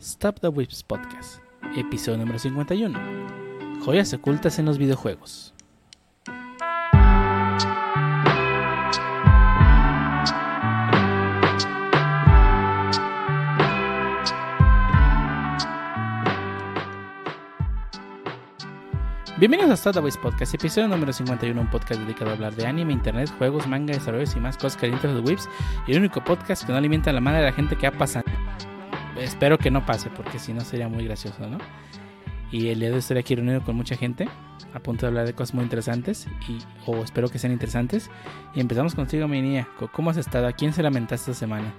Stop the Whips Podcast, episodio número 51. Joyas ocultas en los videojuegos. Bienvenidos a Whips Podcast, episodio número 51, un podcast dedicado a hablar de anime, internet, juegos, manga, desarrollos y más cosas calientes de Whips. Y el único podcast que no alimenta la madre de la gente que ha pasado. Espero que no pase, porque si no sería muy gracioso, ¿no? Y el día de hoy estoy aquí reunido con mucha gente, a punto de hablar de cosas muy interesantes, y, o espero que sean interesantes. Y empezamos contigo, mi niña. ¿Cómo has estado? ¿A quién se lamentaste esta semana?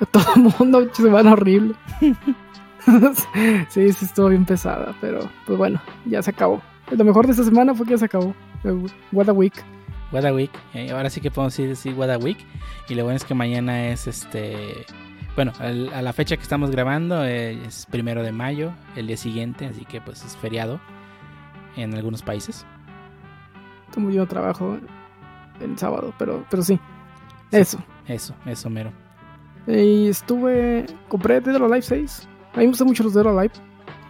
A todo el mundo, semana horrible. sí, sí, estuvo bien pesada, pero pues bueno, ya se acabó. Lo mejor de esta semana fue que ya se acabó. What a week. What a week. Eh, ahora sí que podemos decir, decir What a week. Y lo bueno es que mañana es este. Bueno, al- a la fecha que estamos grabando eh, es primero de mayo, el día siguiente, así que pues es feriado en algunos países. Como yo trabajo el sábado, pero, pero sí. Eso. Eso, eso mero. Y estuve. Compré Dead or Alive 6. A mí me gustan mucho los Dead or Alive.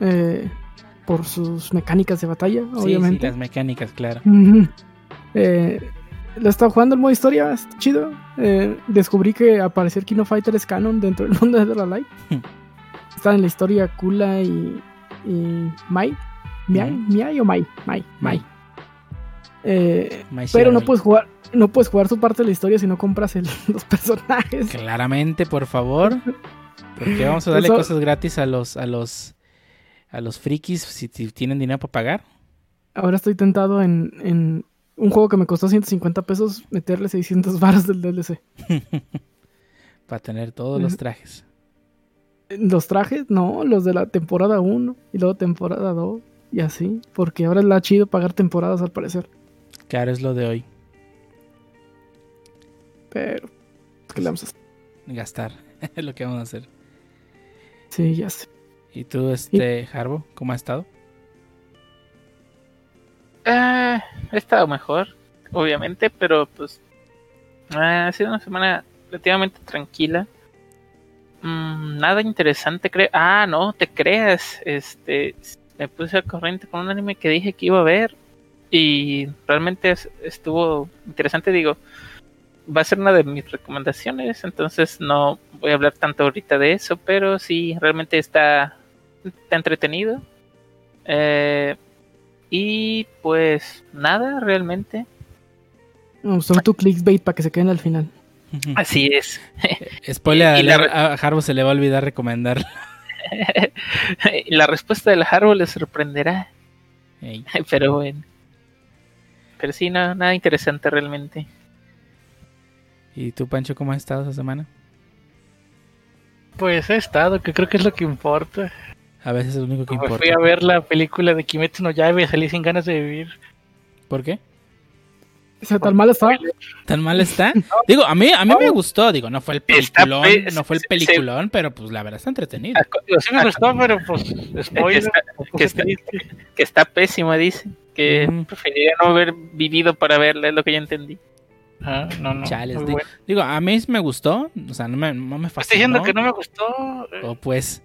eh, por sus mecánicas de batalla, Sí, sí, obviamente. las mecánicas, claro. Ujú. Eh, lo estaba jugando en modo historia, está chido. Eh, descubrí que aparecer Kino Fighter es canon dentro del mundo de or Alive. Hmm. Está en la historia Kula y, y Mai. ¿Miai? Ujú. ¿Miai o Mai? Mai. Mai. Eh, pero no puedes jugar. No puedes jugar su parte de la historia si no compras el- los personajes. Claramente, por favor. Porque vamos a darle Eso- cosas gratis a los, a los, a los frikis si, si tienen dinero para pagar. Ahora estoy tentado en, en un juego que me costó 150 pesos meterle 600 varos del DLC. Para tener todos los trajes. Los trajes, no, los de la temporada 1 y luego temporada 2 y así, porque ahora es la chido pagar temporadas al parecer. Claro, es lo de hoy. Pero, ¿qué le vamos a hacer? Gastar. es lo que vamos a hacer. Sí, ya sé. ¿Y tú, este, Harbo, cómo has estado? Ah, he estado mejor, obviamente, pero pues ah, ha sido una semana relativamente tranquila. Mm, nada interesante, creo. Ah, no, te creas. Este, me puse al corriente con un anime que dije que iba a ver y realmente es- estuvo interesante. Digo, va a ser una de mis recomendaciones, entonces no voy a hablar tanto ahorita de eso, pero sí, realmente está, está entretenido. Eh, y pues nada, realmente. Me gustó tu clickbait para que se queden al final. Así es. Spoiler, Y- y la a Harbo se le va a olvidar recomendar. La respuesta del árbol le sorprenderá. Ey. Pero bueno. Pero sí, no, nada interesante realmente. ¿Y tú, Pancho, cómo has estado esta semana? Pues he estado, que creo que es lo que importa. A veces es lo único que importa. fui a ver la película de Kimetsu no Yaiba y salí sin ganas de vivir. ¿Por qué? O sea, tan mal está. ¿Tan mal está? Digo, a mí, a mí me gustó. Digo, no fue el Está peliculón, pe- no fue el se- peliculón, pero pues la verdad está entretenido. Digo, sí me gustó, pero pues, spoiler. está- me puse que está- triste. Que está pésima, dice. Que preferiría no haber vivido para verla, es lo que yo entendí. Ah, no, no. Chales, muy di- bueno. Digo, a mí me gustó, o sea, no me, no me Estoy fascinó. diciendo que no me gustó. eh, O pues,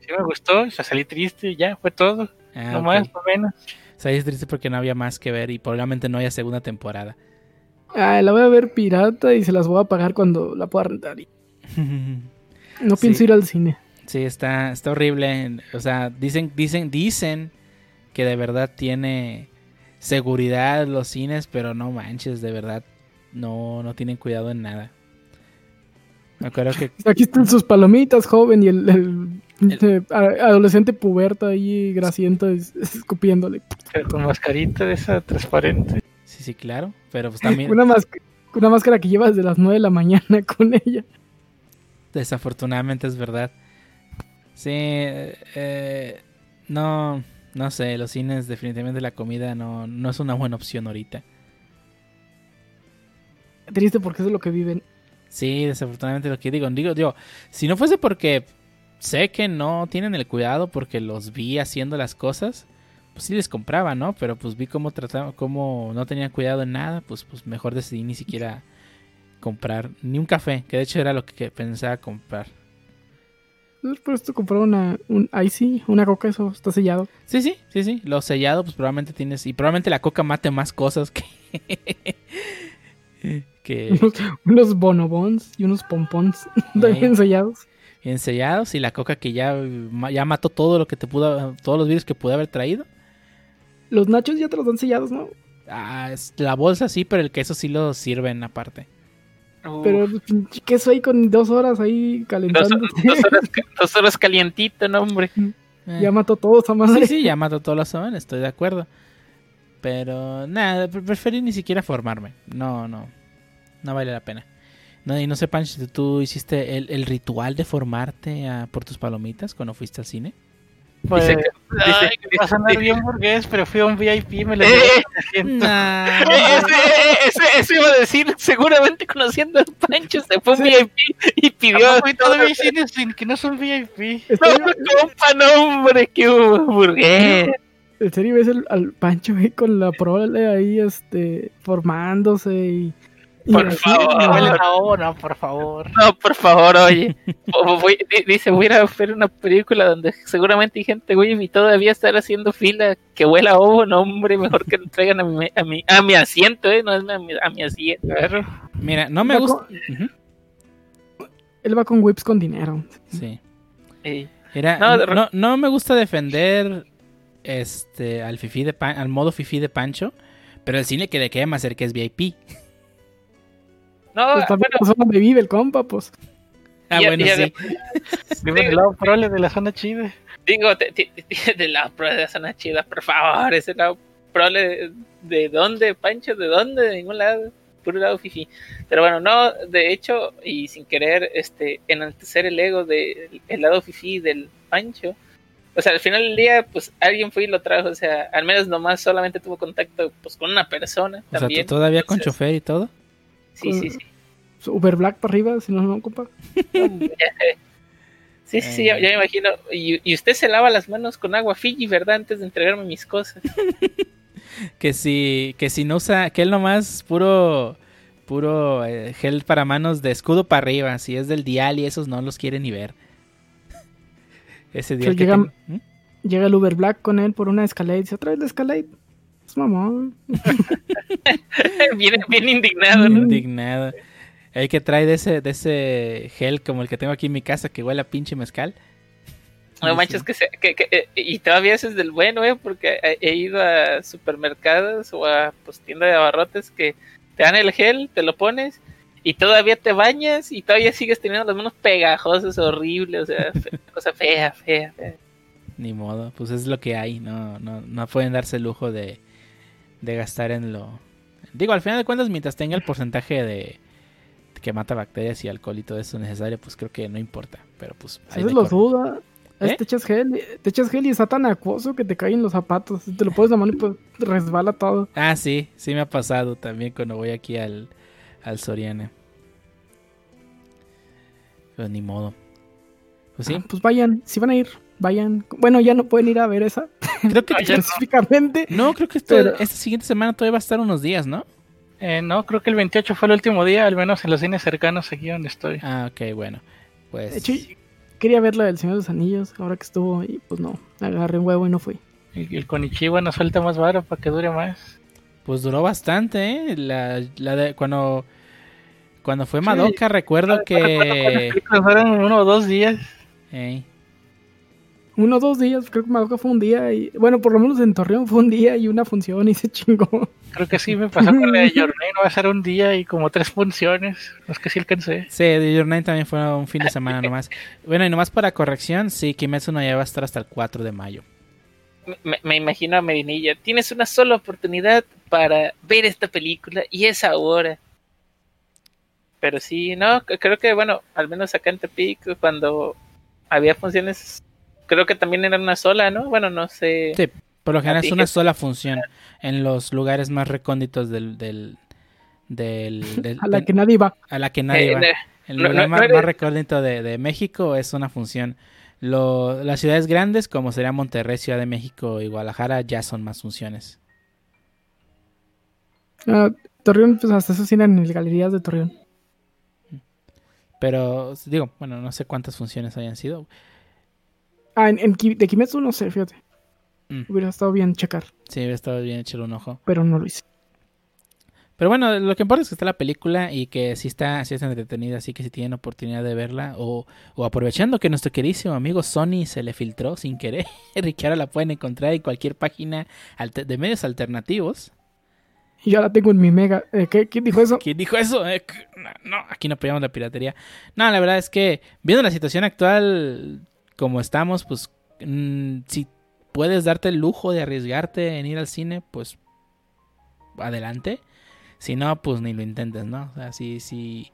Sí me gustó, o sea, salí triste y ya, fue todo. ah, no ok. más, no menos. Es triste porque no había más que ver y probablemente no haya segunda temporada. Ah, la voy a ver pirata y se las voy a pagar cuando la pueda rentar. Y No pienso Sí. ir al cine. Sí, está, está horrible. O sea, dicen, dicen, dicen que de verdad tiene seguridad los cines, pero no manches, de verdad no, no tienen cuidado en nada. Me acuerdo que Aquí están sus palomitas, joven, y el, adolescente puberto ahí, grasiento, es- es escupiéndole. Pero con mascarita de esa transparente. sí, sí, claro, pero pues también una máscara que llevas desde las 9 de la mañana con ella. desafortunadamente es verdad. Sí, eh, no, no sé, los cines definitivamente la comida no, no es una buena opción ahorita. Triste porque eso es lo que viven. Sí, desafortunadamente lo que digo, digo, digo, si no fuese porque sé que no tienen el cuidado porque los vi haciendo las cosas, pues sí les compraba, ¿no? Pero pues vi cómo trataban, cómo no tenían cuidado en nada, pues, pues mejor decidí ni siquiera comprar ni un café, que de hecho era lo que pensaba comprar. Por esto comprar una, un Icy, una coca, eso está sellado. Sí, sí, sí, sí. Lo sellado, pues probablemente tienes. Y probablemente la coca mate más cosas que. Que Unos, unos bonobons y unos pompons también sellados. bien sellados. Y la coca que ya, ya mató todo lo que te pudo. Todos los virus que pude haber traído. Los nachos ya te los dan sellados, ¿no? Ah, la bolsa sí, pero el queso sí lo sirven aparte. Uf, Pero queso ahí con dos horas ahí calentando. dos horas, dos horas calientito, no, hombre. Eh, ya mató todo esa madre. Sí, sí, ya mató todos los saben, estoy de acuerdo. Pero nada, pre- preferí ni siquiera formarme. No, no. No vale la pena. No, y no sé, Pancho, si tú hiciste el, el ritual de formarte por tus palomitas cuando fuiste al cine. Pues, Dice que- ay, dice- va a sonar bien burgués, pero fui a un VIP y me lo Eh, eh, al asiento. Nah, Ese, ese- eso iba a decir, seguramente conociendo al Pancho se fue a un Sí. VIP y pidió. Hay todavía hay cines sin que no son VIP. No, compa, no, hombre, qué burgués. En serio ves el- al Pancho ahí con la prole ahí, este, formándose y... y Por así, favor. ¿no? Huele a ovo, no, por favor. No, por favor, oye. Voy- dice, voy a ir a ver una película donde seguramente hay gente, güey, y todavía estar haciendo fila que huela a ovo, no, hombre, mejor que lo traigan a mi, a mi, a mi asiento, ¿eh? No es a mi, a mi asiento. Claro. mira, no me gusta. Él va con whips con dinero. Sí. Eh, Era, No, no, me gusta defender este al fifi de Pan- al modo fifi de Pancho, pero el cine que le queda más cerca es VIP. No, Pues también bueno, la zona donde vive el compa, pues. Ah, Y- bueno, y sí. Vive en el lado prole de la zona chida. digo, te- te- te- de la pro de la zona chida, por favor, ese lado prole de, de dónde, Pancho, de dónde, de ningún lado, puro lado fifi. Pero bueno, no, de hecho, y sin querer, este, enaltecer el ego del el lado fifi del Pancho. O sea, al final del día, pues alguien fue y lo trajo, o sea, al menos nomás solamente tuvo contacto pues con una persona O sea, también. ¿tú todavía con chofer y todo. Sí, sí, sí. Uber Black para arriba, si no, no, compa. Sí, sí, sí, ya, ya me imagino. Y, y usted se lava las manos con agua Fiji, ¿verdad? Antes de entregarme mis cosas. Que si, que si no usa, que él nomás puro, puro eh, gel para manos de escudo para arriba. Si es del dial y esos no los quiere ni ver. Ese dial que llegan- ten- ¿Mm? Llega el Uber Black con él por una Escalade. Dice, otra vez la Escalade. Es mamón. bien, bien indignado, ¿no? Indignado. El que trae de ese, de ese gel como el que tengo aquí en mi casa que huele a pinche mezcal. No Sí, manches sí. que, se, que, que- eh, y todavía ese es del bueno, ¿eh? Porque he, he ido a supermercados o a pues, tiendas de abarrotes que te dan el gel, te lo pones y todavía te bañas y todavía sigues teniendo las manos pegajosas, horribles, o sea, fe- cosa fea, fea, fea. Ni modo, pues es lo que hay. No, no, no pueden darse el lujo de, de gastar en lo. Digo, al final de cuentas, mientras tenga el porcentaje de que mata bacterias y alcohol y todo eso necesario, pues creo que no importa. Pero pues. Veces de lo correr. duda. ¿Eh? te echas gel, te echas gel y está tan acuoso que te caen los zapatos. Te lo pones la mano y pues resbala todo. Ah, sí, sí me ha pasado también cuando voy aquí al, al Soriana. Pues ni modo. Pues sí, Ah, pues vayan, si van a ir, vayan. Bueno, ya no pueden ir a ver esa creo que. No. específicamente. No, creo que esto- Pero- esta siguiente semana todavía va a estar unos días, ¿no? Eh, no, creo que el 28 fue el último día, al menos en los cines cercanos aquí donde estoy. Ah, ok, bueno. Pues. De hecho, quería ver la del Señor de los Anillos, ahora que estuvo y pues no, agarré un huevo y no fui. El Konichiwa nos suelta más varo para que dure más. Pues duró bastante, ¿eh? La, la de, cuando, cuando fue Sí. Madoka, recuerdo Las que... películas duran uno o dos días. Ey, Uno o dos días, creo que Madoka fue un día y bueno, por lo menos en Torreón fue un día y una función y se chingó. Creo que sí me pasó con la de Your Name, va a ser un día y como tres funciones. Los que sí alcancé. Sí, Your Name también fue un fin de semana nomás. Bueno, y nomás para corrección, sí, Kimetsu no ya va a estar hasta el 4 de mayo. Me, me imagino a Medinilla. Tienes una sola oportunidad para ver esta película y es ahora. Pero sí, no, creo que, bueno, al menos acá en Tepic, cuando había funciones, creo que también era una sola, ¿no? Bueno, no sé. Sí, por lo general ti es una sola función en los lugares más recónditos del... del, del- del- A la que nadie va. a la que nadie Eh, va. El No, lugar no, más, no eres- más recóndito de, de México es una función. Lo- las ciudades grandes, como sería Monterrey, Ciudad de México y Guadalajara, ya son más funciones. Ah, Torreón, pues hasta eso sí eran en las galerías de Torreón. Pero digo, bueno, no sé cuántas funciones hayan sido. Ah, en, en de Kimetsu no sé, fíjate. Mm. Hubiera estado bien checar, Sí, hubiera estado bien echarle un ojo. pero no lo hice. Pero bueno, lo que importa es que está la película y que sí está, sí está entretenida, así que si tienen oportunidad de verla o, o aprovechando que nuestro queridísimo amigo Sony se le filtró sin querer y que ahora la pueden encontrar en cualquier página de medios alternativos. Y ya la tengo en mi mega. eh, ¿qué? ¿Quién dijo eso? ¿Quién dijo eso? Eh, no, aquí no apoyamos la piratería. No, la verdad es que viendo la situación actual como estamos, pues mm, si puedes darte el lujo de arriesgarte en ir al cine, pues adelante. Si no, pues ni lo intentes, ¿no? O sea, si, si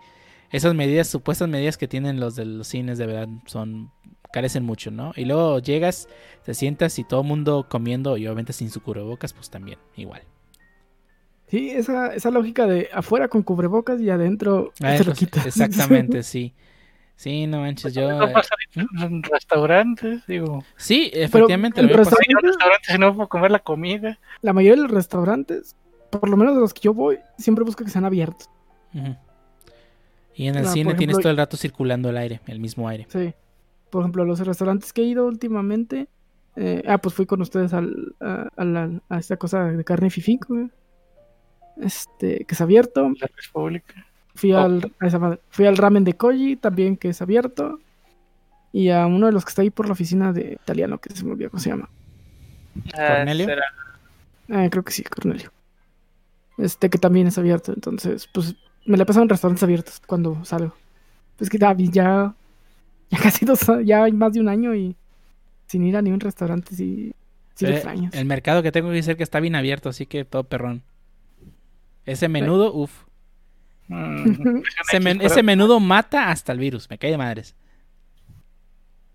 esas medidas, supuestas medidas que tienen los de los cines, de verdad, son carecen mucho, ¿no? Y luego llegas, te sientas y todo el mundo comiendo y obviamente sin su cubrebocas, pues también, igual. Sí, esa, esa lógica de afuera con cubrebocas y adentro Ah, se lo pues, quitas. Exactamente, sí. Sí, no manches, yo... No pasa en restaurantes, digo. Sí, efectivamente. en. Ir a restaurantes y no puedo comer la comida. La mayoría de los restaurantes, por lo menos de los que yo voy, siempre busco que sean abiertos. Y en el cine por tienes ejemplo- todo el rato circulando el aire, el mismo aire. Sí. Por ejemplo, los restaurantes que he ido últimamente. eh, ah, pues fui con ustedes al, a, a la- a esta cosa de carne fifico. güey. Este, que es abierto. La República. Fui, Oh. al, a esa madre. Fui al ramen de Koji, también que es abierto. Y a uno de los que está ahí por la oficina de italiano, que se me olvidó cómo se llama. Ah, ¿Cornelio? Eh, creo que sí, Cornelio. Este que también es abierto. Entonces, pues me la he pasado en restaurantes abiertos cuando salgo. Pues que ya, ya, ya casi dos, ya hay más de un año y sin ir a ni un restaurante, sí, sí Eh, extrañas. el mercado que tengo que decir que está bien abierto, así que todo perrón. Ese menudo, uff. Mm, Ese, men- ese menudo mata hasta el virus, me cae de madres.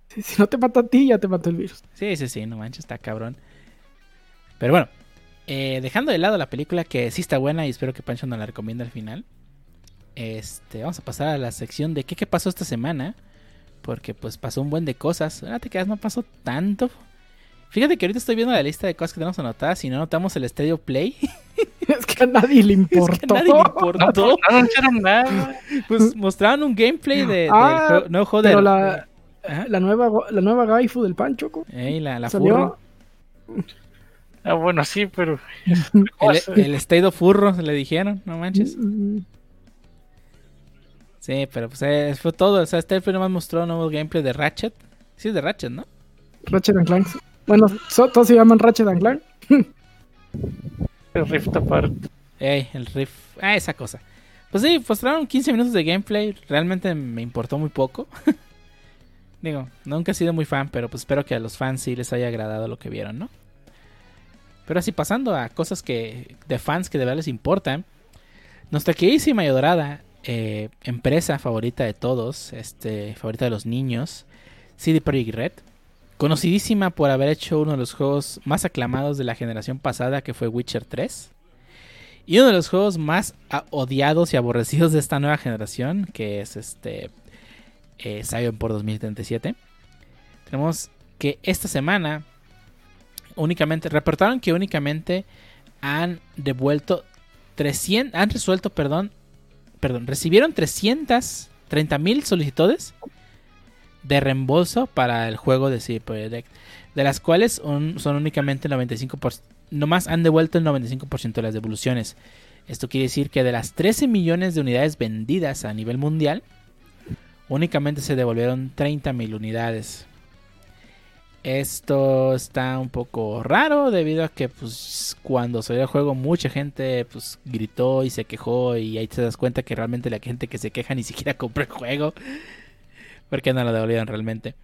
Sí, si no te mata a ti, ya te mató el virus. Sí, sí, sí, no manches, está cabrón. Pero bueno, eh, dejando de lado la película que sí está buena y espero que Pancho nos la recomiende al final. Este, vamos a pasar a la sección de qué, qué pasó esta semana. Porque pues pasó un buen de cosas. Ahora te quedas, no pasó tanto. Fíjate que ahorita estoy viendo la lista de cosas que tenemos anotadas y no notamos el Estadio Play. es que a nadie le es importó. que a nadie le No, importó. no anunciaron nada. Pues mostraron un gameplay de, del Ah, de. Pero la, la nueva la nueva Gaifu del Pancho, Ey, la, la salió. furro. Ah, bueno, sí, pero. El, el Estado Furro, le dijeron, no manches. Mm, Sí, pero pues eh, fue todo. O sea, este fue nomás mostró un nuevo gameplay de Ratchet. Sí, es de Ratchet, ¿no? Ratchet and Clank. Bueno, so- todos se llaman Ratchet and Clank. El Rift Apart. Ey, el riff. Ah, esa cosa. Pues sí, mostraron 15 minutos de gameplay. Realmente me importó muy poco. Digo, nunca he sido muy fan, pero pues espero que a los fans sí les haya agradado lo que vieron, ¿no? Pero así pasando a cosas que de fans que de verdad les importan. Nuestra queridísima y adorada eh, empresa favorita de todos, este, favorita de los niños, CD Projekt Red, conocidísima por haber hecho uno de los juegos más aclamados de la generación pasada, que fue Witcher 3, y uno de los juegos más odiados y aborrecidos de esta nueva generación, que es este eh, Cyberpunk 2077. Tenemos que esta semana únicamente reportaron que únicamente han devuelto 300 han resuelto, perdón, perdón, recibieron 330 mil solicitudes de reembolso para el juego de CD Projekt, de las cuales son únicamente el 95%, nomás han devuelto el 95% de las devoluciones. Esto quiere decir que de las 13 millones de unidades vendidas a nivel mundial, únicamente se devolvieron 30 mil unidades. Esto está un poco raro debido a que pues cuando salió el juego mucha gente pues gritó y se quejó y ahí te das cuenta que realmente la gente que se queja ni siquiera compró el juego porque no lo devolvieron realmente.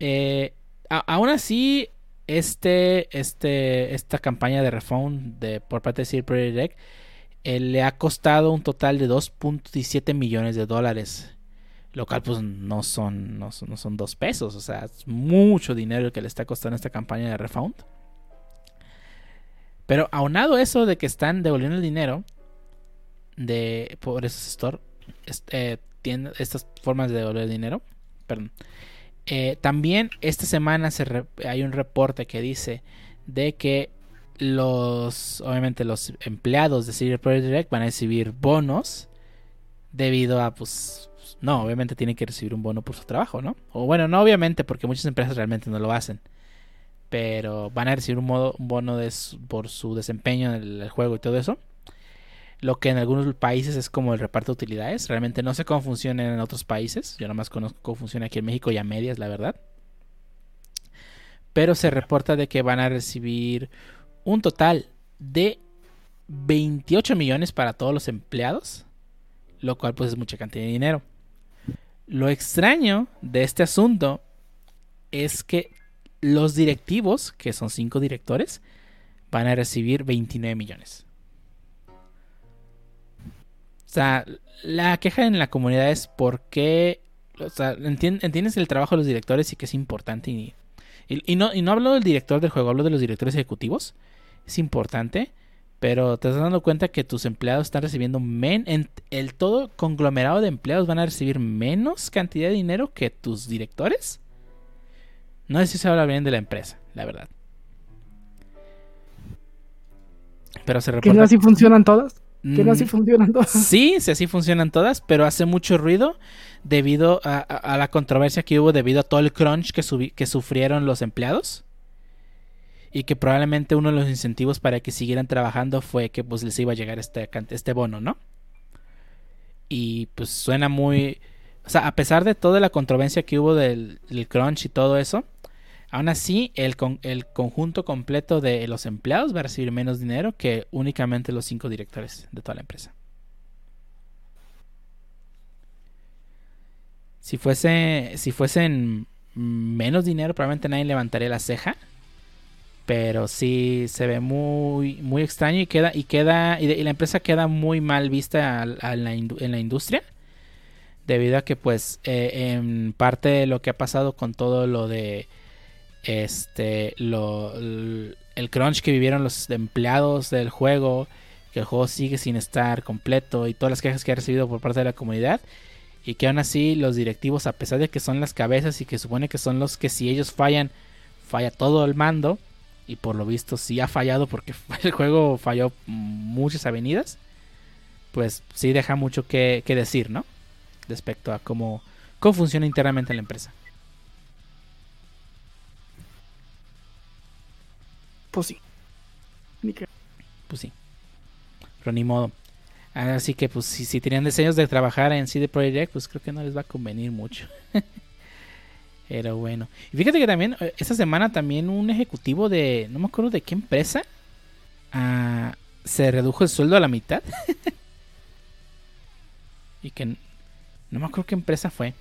Eh, aún así este este esta campaña de refund de por parte de CD Projekt eh, le ha costado un total de 2.17 millones de dólares lo cual pues no son, no son, no son dos pesos, o sea, es mucho dinero que le está costando esta campaña de refund. Pero aunado eso de que están devolviendo el dinero de por esos store, est- eh, estas formas de devolver dinero, perdón. eh, también esta semana se hay un reporte que dice de que los, obviamente los empleados de CD Projekt Direct van a recibir bonos debido a pues no, obviamente tienen que recibir un bono por su trabajo, ¿no? O bueno, no obviamente, porque muchas empresas realmente no lo hacen. Pero van a recibir un, modo, un bono por su desempeño en el, juego y todo eso. Lo que en algunos países es como el reparto de utilidades. Realmente no sé cómo funciona en otros países. Yo nomás conozco cómo funciona aquí en México y a medias, la verdad. Pero se reporta de que van a recibir un total de 28 millones para todos los empleados lo cual pues es mucha cantidad de dinero. Lo extraño de este asunto es que los directivos, que son cinco directores, van a recibir 29 millones. Sea, la queja en la comunidad es por qué... O sea, entiendes el trabajo de los directores y que es importante. Y, y, no, y no hablo del director del juego, hablo de los directores ejecutivos. Es importante. Pero te estás dando cuenta que tus empleados están recibiendo men en el todo conglomerado de empleados van a recibir menos cantidad de dinero que tus directores. No sé si se habla bien de la empresa, la verdad. Pero se reporta. ¿Que no así funcionan todas? ¿Que no así mm, funcionan todas? Sí, sí, así funcionan todas, pero hace mucho ruido debido a, la controversia que hubo debido a todo el crunch que, que sufrieron los empleados y que probablemente uno de los incentivos para que siguieran trabajando fue que pues les iba a llegar este, este bono, ¿no? Y pues suena muy... O sea, a pesar de toda la controversia que hubo del, crunch y todo eso, aún así el, el conjunto completo de los empleados va a recibir menos dinero que únicamente los cinco directores de toda la empresa. Si fuese, si fuesen menos dinero, probablemente nadie levantaría la ceja pero sí se ve muy muy extraño y queda y queda y, la empresa queda muy mal vista en la industria debido a que pues eh, en parte lo que ha pasado con todo lo de este el crunch que vivieron los empleados del juego que el juego sigue sin estar completo y todas las quejas que ha recibido por parte de la comunidad y que aún así los directivos a pesar de que son las cabezas y que supone que son los que si ellos fallan falla todo el mando y por lo visto sí ha fallado porque el juego falló muchas avenidas, pues sí deja mucho que, decir, ¿no? Respecto a cómo, cómo funciona internamente la empresa. Pues sí. Pues sí. Pero ni modo. Así que pues si, si tenían deseos de trabajar en CD Projekt, pues creo que no les va a convenir mucho. Pero bueno. Y fíjate que también, eh, esta semana también un ejecutivo de, no me acuerdo de qué empresa, ah, se redujo el sueldo a la mitad. y que no me acuerdo qué empresa fue.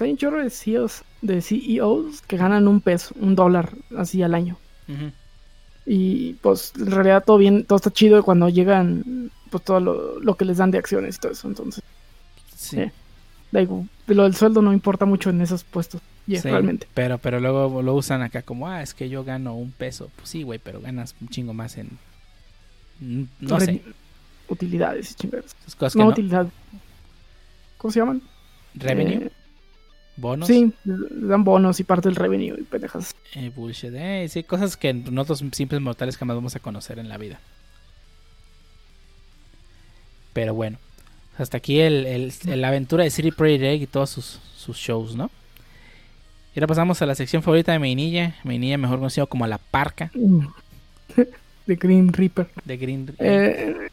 Hay un chorro de CEOs, de CEOs que ganan un peso, un dólar así al año. Y pues en realidad todo bien, todo está chido cuando llegan pues todo lo, que les dan de acciones y todo eso. Entonces, sí. Eh lo del sueldo no importa mucho en esos puestos. realmente. Pero, pero luego lo usan acá como, ah, es que yo gano un peso. Pues sí, güey, pero ganas un chingo más en. No sé. Utilidades y chingadas. no, utilidad. ¿Cómo se llaman? ¿Revenue? Eh, ¿Bonos? Sí, dan bonos y parte del revenue y pendejas. Eh, bullshit. Eh, sí, cosas que nosotros simples mortales jamás vamos a conocer en la vida. Pero bueno. Hasta aquí el, la aventura de City Project y todos sus, sus shows, ¿no? Y ahora pasamos a la sección favorita de Mainilla. Mainilla, mejor conocido como La Parca. De Green Reaper. De Green eh,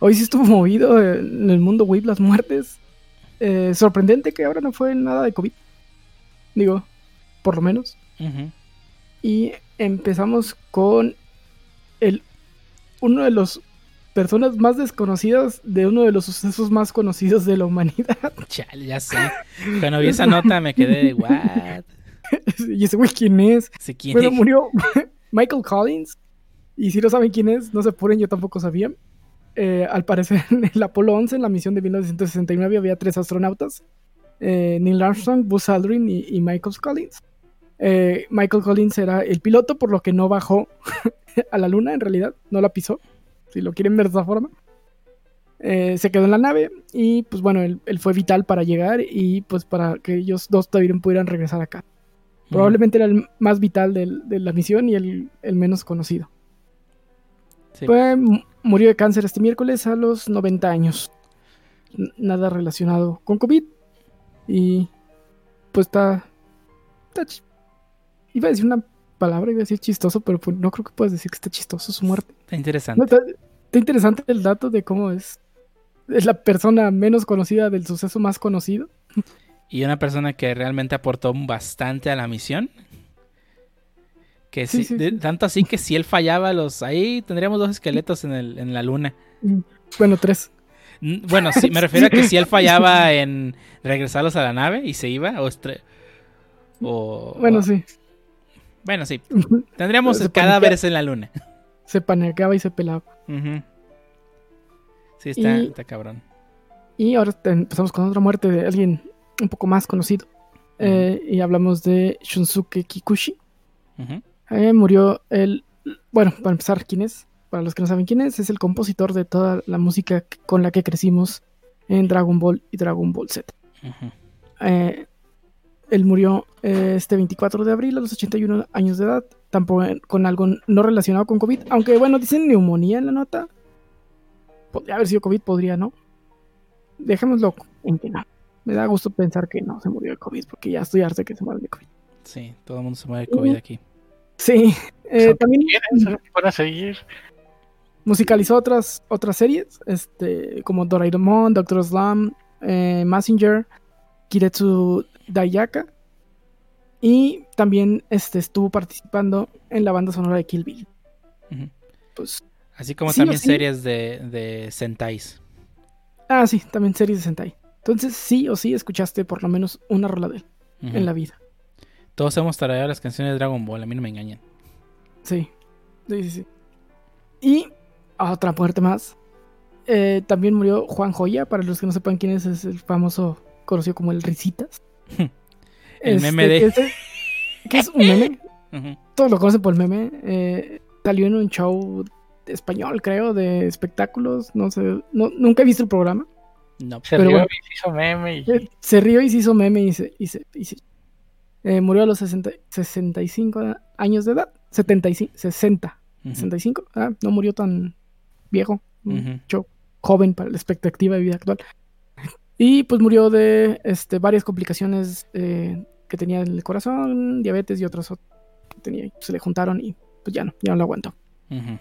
hoy sí estuvo movido en el mundo web las muertes. Eh, sorprendente que ahora no fue nada de COVID. Digo, por lo menos. Y empezamos con el uno de los personas más desconocidas de uno de los sucesos más conocidos de la humanidad. Chale, ya sé. Cuando vi esa nota me quedé de, ¿what? y ese güey, ¿quién es? quién bueno, murió Michael Collins. Y si no saben quién es, no se apuren, yo tampoco sabía. Eh, al parecer, en el Apolo 11, en la misión de 1969, había tres astronautas: eh, Neil Armstrong, Buzz Aldrin y, Michael Collins. Eh, Michael Collins era el piloto, por lo que no bajó a la luna, en realidad, no la pisó si lo quieren ver de esa forma. Eh, se quedó en la nave y pues bueno, él, fue vital para llegar y pues para que ellos dos todavía pudieran regresar acá. Probablemente era el más vital de la misión y el, menos conocido. Murió de cáncer este miércoles a los 90 años. nada relacionado con COVID, Y pues está. iba a decir una palabra, iba a decir chistoso, pero pues no creo que puedas decir que está chistoso su muerte. Está No, interesante. está, está interesante el dato de cómo es. Es la persona menos conocida del suceso más conocido. Y una persona que realmente aportó bastante a la misión. Que Sí, sí, sí, de- sí. tanto así que si él fallaba, los ahí tendríamos dos esqueletos en, el, en la luna. Bueno, tres. Bueno, sí, me refiero a que si él fallaba en regresarlos a la nave y se iba, o, o- Bueno, o- sí. Bueno, sí. Tendríamos Se cadáveres en la luna. Se panequeaba y se pelaba. Sí, está, Y- está cabrón. Y ahora empezamos con otra muerte de alguien un poco más conocido. Eh, y hablamos de Shunsuke Kikuchi. Ujú. Eh, murió el. Bueno, para empezar, ¿quién es? Para los que no saben quién es, es el compositor de toda la música con la que crecimos en Dragon Ball y Dragon Ball Z. Eh, él murió eh, este 24 de abril a los 81 años de edad, tampoco con algo no relacionado con COVID, aunque bueno, dicen neumonía en la nota. Podría haber sido COVID, podría no. Dejémoslo en que no. Me da gusto pensar que no se murió de COVID, porque ya estoy harto de que se muera de COVID. Sí, todo el mundo se muere de COVID aquí. Sí, eh, también ¿Quieren? Van a seguir. Musicalizó otras, otras series, este, como Doraemon, Doctor Slam, eh, Messenger, Kiretsu Daiyaka. Y también este, estuvo participando en la banda sonora de Kill Bill. Pues, Así como Sí también sí. series de, de Sentais. ah, sí, también series de Sentai. Entonces, sí o sí escuchaste por lo menos una rola de él en la vida. Todos hemos tarareado las canciones de Dragon Ball, a mí no me engañan. Sí, sí, sí. sí. Y otra muerte más. Eh, también murió Juan Joya, para los que no sepan quién es, es el famoso, conocido como el Risitas. El Este, meme de- Que es, que es un meme. Ujú. Todos lo conocen por el meme. eh, salió en un show español, creo, de espectáculos. No sé, no, nunca he visto el programa. No. Se Pero rió bueno. y se hizo meme. Y... Eh, Se rió y se hizo meme y se. y se- y se- eh, murió a los 60 65 años de edad. 75, 60. Ujú. 65. Ah, no murió tan viejo. Mucho joven para la expectativa de vida actual. Y pues murió de este, varias complicaciones eh, que tenía en el corazón, diabetes y otras ot- que tenía. Se le juntaron y pues ya no, ya no lo aguantó.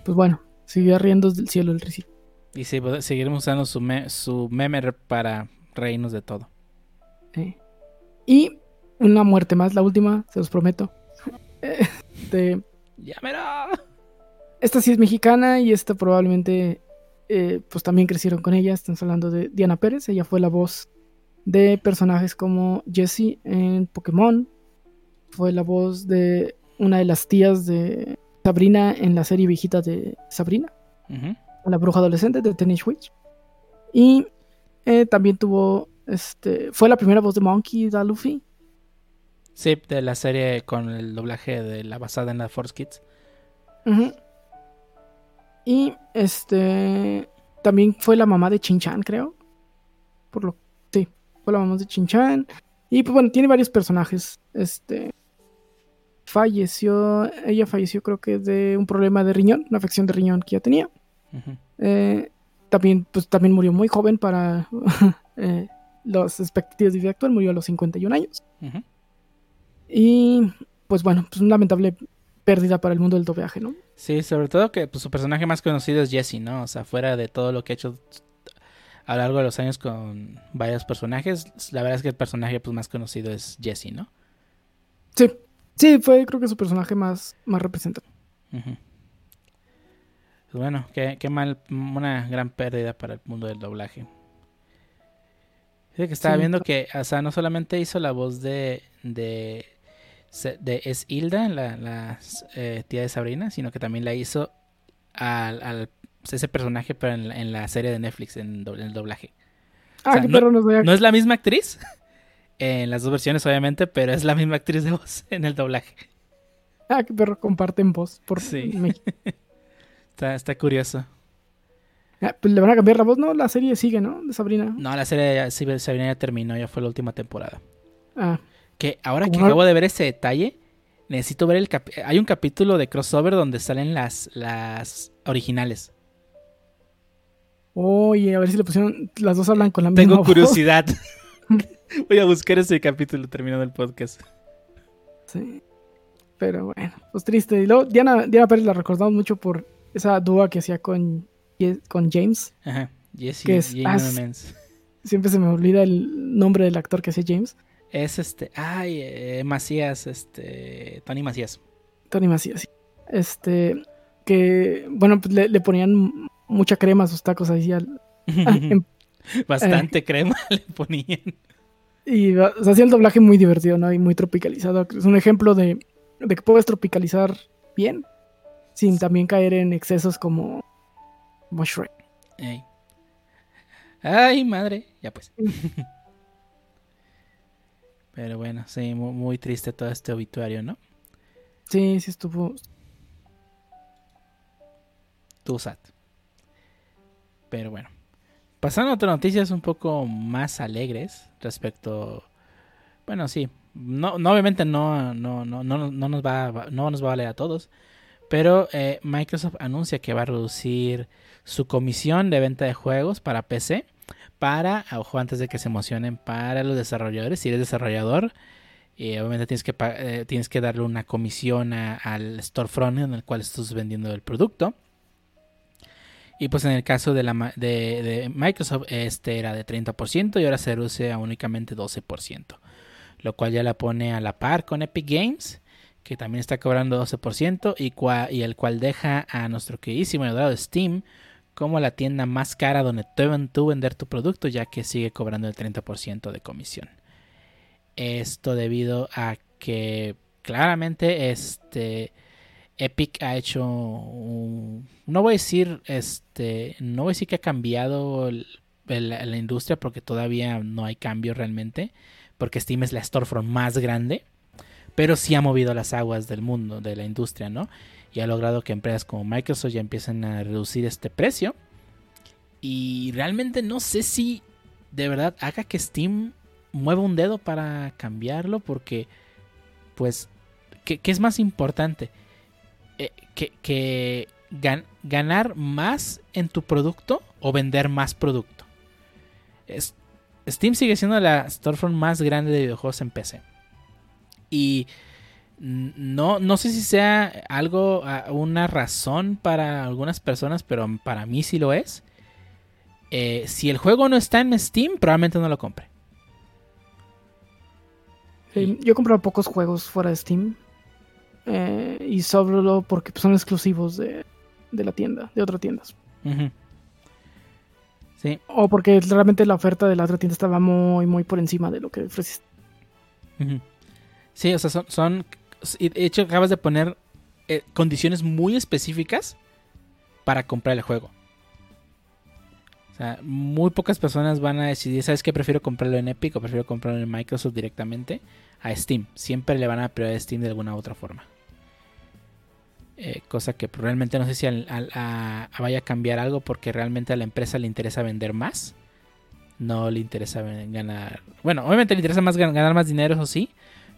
Pues bueno, siguió riendo del cielo el ricito. Y sí, pues, seguiremos usando su, me- su meme para reírnos de todo. Eh, Y una muerte más, la última, se los prometo. Este, ¡Llámelo! Esta sí es mexicana y esta probablemente eh, pues también crecieron con ella. Estamos hablando de Diana Pérez. Ella fue la voz de personajes como Jessie en Pokémon. Fue la voz de una de las tías de Sabrina en la serie viejita de Sabrina, la bruja adolescente de Teenage Witch. Y eh, también tuvo, este, fue la primera voz de Monkey da Luffy. Sí, de la serie con el doblaje de la basada en la Force Kids. Ujú. Y este también fue la mamá de Chinchan, creo. Por lo sí, fue la mamá de Chinchan. Y pues bueno, tiene varios personajes. Este falleció, ella falleció creo que de un problema de riñón, una afección de riñón que ya tenía. Eh, también pues también murió muy joven para eh, las expectativas de vida actual, murió a los 51 años. Ujú. Y pues bueno, pues una lamentable pérdida para el mundo del doblaje, ¿no? Sí, sobre todo que pues, su personaje más conocido es Jesse, ¿no? O sea, fuera de todo lo que ha hecho a lo largo de los años con varios personajes, la verdad es que el personaje pues, más conocido es Jesse, ¿no? Sí, sí, fue creo que su personaje más, más representativo. Ujú. Pues bueno, qué, qué mal, una gran pérdida para el mundo del doblaje. Fíjate que estaba Sí, viendo que, o sea, no solamente hizo la voz de, de, de Es Hilda, la, la, eh, tía de Sabrina, sino que también la hizo al, al- ese personaje, pero en, la- en la serie de Netflix, en, do- en el doblaje. Ah, O sea, qué no- perro nos vea. No es la misma actriz, en las dos versiones obviamente, pero es la misma actriz de voz en el doblaje. Ah, qué perro comparten voz por Sí. Está, está curioso. Ah, pues le van a cambiar la voz, ¿no? La serie sigue, ¿no? De Sabrina. No, la serie sí, Sabrina ya terminó, ya fue la última temporada. Ah, Que ahora que no- acabo de ver ese detalle, necesito ver el capi- Hay un capítulo de crossover donde salen las, las originales. oye, a ver si le pusieron. Las dos hablan con la misma Tengo curiosidad. Voy a buscar ese capítulo terminando el podcast. Sí. Pero bueno, pues triste. Y luego Diana, Diana Pérez la recordamos mucho por esa dúa que hacía con, con James. Ajá. Jesse Que es- James. Siempre se me olvida el nombre del actor que hacía James. Es este. Ay, eh, Macías, este. Tony Macías. Tony Macías. sí. Este, que, bueno, pues le, le ponían mucha crema a sus tacos ahí. al- en- Bastante crema le ponían. y o sea, hacía el doblaje muy divertido, ¿no? Y muy tropicalizado. Es un ejemplo de, de que puedes tropicalizar bien, sin también caer en excesos como, como Shrek. Ey. Ay, madre. Ya pues. Pero bueno, sí, mu- muy, triste todo este obituario, ¿no? Sí, sí estuvo. Tú, Sat. Pero bueno. Pasando a otras noticias un poco más alegres respecto. Bueno, sí. No, no obviamente no, no, no, no, no nos va, no nos va a valer a todos. Pero eh, Microsoft anuncia que va a reducir su comisión de venta de juegos para PC. Para, ojo, antes de que se emocionen, para los desarrolladores. Si eres desarrollador, eh, obviamente tienes que, eh, tienes que darle una comisión a- al storefront en el cual estás vendiendo el producto. Y pues en el caso de, la, Microsoft, este era de 30% y ahora se reduce a únicamente 12%. Lo cual ya la pone a la par con Epic Games, que también está cobrando 12% y, y el cual deja a nuestro queridísimo y Steam como la tienda más cara donde deben tú vender tu producto, ya que sigue cobrando el 30% de comisión. Esto debido a que claramente este Epic ha hecho no voy a decir este no voy a decir que ha cambiado la industria porque todavía no hay cambio realmente porque Steam es la storefront más grande pero sí ha movido las aguas del mundo de la industria no y ha logrado que empresas como Microsoft ya empiecen a reducir este precio y realmente no sé si de verdad haga que Steam mueva un dedo para cambiarlo porque pues ¿qué, es más importante? Eh, que, que gan- ganar más en tu producto o vender más producto. Es- Steam sigue siendo la storefront más grande de videojuegos en PC. Y no, no sé si sea algo, una razón para algunas personas, pero para mí sí lo es. Eh, si el juego no está en Steam, probablemente no lo compre. Yo he comprado pocos juegos fuera de Steam. eh, y solo porque pues, son exclusivos de, de la tienda, de otras tiendas. Sí, O porque realmente la oferta de la otra tienda estaba muy, muy por encima de lo que ofreciste. Sí, o sea, son, son- De hecho, acabas de poner eh, condiciones muy específicas para comprar el juego. O sea, muy pocas personas van a decidir, ¿sabes qué? Prefiero comprarlo en Epic o prefiero comprarlo en Microsoft directamente a Steam. Siempre le van a prioridad a Steam de alguna u otra forma. Eh, cosa que realmente no sé si vaya a cambiar algo porque realmente a la empresa le interesa vender más. No le interesa ganar. Bueno, obviamente le interesa más gan- ganar más dinero, eso sí.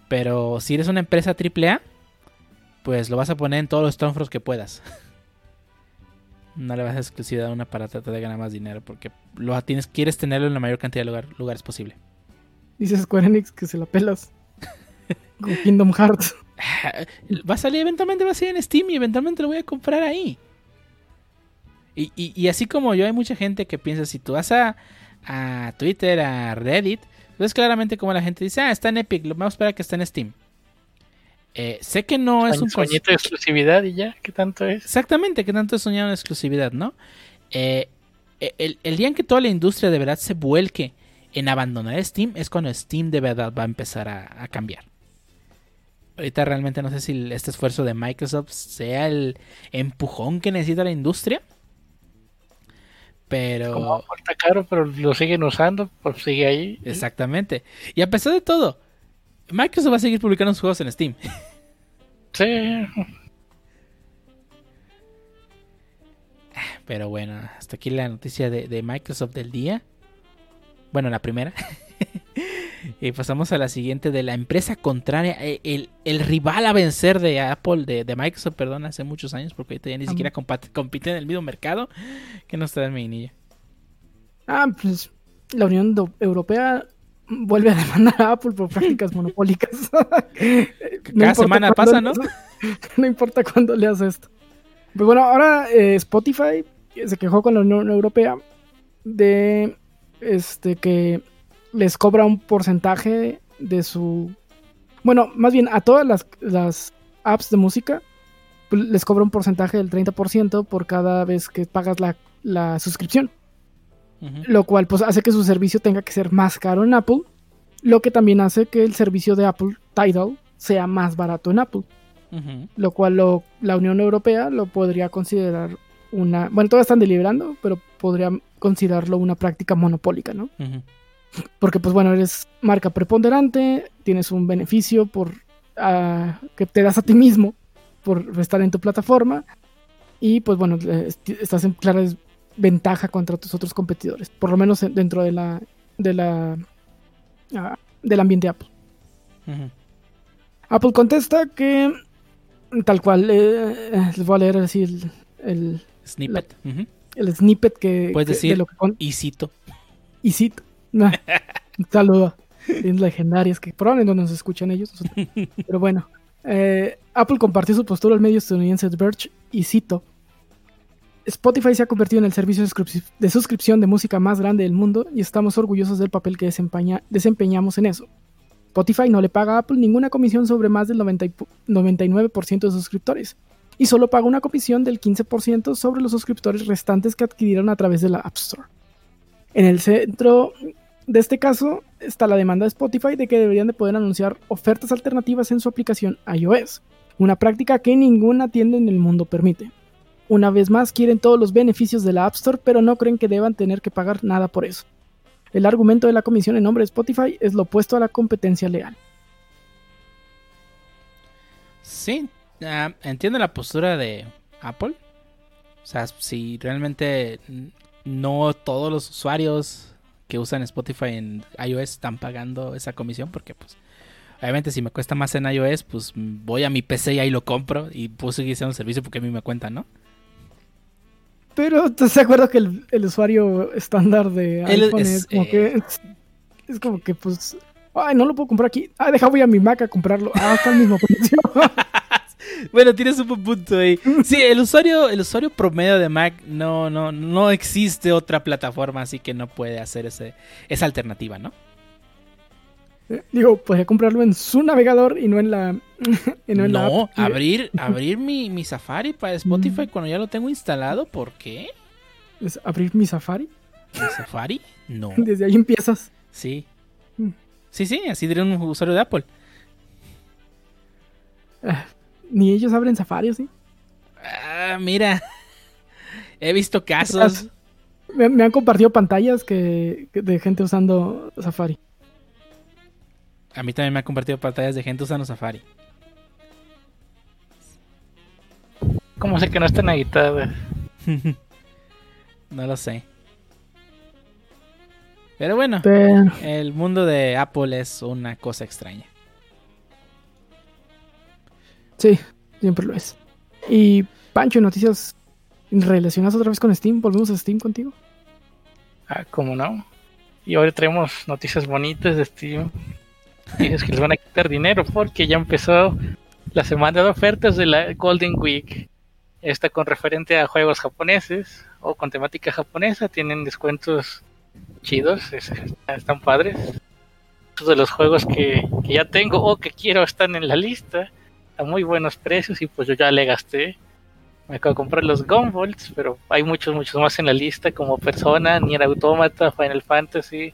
Pero si eres una empresa AAA, pues lo vas a poner en todos los storefronts que puedas. No le vas a exclusividad a una para tratar de ganar más dinero porque lo tienes, quieres tenerlo en la mayor cantidad de lugar- lugares posible. Dice Square Enix que se la pelas. Con Kingdom Hearts. Va a salir eventualmente, va a salir en Steam y eventualmente lo voy a comprar ahí. Y, y- y así como yo, hay mucha gente que piensa, si tú vas a, a Twitter, a Reddit, ves claramente como la gente dice, ah, está en Epic, lo vamos a esperar a que esté en Steam. Eh, sé que no es un sueñito de exclusividad y ya, ¿qué tanto es? Exactamente, que tanto he soñado en exclusividad, ¿no? Eh, el, el día en que toda la industria de verdad se vuelque en abandonar Steam es cuando Steam de verdad va a empezar a, a cambiar. Ahorita realmente no sé si este esfuerzo de Microsoft sea el empujón que necesita la industria. Pero... Como está caro, pero lo siguen usando, pues sigue ahí. Exactamente. Y a pesar de todo, Microsoft va a seguir publicando sus juegos en Steam. Sí, Pero bueno, hasta aquí la noticia de, de Microsoft del día. Bueno, la primera. y pasamos a la siguiente de la empresa contraria, eh, el, el rival a vencer de Apple, de, de Microsoft, perdón, hace muchos años, porque ahorita ya ni siquiera compiten en el mismo mercado. que nos trae mi? Ah, pues la Unión Europea vuelve a demandar a Apple por prácticas monopólicas. Cada semana pasa, ¿no? no importa cuándo le hace esto. Pues bueno, ahora eh, Spotify se quejó con la Unión Europea de este que les cobra un porcentaje de su. Bueno, más bien a todas las, las apps de música pues, les cobra un porcentaje del 30% por cada vez que pagas la, la suscripción. Lo cual pues hace que su servicio tenga que ser más caro en Apple. Lo que también hace que el servicio de Apple, Tidal, sea más barato en Apple lo cual lo- la Unión Europea lo podría considerar una, bueno, todavía están deliberando, pero podría considerarlo una práctica monopólica, ¿no? Porque pues bueno, eres marca preponderante, tienes un beneficio por ah, que te das a ti mismo por estar en tu plataforma y pues bueno, est- estás en clara ventaja contra tus otros competidores, por lo menos en- dentro de la de la ah, del ambiente Apple. Apple contesta que tal cual, eh, eh, les voy a leer así el, el, Snippet. El snippet que, Puedes que- decir- de lo que con Y cito. y cito. Un saludo. Bien legendarias que probablemente no nos escuchan ellos. Pero bueno, eh, Apple compartió su postura al medio estadounidense The Verge y cito. Spotify se ha convertido en el servicio de suscrip- de suscripción de música más grande del mundo y estamos orgullosos del papel que desempeña- desempeñamos en eso. Spotify no le paga a Apple ninguna comisión sobre más del 90 y pu- 99% de suscriptores y solo paga una comisión del 15% sobre los suscriptores restantes que adquirieron a través de la App Store. En el centro de este caso está la demanda de Spotify de que deberían de poder anunciar ofertas alternativas en su aplicación iOS, una práctica que ninguna tienda en el mundo permite. Una vez más quieren todos los beneficios de la App Store, pero no creen que deban tener que pagar nada por eso. El argumento de la comisión en nombre de Spotify es lo opuesto a la competencia leal. Sí, ah, entiendo la postura de Apple. O sea, si realmente no todos los usuarios que usan Spotify en iOS están pagando esa comisión, porque pues obviamente si me cuesta más en iOS, pues voy a mi PC y ahí lo compro y puedo seguir haciendo el servicio porque a mí me cuenta, ¿no? Pero ¿estás de acuerdo que el, el usuario estándar de iPhone es, es, como eh, que es como que pues ay no lo puedo comprar aquí. Ah deja voy a mi Mac a comprarlo. Ah está al mismo precio Bueno, tienes un punto ahí. Sí, el usuario, el usuario promedio de Mac no, no, no existe otra plataforma, así que no puede hacer ese, esa alternativa, ¿no? digo podría comprarlo en su navegador y no en la y no en abrir, abrir mi, mi Safari para Spotify Mm. cuando ya lo tengo instalado, ¿por qué? Es abrir mi Safari ¿Mi Safari? No. desde ahí empiezas Sí. Mm. Sí, sí, así diría un usuario de Apple. Ah, ni ellos abren Safari ¿sí? Ah, mira. He visto casos. me, me han compartido pantallas que, que de gente usando Safari A mí también me ha compartido pantallas de gente usando Safari. ¿Cómo sé que no están editadas? no lo sé. Pero bueno, Pero- el mundo de Apple es una cosa extraña. Sí siempre lo es y Pancho noticias relacionadas otra vez con Steam volvemos a Steam contigo Ah, ¿cómo no? Y ahora traemos noticias bonitas de Steam. Y es que les van a quitar dinero porque ya empezó la semana de ofertas de la Golden Week. Esta con referente a juegos japoneses o con temática japonesa. Tienen descuentos chidos, es- están padres. Muchos de los juegos que ya tengo o que quiero están en la lista a muy buenos precios y pues yo ya le gasté. Me acabo de comprar los Gunvolts, pero hay muchos, muchos más en la lista, como Persona, Nier Automata, Final Fantasy,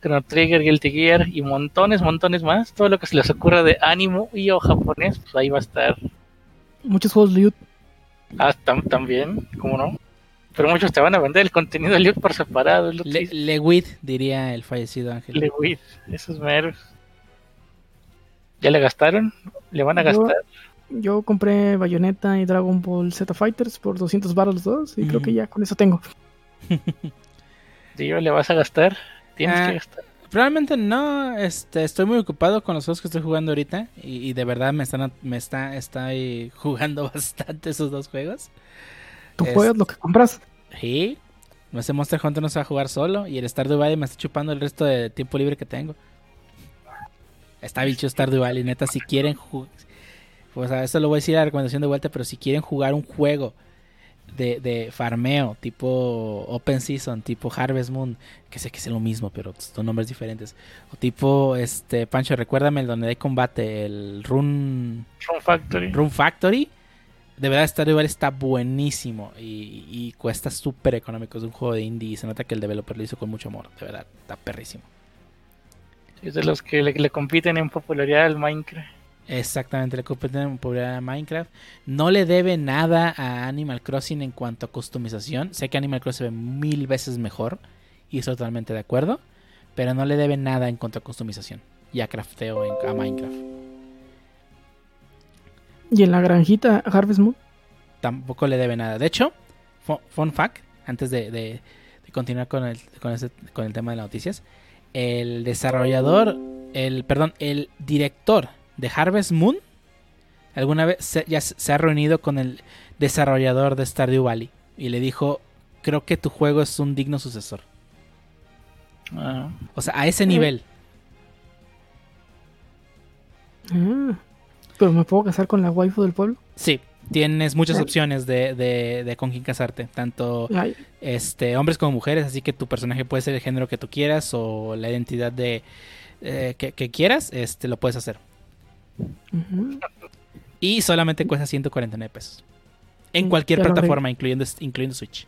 Chrono Trigger, Guilty Gear y montones, montones más. Todo lo que se les ocurra de ánimo y o japonés, pues ahí va a estar. muchos juegos Liut Ah, tam- también, ¿cómo no? Pero muchos te van a vender el contenido de Liut por separado. lo Le, diría el fallecido Ángel. Lewis, esos meros. ¿Ya le gastaron? ¿Le van a Yo- gastar? Yo compré Bayonetta y Dragon Ball Z Fighters por 200 baros los dos y creo que ya con eso tengo. ¿le vas a gastar? Tienes Ah. que gastar. Probablemente no, este, estoy muy ocupado con los juegos que estoy jugando ahorita y, y de verdad me están, me está, estoy jugando bastante esos dos juegos. Tú Es- juegas lo que compras. Sí, No sé, Monster Hunter no se va a jugar solo y el Stardew Valley me está chupando el resto de tiempo libre que tengo. Está bicho Stardew Valley, neta, si quieren jugar... Pues a eso lo voy a decir a la recomendación de vuelta, pero si quieren jugar un juego de, de farmeo, tipo Open Season, tipo Harvest Moon, que sé que es lo mismo, pero son nombres diferentes. O tipo, este, Pancho, recuérdame el donde hay combate, el Run, Run Factory. Run Factory. De verdad, Stardew Valley está buenísimo y, y cuesta súper económico. Es un juego de indie y se nota que el developer lo hizo con mucho amor. De verdad, está perrísimo. Es de los que le, le compiten en popularidad al Minecraft. Exactamente, le competen en popularidad a Minecraft. No le debe nada a Animal Crossing en cuanto a customización. Sé que Animal Crossing se ve mil veces mejor y estoy totalmente de acuerdo. Pero no le debe nada en cuanto a customización y a crafteo en, a Minecraft. Y en la granjita Harvest Moon. Tampoco le debe nada. De hecho, fu- fun fact, antes de, de- de continuar con el, con, ese- con el tema de las noticias, el desarrollador, el perdón, el director de Harvest Moon, alguna vez se, ya se ha reunido con el desarrollador de Stardew Valley y le dijo, creo que tu juego es un digno sucesor. Ah, O sea, a ese nivel. Ah, pero me puedo casar con la waifu del pueblo. Sí, tienes muchas opciones de, de, de con quién casarte, tanto Ay, este, hombres como mujeres, así que tu personaje puede ser el género que tú quieras o la identidad de eh, que, que quieras, este, lo puedes hacer. Y solamente cuesta 149 pesos. En Mm, cualquier plataforma, incluyendo, incluyendo Switch.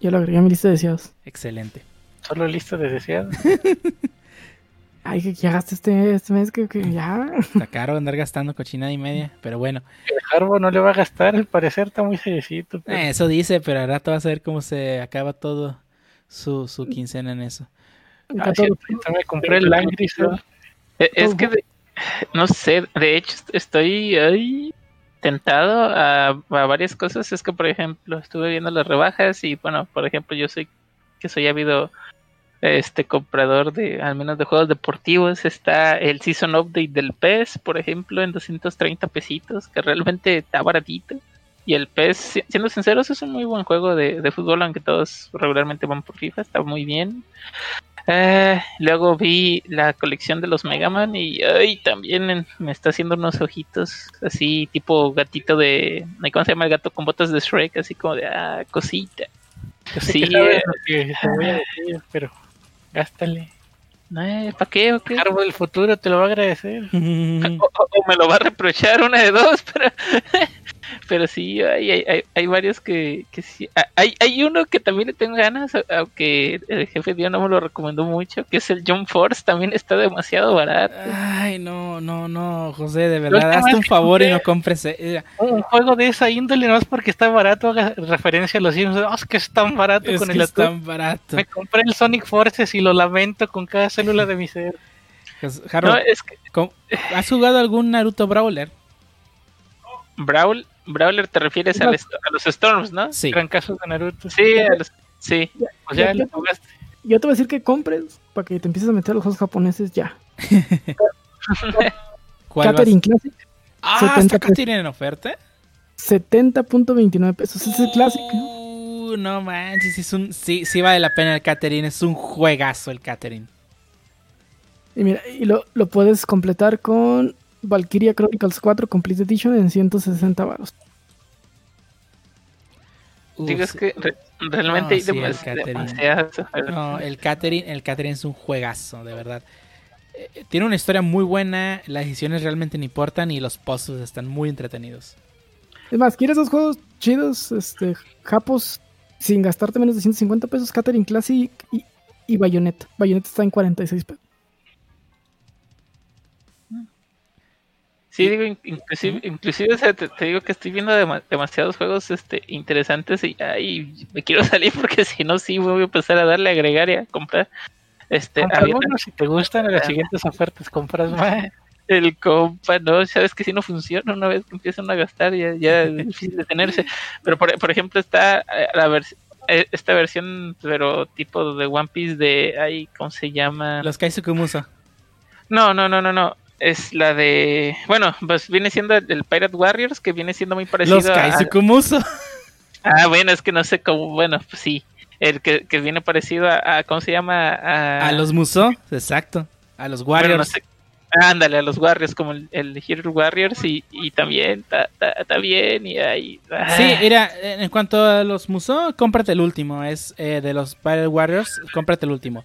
Ya lo agregué a mi lista de deseados. Excelente. solo lista de deseados. Ay, que ya gasté este, este mes que, que ya. Está caro andar gastando cochinada y media, pero bueno. El Harbo no le va a gastar, al parecer está muy seriecito. pero- Eh, eso dice, pero al rato vas a ver cómo se acaba todo su, su quincena en eso. Ah, sí, me compré el Angry Birds. E- Es que, de- no sé, de hecho est- estoy ahí tentado a, a varias cosas. Es que, por ejemplo, estuve viendo las rebajas y, bueno, por ejemplo, yo soy que soy habido este comprador de, al menos de juegos deportivos. Está el Season Update del PES, por ejemplo, en 230 pesitos, que realmente está baratito. Y el PES, si- siendo sinceros, es un muy buen juego de, de fútbol, aunque todos regularmente van por FIFA, está muy bien. Eh, luego vi la colección de los Mega Man y ay, también en- me está haciendo unos ojitos así tipo gatito de... ¿Cómo se llama el gato con botas de Shrek? Así como de ah, cosita. Sí, que sabes eh. lo que te voy a decir, pero gástale. ¿Para qué o qué? El Harbo del futuro te lo va a agradecer. O, o- o me lo va a reprochar una de dos, pero, pero sí, hay, hay, hay- varios que, que sí. Hay, hay uno que también le tengo ganas, aunque el jefe Dio no me lo recomendó mucho, que es el Jump Force, también está demasiado barato. Ay, no, no, no, José, de verdad, hazte un favor y no compres. eh, Un juego de esa índole, no es porque está barato, haga referencia a los Simpsons. "Ah, es que es tan barato Es con que el es atún". tan barato. Me compré el Sonic Forces y lo lamento con cada célula de mi ser. Pues, Harold, No, es que ¿cómo- ¿has jugado algún Naruto Brawler? Brawl, Brawler te refieres a los Storms, ¿no? Sí. Gran caso de Naruto. Sí, a los- sí. Pues ya Ya- lo jugaste. Yo te voy a decir que compres para que te empieces a meter a los juegos japoneses ya. ¿Cuál vas- Catherine Classic, Ah, 70 ¿está Catherine en oferta? 70.29 pesos. Es el clásico. Uh, no manches, es un, sí, sí vale la pena el Catherine, es un juegazo el Catherine. Y mira, y lo, lo puedes completar con Valkyria Chronicles 4 Complete Edition en 160 baros. Uf, Digo, es que re- realmente No, hay sí, el demasiadas. No, el Catherine, el Catherine es un juegazo, de verdad. Eh, tiene una historia muy buena, las decisiones realmente no importan y los puzzles están muy entretenidos. Es más, ¿quieres dos juegos chidos, este, japos, sin gastarte menos de 150 pesos? Catherine Classic y, y Bayonetta. Bayonetta está en 46 pesos. Sí, digo, in- inclusive, inclusive o sea, te, te digo que estoy viendo dema- demasiados juegos este, interesantes y ay, me quiero salir porque si no, sí voy a empezar a darle a agregar y a comprar. Este, había uno, si te gustan, en las siguientes ofertas compras más. el compa, no, sabes que si no funciona una vez que empiezan a gastar, ya, ya es difícil detenerse. Pero por, por ejemplo, está eh, la vers- eh, esta versión, pero tipo de One Piece de, ay, ¿cómo se llama? Los Kaizukumuso. No, no, no, no, no. Es la de. Bueno, pues viene siendo el, Pirate Warriors, que viene siendo muy parecido Los a. Kaizukumuso. Ah, bueno, es que no sé cómo. Bueno, pues sí. el que, que viene parecido a, a- ¿cómo se llama? A, A los Musou, exacto. A los bueno, Warriors. no sé. Ándale, a los Warriors, como el, el Hero Warriors, y, y también está bien, y ahí... Sí, mira, en cuanto a los Musou, cómprate el último. Es eh, de los Battle Warriors, cómprate el último.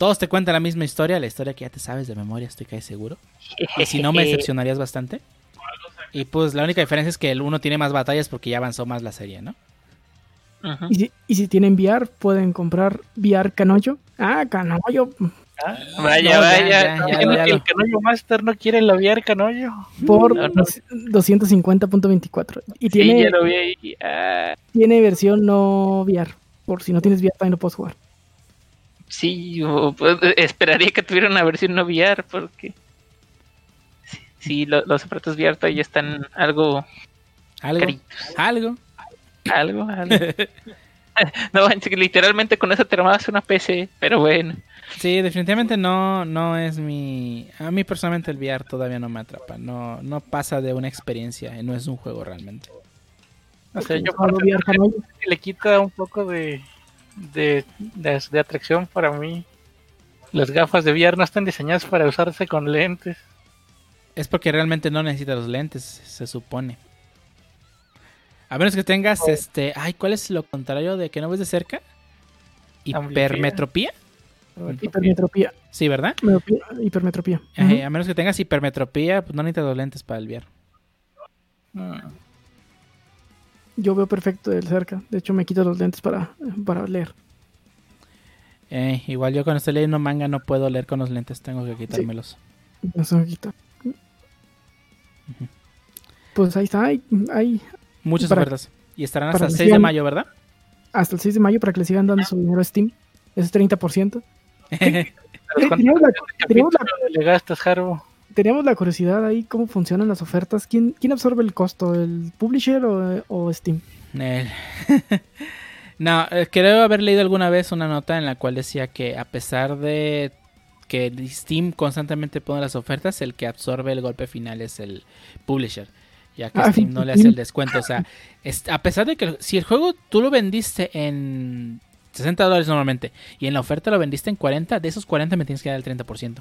Todos te cuentan la misma historia, la historia que ya te sabes de memoria, estoy casi seguro. Y si no, me decepcionarías bastante. Y pues la única diferencia es que el uno tiene más batallas porque ya avanzó más la serie, ¿no? Y si, y si tienen VR, pueden comprar VR Canoyo. Ah, Canoyo. Ah, Vaya, No, vaya. ya, no, ya, Viendo ya que lo- el Canoyo Master no quiere labiar Canoyo. Por No, no. 250.24. Y Sí, tiene, ya lo vi ahí. ah, tiene versión no VR. Por si no tienes VR, también no puedes jugar. Sí, o, pues, esperaría que tuviera una versión no VR, porque... Sí, sí, lo- los aparatos VR todavía están algo... Algo. Caritos. Algo. Algo, algo. no, literalmente con eso te armabas una PC, pero bueno. Sí, definitivamente no, no es mi... A mí personalmente el VR todavía no me atrapa. No, no pasa de una experiencia, no es un juego realmente. O sea, yo VR Canoyo. le quita un poco de, de, de, de atracción para mí. Las gafas de VR no están diseñadas para usarse con lentes. Es porque realmente no necesitas los lentes, se supone. A menos que tengas este... Ay, ¿cuál es lo contrario de que no ves de cerca? Hipermetropía. Hipermetropía. Sí, ¿verdad? Metropía- Hipermetropía. Ujú. a menos que tengas hipermetropía, pues no necesitas los lentes para el VR. Mm. Yo veo perfecto de cerca. De hecho, me quito los lentes para, para leer. Eh, igual yo cuando estoy leyendo manga no puedo leer con los lentes, tengo que quitármelos. No se me quita. Pues ahí está. Hay, hay Muchas Para- ofertas. Y estarán hasta el que 6 de mayo, ¿verdad? hasta el 6 de mayo para que le sigan dando su dinero a Steam. Ese es 30%. ¿Sabes cuánto Teníamos la, capítulo le gastas, Harbo? Teníamos la curiosidad ahí cómo funcionan las ofertas. ¿Quién, quién absorbe el costo? ¿El publisher o, o Steam? El- no, eh, creo haber leído alguna vez una nota en la cual decía que a pesar de que Steam constantemente pone las ofertas, el que absorbe el golpe final es el publisher. Ya que Steam no le hace el descuento. O sea, es- a pesar de que si el juego tú lo vendiste en 60 dólares normalmente y en la oferta lo vendiste en 40, de esos 40 me tienes que dar el 30%.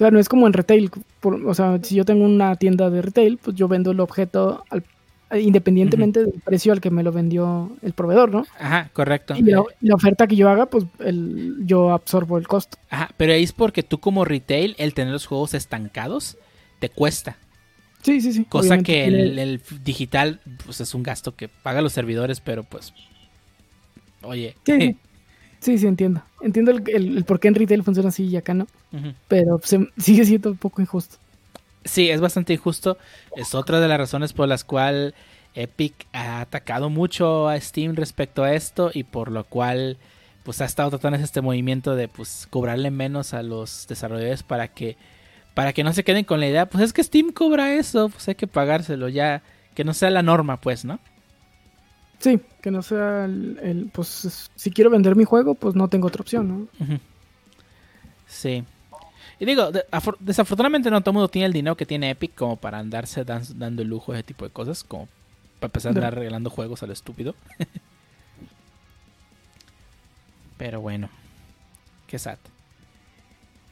O sea, no es como en retail. por- o sea, si yo tengo una tienda de retail, pues yo vendo el objeto al- independientemente del precio al que me lo vendió el proveedor, ¿no? Ajá, correcto. Y la, Eh, la oferta que yo haga, pues el, yo absorbo el costo. Ajá, pero ahí es porque tú como retail, el tener los juegos estancados, te cuesta. Sí, sí, sí. Cosa obviamente que tiene- el, el digital, pues es un gasto que paga los servidores, pero pues... Oye. Sí, sí. Sí, sí, entiendo. Entiendo el, el- el por qué en retail funciona así y acá no. Pero se- sigue siendo un poco injusto. Sí, es bastante injusto. Es otra de las razones por las cuales Epic ha atacado mucho a Steam respecto a esto y por lo cual pues ha estado tratando este movimiento de pues cobrarle menos a los desarrolladores para que para que no se queden con la idea, pues es que Steam cobra eso, pues hay que pagárselo ya, que no sea la norma, pues, ¿no? Sí, que no sea el, el, pues es- si quiero vender mi juego, pues no tengo otra opción, ¿no? Sí. Y digo, de- afor- desafortunadamente no todo el mundo tiene el dinero que tiene Epic como para andarse dan- dando el lujo a ese tipo de cosas, como para empezar a De- andar regalando juegos a lo estúpido. Pero bueno, qué sad.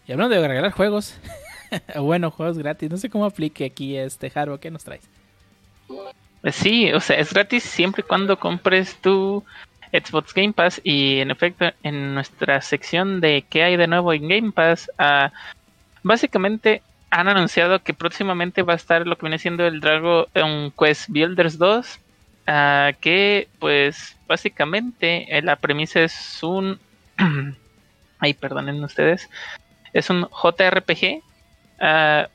Y hablando de regalar juegos, bueno, juegos gratis, no sé cómo aplique aquí este Haro, ¿qué nos traes? Pues sí, o sea, es gratis siempre y cuando compres tu Xbox Game Pass. Y en efecto, en nuestra sección de qué hay de nuevo en Game Pass, ah, básicamente han anunciado que próximamente va a estar lo que viene siendo el Dragon Quest Builders 2. ah, que pues básicamente eh, la premisa es un... Ay, perdonen ustedes. Es un JRPG. ah,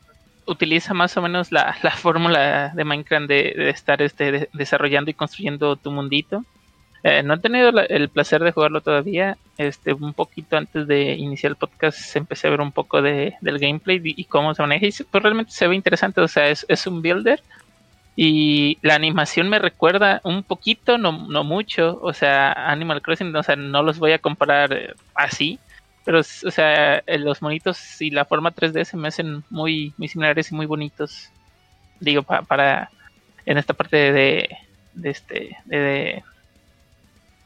utiliza más o menos la, la fórmula de Minecraft de, estar este, de- desarrollando y construyendo tu mundito. Eh, no he tenido el placer de jugarlo todavía. Este, un poquito antes de iniciar el podcast empecé a ver un poco de, del gameplay y, cómo se maneja. Y pues realmente se ve interesante. O sea, es, es un builder. Y la animación me recuerda un poquito, no, no mucho. O sea, Animal Crossing, o sea, no los voy a comparar eh, así. Pero, o sea, eh, los monitos y la forma 3D se me hacen muy, muy similares y muy bonitos. Digo, pa- para en esta parte de, de este, de-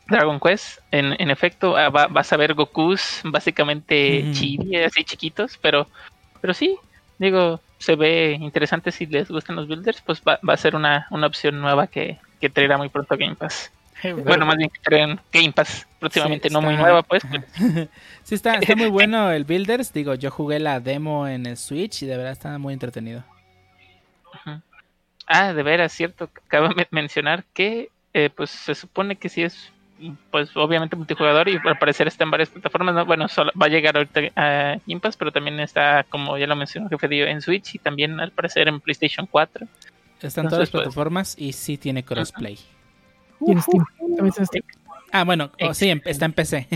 Dragon Quest. En, en efecto, ah, va- vas a ver Gokus básicamente Ujú. chibi, así chiquitos, pero, pero sí, digo, se ve interesante si les gustan los builders, pues va, va a ser una, una opción nueva que, que traerá muy pronto Game Pass. Bueno, más bien que traerán Game Pass próximamente, Sí, no muy nueva, pues. Ajá. sí, está, está muy bueno el Builders. Digo, yo jugué la demo en el Switch y de verdad está muy entretenido. Ah, de veras, cierto. Acabo de mencionar que, eh, pues, se supone que sí es, pues, obviamente multijugador y al parecer está en varias plataformas. ¿no? Bueno, solo va a llegar ahorita a Game Pass, pero también está, como ya lo mencionó Jefe Dio, en Switch y también al parecer en PlayStation 4. Está en todas las pues- plataformas y sí tiene crossplay. Y en Steam. También está en Steam. Ah, bueno, oh, sí, en- está en PC.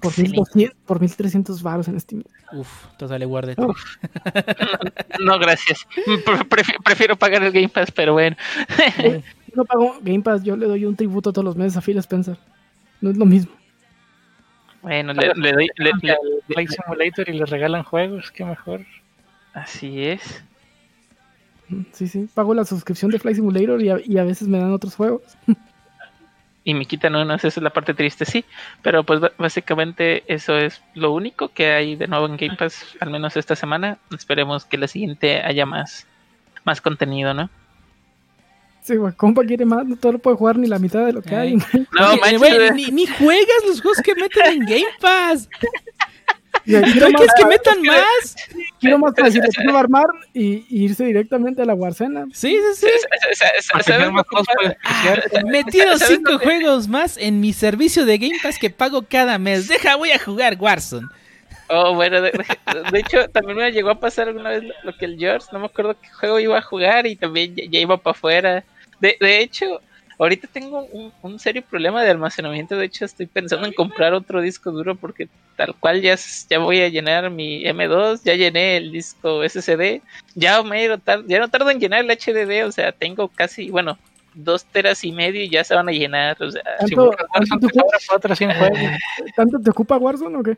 Por, Excelente. 1200, por 1300 baros en Steam. Uf, it. Uf. No, gracias. Pre- prefi- prefiero pagar el Game Pass, pero bueno. No pago Game Pass, yo le doy un tributo todos los meses a Phil Spencer. No es lo mismo. Bueno, le, le doy. le- le- Flight Simulator y le regalan juegos, qué mejor. así es. Sí, sí. Pago la suscripción de Flight Simulator y a, y a veces me dan otros juegos. y me quitan unos, esa es la parte triste, sí. Pero pues básicamente eso es lo único que hay de nuevo en Game Pass, al menos esta semana. Esperemos que la siguiente haya más, más contenido, ¿no? Sí, güey. Compa quiere más, no todo lo puede jugar ni la mitad de lo que Ay. hay. No, Oye, manches, güey, eh. ni, ni juegas los juegos que meten en Game Pass. Y ahí ¿Tú quiero más, quieres que metan más? quiero más no va a armar y, y irse directamente a la Warzena. Sí, sí, sí. ¿Sabes cinco juegos más en mi servicio de Game Pass que pago cada mes. Deja, voy a jugar Warzone. Oh, bueno, de, de hecho también me llegó a pasar alguna vez lo, lo que el George, no me acuerdo qué juego iba a jugar y también ya, ya iba para afuera. De, de hecho, ahorita tengo un, un serio problema de almacenamiento, de hecho estoy pensando en comprar otro disco duro porque tal cual ya, ya voy a llenar mi M2, ya llené el disco SSD, ya, me he ido tar- ya no tardo en llenar el HDD, o sea, tengo casi, bueno, dos teras y medio y ya se van a llenar, o sea, Si ¿Tanto, buscas tanto te ocupa, sobra para otros 100 juegos. tanto te ocupa Warzone o qué?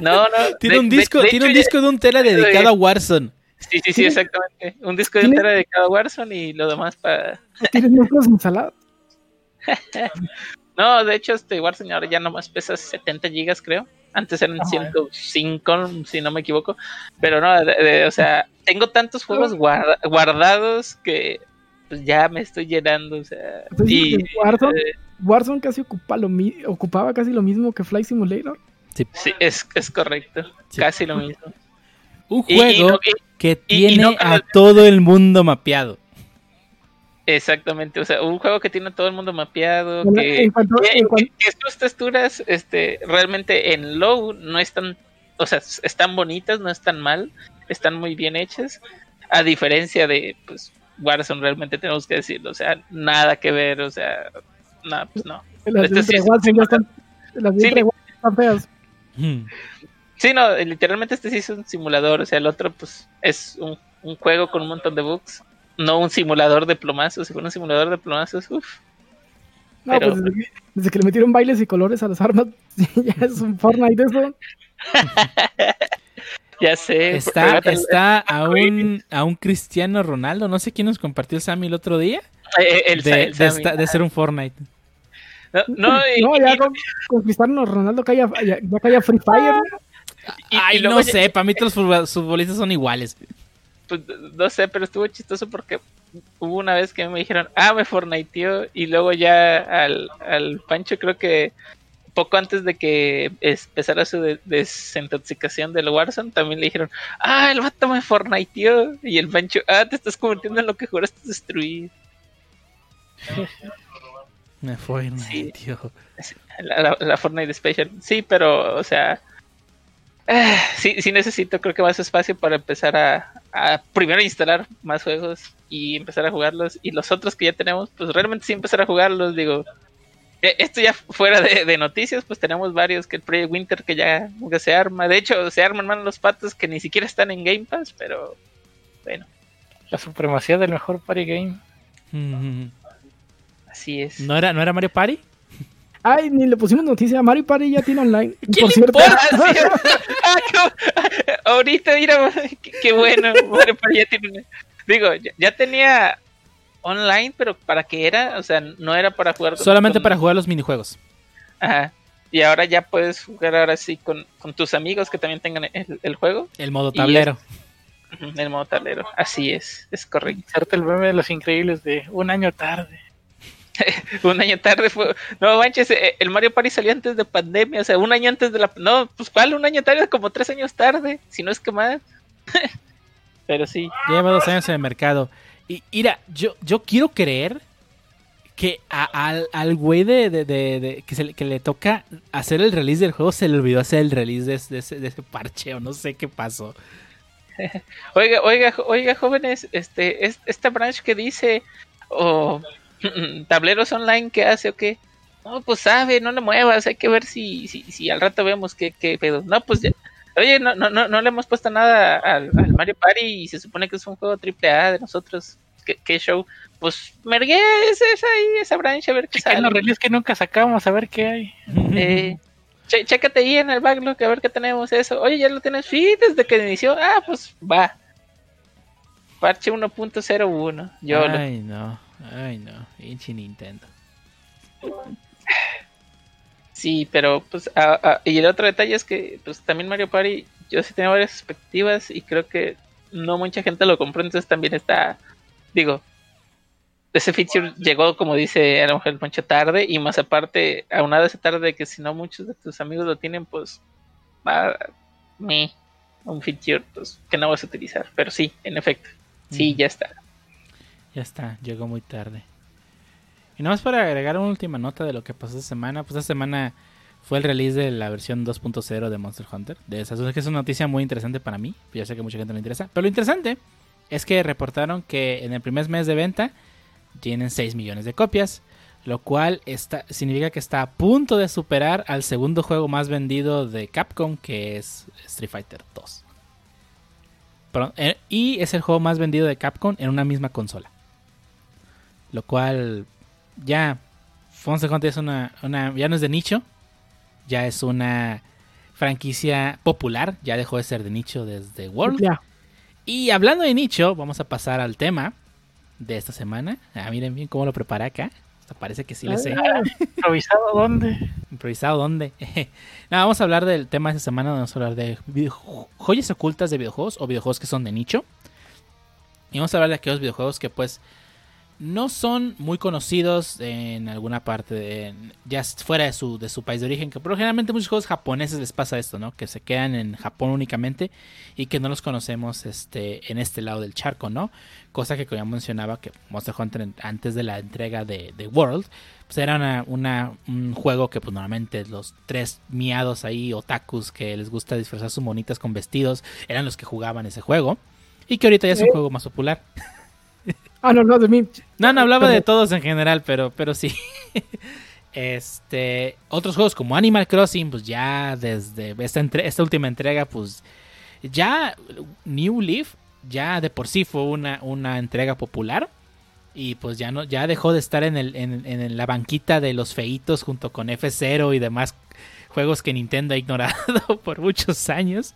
no, no. Tiene de- un disco, de tiene un hecho, disco de un tera dedicado a Warzone. Sí, sí, sí, exactamente. Un disco de ¿Tiene- entera dedicado a Warzone y lo demás para. Tienes núcleos instalados. No, de hecho, este Warzone ahora ya nomás pesa 70 gigas, creo. Antes eran Ajá. 105, si no me equivoco. Pero no, de- de- o sea, tengo tantos juegos guarda- guardados que pues ya me estoy llenando. O sea, Entonces, y, ¿en Warzone? eh, Warzone casi ocupa lo mi- ocupaba casi lo mismo que Flight Simulator. sí, es, es correcto. Sí. Casi lo mismo. Un Y- y juego no- que y- y tiene no a todo el mundo mapeado. exactamente. O sea, un juego que tiene todo el mundo mapeado. En, que, en cuanto, que, en cuan- que sus texturas este realmente en low no están o sea están bonitas no están mal están muy bien hechas a diferencia de pues Warzone realmente tenemos que decirlo o sea nada que ver o sea no pues no las este de sí es Warzone un ya están, las de Sí, entre li- Warzone están feas. Hmm. Sí no literalmente este sí es un simulador o sea el otro pues es un, un juego con un montón de bugs no un simulador de plomazos si fuera un simulador de plomazos uff No, Pero- pues desde que, desde que le metieron bailes y colores a las armas, ya es un Fortnite eso. ya sé Está, está a un, a un Cristiano Ronaldo. No sé quién nos compartió Sammy el otro día. eh, el- De, el de Sammy. esta- de ser un Fortnite. no, no, y- No, ya y- con, con Cristiano Ronaldo caía, ya, ya caía Free Fire. Y- Ay, y luego no sé. Para mí todos los futbol- futbolistas son iguales. pues, no sé, pero estuvo chistoso porque hubo una vez que me dijeron, ah, me fornaiteó, y luego ya al, al Pancho creo que poco antes de que empezara su de- desintoxicación del Warzone, también le dijeron, ah, el vato me fornaiteó, y el Pancho, ah, te estás convirtiendo en lo que juraste destruir. Me fue, Sí. tío. La, la, la Fortnite Special. Sí, pero, o sea, ah, sí, sí necesito, creo que más espacio para empezar a, a primero instalar más juegos y empezar a jugarlos. Y los otros que ya tenemos, pues realmente sí empezar a jugarlos. Digo, eh, esto ya fuera de, de noticias, pues tenemos varios que el Project Winter que ya nunca se arma. De hecho, se arman más los patos que ni siquiera están en Game Pass, pero bueno, La supremacía del mejor party game. Mm. así es. ¿No era, ¿No era Mario Party? Ay, ni le pusimos noticia. Mario Party ya tiene online. ¿Qué Por le cierto, importa? Ah, sí. Ah, qué- ahorita, mira, qué, qué bueno. Mario Party ya tiene una- Digo, ya, ya tenía online, pero ¿para qué era? O sea, no era para jugar. Solamente con- para jugar los minijuegos. Ajá. Y ahora ya puedes jugar ahora sí con, con tus amigos que también tengan el, el juego. El modo tablero. El modo tablero. Así es, es correcto. Inserte el meme de los increíbles de un año tarde. Un año tarde fue. No manches, eh, el Mario Party salió antes de pandemia. O sea, un año antes de la. No, pues ¿cuál? Un año tarde, como tres años tarde. Si no es que más. Pero sí. Lleva dos años en el mercado. Y mira, yo, yo quiero creer que a- al, al güey de, de- de- de- que, se que le toca hacer el release del juego se le olvidó hacer el release de, ese, de ese parche o no sé qué pasó. Oiga, oiga, oiga, jóvenes, este, es- esta branch que dice, o tableros online, ¿qué hace o qué? No, pues sabe, no le muevas, hay que ver si, si, si al rato vemos qué, qué pedo. No, pues ya. Oye, no, no, no, no le hemos puesto nada al, al Mario Party y se supone que es un juego triple A de nosotros. ¿Qué, qué show? Pues mergué esa, esa ahí, esa branch a ver qué Chequen sale. los releases que nunca sacamos, a ver qué hay. Eh, chécate ahí en el backlog a ver qué tenemos eso. Oye, ya lo tienes. Sí, desde que inició. Ah, pues va. Parche 1.01. Yo lo- Ay, no. Ay, no. Pinche Nintendo. Sí, pero pues. ah, y el otro detalle es que pues también Mario Party. Yo sí tenía varias expectativas y creo que no mucha gente lo compró. Entonces también está. Digo. Ese feature llegó, como dice a lo mejor mucho tarde. Y más aparte, aunado esa tarde de que si no muchos de tus amigos lo tienen, pues. Va. Me. Un feature pues, que no vas a utilizar. Pero sí, en efecto. Sí, ya está. Ya está, llegó muy tarde. Y nada más para agregar una última nota de lo que pasó esta semana. Pues esta semana fue el release de la versión 2.0 de Monster Hunter. De esas, que es una noticia muy interesante para mí. Ya sé que mucha gente no le interesa. Pero lo interesante es que reportaron que en el primer mes de venta tienen 6 millones de copias. Lo cual está, significa que está a punto de superar al segundo juego más vendido de Capcom, que es Street Fighter 2. Perdón, eh, y es el juego más vendido de Capcom en una misma consola. Lo cual ya Monster Hunter es una, una ya no es de nicho, ya es una franquicia popular, ya dejó de ser de nicho desde World. Ya. Y hablando de nicho, vamos a pasar al tema de esta semana. Ah, miren bien cómo lo preparé acá. Hasta parece que sí le sé. Ah, ¿Improvisado dónde? Improvisado, ¿dónde? Nada, vamos a hablar del tema de esta semana. Vamos a hablar de joyas ocultas de videojuegos o videojuegos que son de nicho. Y vamos a hablar de aquellos videojuegos que, pues, no son muy conocidos en alguna parte, de- ya fuera de su, de su país de origen. Que por lo generalmente muchos juegos japoneses les pasa esto, ¿no? Que se quedan en Japón únicamente y que no los conocemos este, en este lado del charco, ¿no? Cosa que como ya mencionaba que Monster Hunter antes de la entrega de, de World pues era una, una- un juego que pues normalmente los tres miados ahí otakus que les gusta disfrazar sus monitas con vestidos eran los que jugaban ese juego y que ahorita ya es un juego más popular. Ah, no, no, de mí. No, no hablaba de todos en general, pero, pero sí. Este, otros juegos como Animal Crossing, pues ya desde esta, entre- esta última entrega, pues ya New Leaf ya de por sí fue una, una entrega popular y pues ya no ya dejó de estar en, el, en, en la banquita de los feitos junto con F0 y demás juegos que Nintendo ha ignorado por muchos años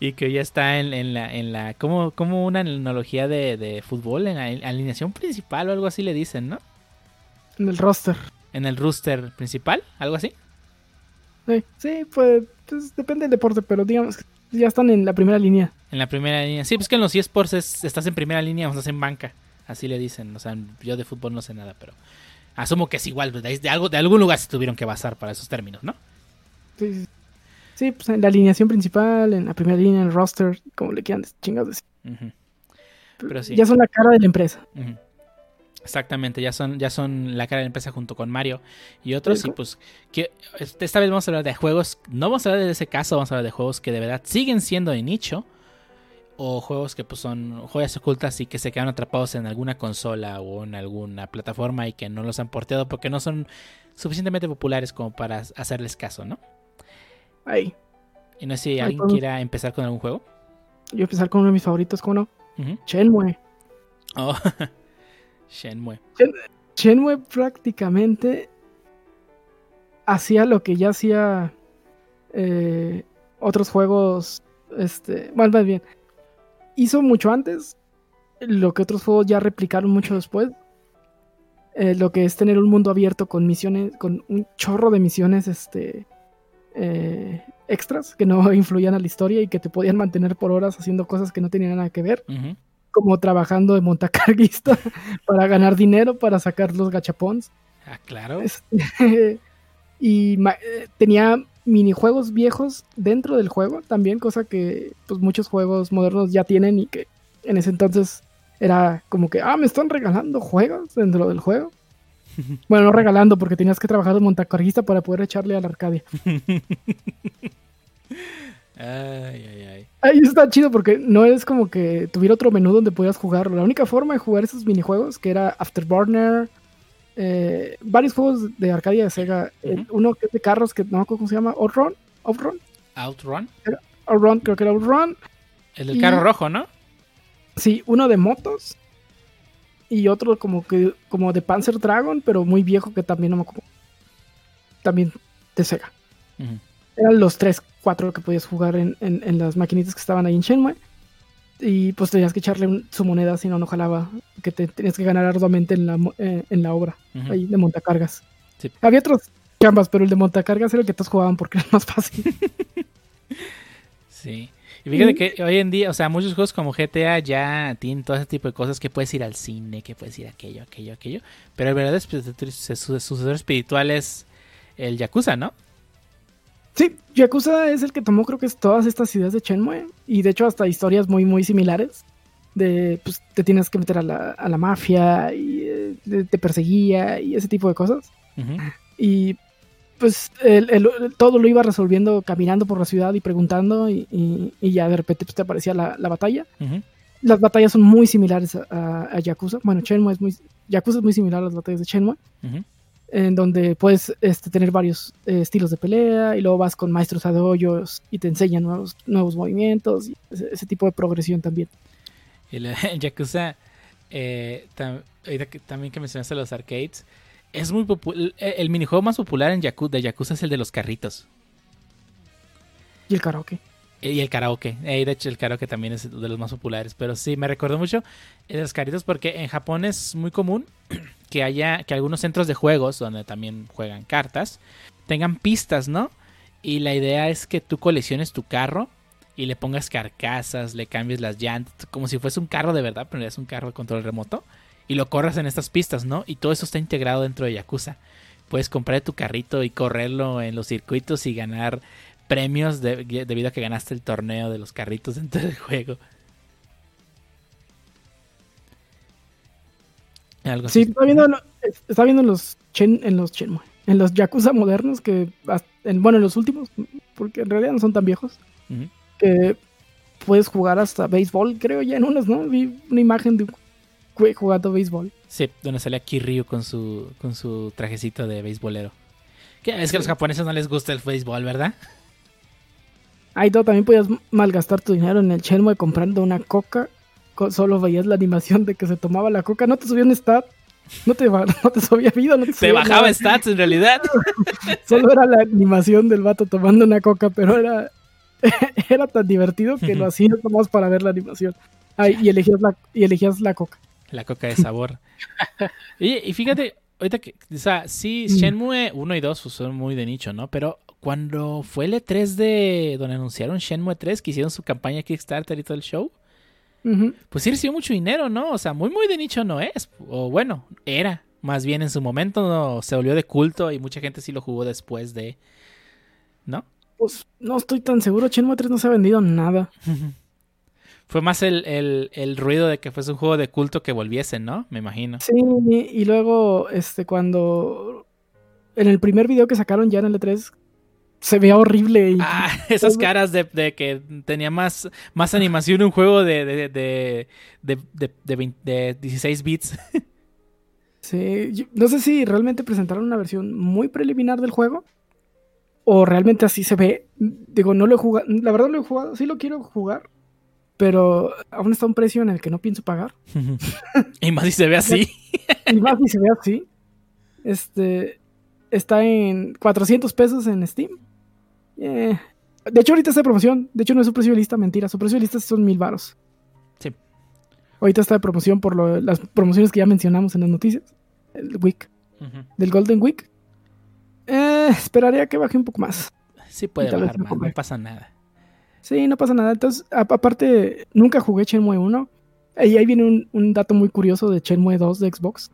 y que ya está en, en la en la como como una analogía de, de fútbol en la alineación principal o algo así le dicen, ¿no? En el roster. En el rooster principal, algo así. Sí, sí, pues, pues, depende del deporte, pero digamos que ya están en la primera línea. En la primera línea. Sí, pues que en los eSports es- estás en primera línea o estás en banca. Así le dicen. O sea, yo de fútbol no sé nada, pero asumo que es igual. pues, de algo, de algún lugar se tuvieron que basar para esos términos, ¿no? Sí, sí. Sí, pues en la alineación principal, en la primera línea, en el roster, como le quieran chingados decir. Pero sí. Ya son la cara de la empresa. Exactamente, ya son, ya son la cara de la empresa junto con Mario y otros. Y pues, que, esta vez vamos a hablar de juegos. No vamos a hablar de ese caso, vamos a hablar de juegos que de verdad siguen siendo de nicho. O juegos que pues son joyas ocultas y que se quedan atrapados en alguna consola o en alguna plataforma y que no los han porteado porque no son suficientemente populares como para hacerles caso, ¿no? Ahí. Y no sé si alguien podemos- quiera empezar con algún juego. Yo empezar con uno de mis favoritos, ¿cómo no? Ujú. Shenmue. Oh, Shenmue. Shenmue prácticamente hacía lo que ya hacía eh, otros juegos, este, bueno, más bien, hizo mucho antes lo que otros juegos ya replicaron mucho después, eh, lo que es tener un mundo abierto con misiones, con un chorro de misiones este, eh, extras que no influían a la historia y que te podían mantener por horas haciendo cosas que no tenían nada que ver, como trabajando de montacarguista para ganar dinero, para sacar los gachapons. Ah, claro. Este, y eh, tenía minijuegos viejos dentro del juego también, cosa que pues muchos juegos modernos ya tienen y que en ese entonces era como que, ah, me están regalando juegos dentro del juego. Bueno, no regalando porque tenías que trabajar de montacarguista para poder echarle a la Arcadia. Ay, ay, ay. Ahí está chido porque no es como que tuviera otro menú donde podías jugarlo. La única forma de jugar esos minijuegos, que era Afterburner, eh, varios juegos de Arcadia de Sega, eh, uno que es de carros que no me acuerdo cómo se llama, Outrun, Outrun, Outrun. Outrun, creo que era Outrun. El del Y- carro rojo, ¿no? Sí, uno de motos y otro como que como de Panzer Dragon, pero muy viejo que también no me acuerdo. También de Sega. Eran los 3, 4 que podías jugar en, en- en las maquinitas que estaban ahí en Shenmue. Y pues tenías que echarle un- su moneda, si no, no jalaba. Que te tenías que ganar arduamente en la, eh, en la obra, ahí de montacargas. Sí. Había otros chambas, pero el de montacargas era el que todos jugaban porque era más fácil. Sí. Y fíjate que hoy en día, o sea, muchos juegos como GTA ya tienen todo ese tipo de cosas que puedes ir al cine, que puedes ir aquello, aquello, aquello. Pero el verdadero su- sucesor espiritual es el Yakuza, ¿no? Sí, Yakuza es el que tomó creo que es todas estas ideas de Shenmue y de hecho hasta historias muy muy similares de pues te tienes que meter a la, a la mafia y eh, te- perseguía y ese tipo de cosas Ujú. y pues el- el- todo lo iba resolviendo caminando por la ciudad y preguntando y, y- y ya de repente pues, te aparecía la, la batalla. Ujú. Las batallas son muy similares a, a- a Yakuza. Bueno, Shenmue es muy Yakuza es muy similar a las batallas de Shenmue Ujú. en donde puedes este, tener varios eh, estilos de pelea y luego vas con maestros a doyos y te enseñan nuevos, nuevos movimientos y ese, ese tipo de progresión también. El, el Yakuza, eh, tam- también que mencionaste los arcades, es muy popular. El minijuego más popular en Yaku- de Yakuza es el de los carritos. Y el karaoke. Y el karaoke. Eh, de hecho, el karaoke también es de los más populares. Pero sí, me recordó mucho el de los carritos porque en Japón es muy común que haya que algunos centros de juegos donde también juegan cartas tengan pistas, ¿no? Y la idea es que tú colecciones tu carro y le pongas carcasas, le cambies las llantas, como si fuese un carro de verdad, pero es un carro de control remoto. Y lo corras en estas pistas, ¿no? Y todo eso está integrado dentro de Yakuza. Puedes comprar tu carrito y correrlo en los circuitos y ganar premios de- debido a que ganaste el torneo de los carritos dentro del juego. Algo Sí, está viendo, está viendo en los Chen, en los Shenmue, en los Yakuza modernos que, en- bueno, en los últimos, porque en realidad no son tan viejos, que puedes jugar hasta béisbol, creo ya en unos, ¿no? Vi una imagen de un jugando béisbol. Sí, donde sale aquí Ryu con su, con su trajecito de beisbolero. Que es que a los japoneses no les gusta el béisbol, ¿verdad? Ahí todo también podías malgastar tu dinero en el Shenmue comprando una coca. co- Solo veías la animación de que se tomaba la coca. No te subía un stat. No te, no te subía vida. No te, subía bajaba nada. stats en realidad. Solo era la animación del vato tomando una coca. Pero era, era tan divertido que lo hacías nomás para ver la animación. Ay, y, elegías la, y elegías la coca. La coca de sabor. Oye, y fíjate, ahorita que, o sea, sí, Mm. Shenmue 1 y 2 pues, son muy de nicho, ¿no? Pero cuando fue el E3 de donde anunciaron Shenmue 3, que hicieron su campaña Kickstarter y todo el show, pues sí recibió mucho dinero, ¿no? O sea, muy, muy de nicho no es. O bueno, era. Más bien en su momento no, se volvió de culto y mucha gente sí lo jugó después de. ¿No? Pues no estoy tan seguro. Shenmue 3 no se ha vendido nada. Fue más el, el, el ruido de que fuese un juego de culto que volviese, ¿no? Me imagino. Sí, y luego, este, cuando. En el primer video que sacaron ya en el E3, se veía horrible. Y, Ah, esas caras de, de que tenía más, más animación un juego de, de, de, de, de, de 20 de 16 bits. Sí, yo- no sé si realmente presentaron una versión muy preliminar del juego. O realmente así se ve. Digo, no lo he jugado. La verdad lo he jugado. Sí lo quiero jugar. Pero aún está a un precio en el que no pienso pagar. y más si se ve así. Y más si se ve así. Este. Está en 400 pesos en Steam. Eh, de hecho, ahorita está de promoción. De hecho, no es su precio de lista, mentira. Su precio de lista son mil varos. Sí. Ahorita está de promoción por lo- las promociones que ya mencionamos en las noticias. el Week, del Golden Week. Eh, esperaría que baje un poco más. Sí puede bajar más, no pasa nada. Sí, no pasa nada. Entonces, aparte, nunca jugué Shenmue 1. Y ahí viene un, un dato muy curioso de Shenmue 2 de Xbox.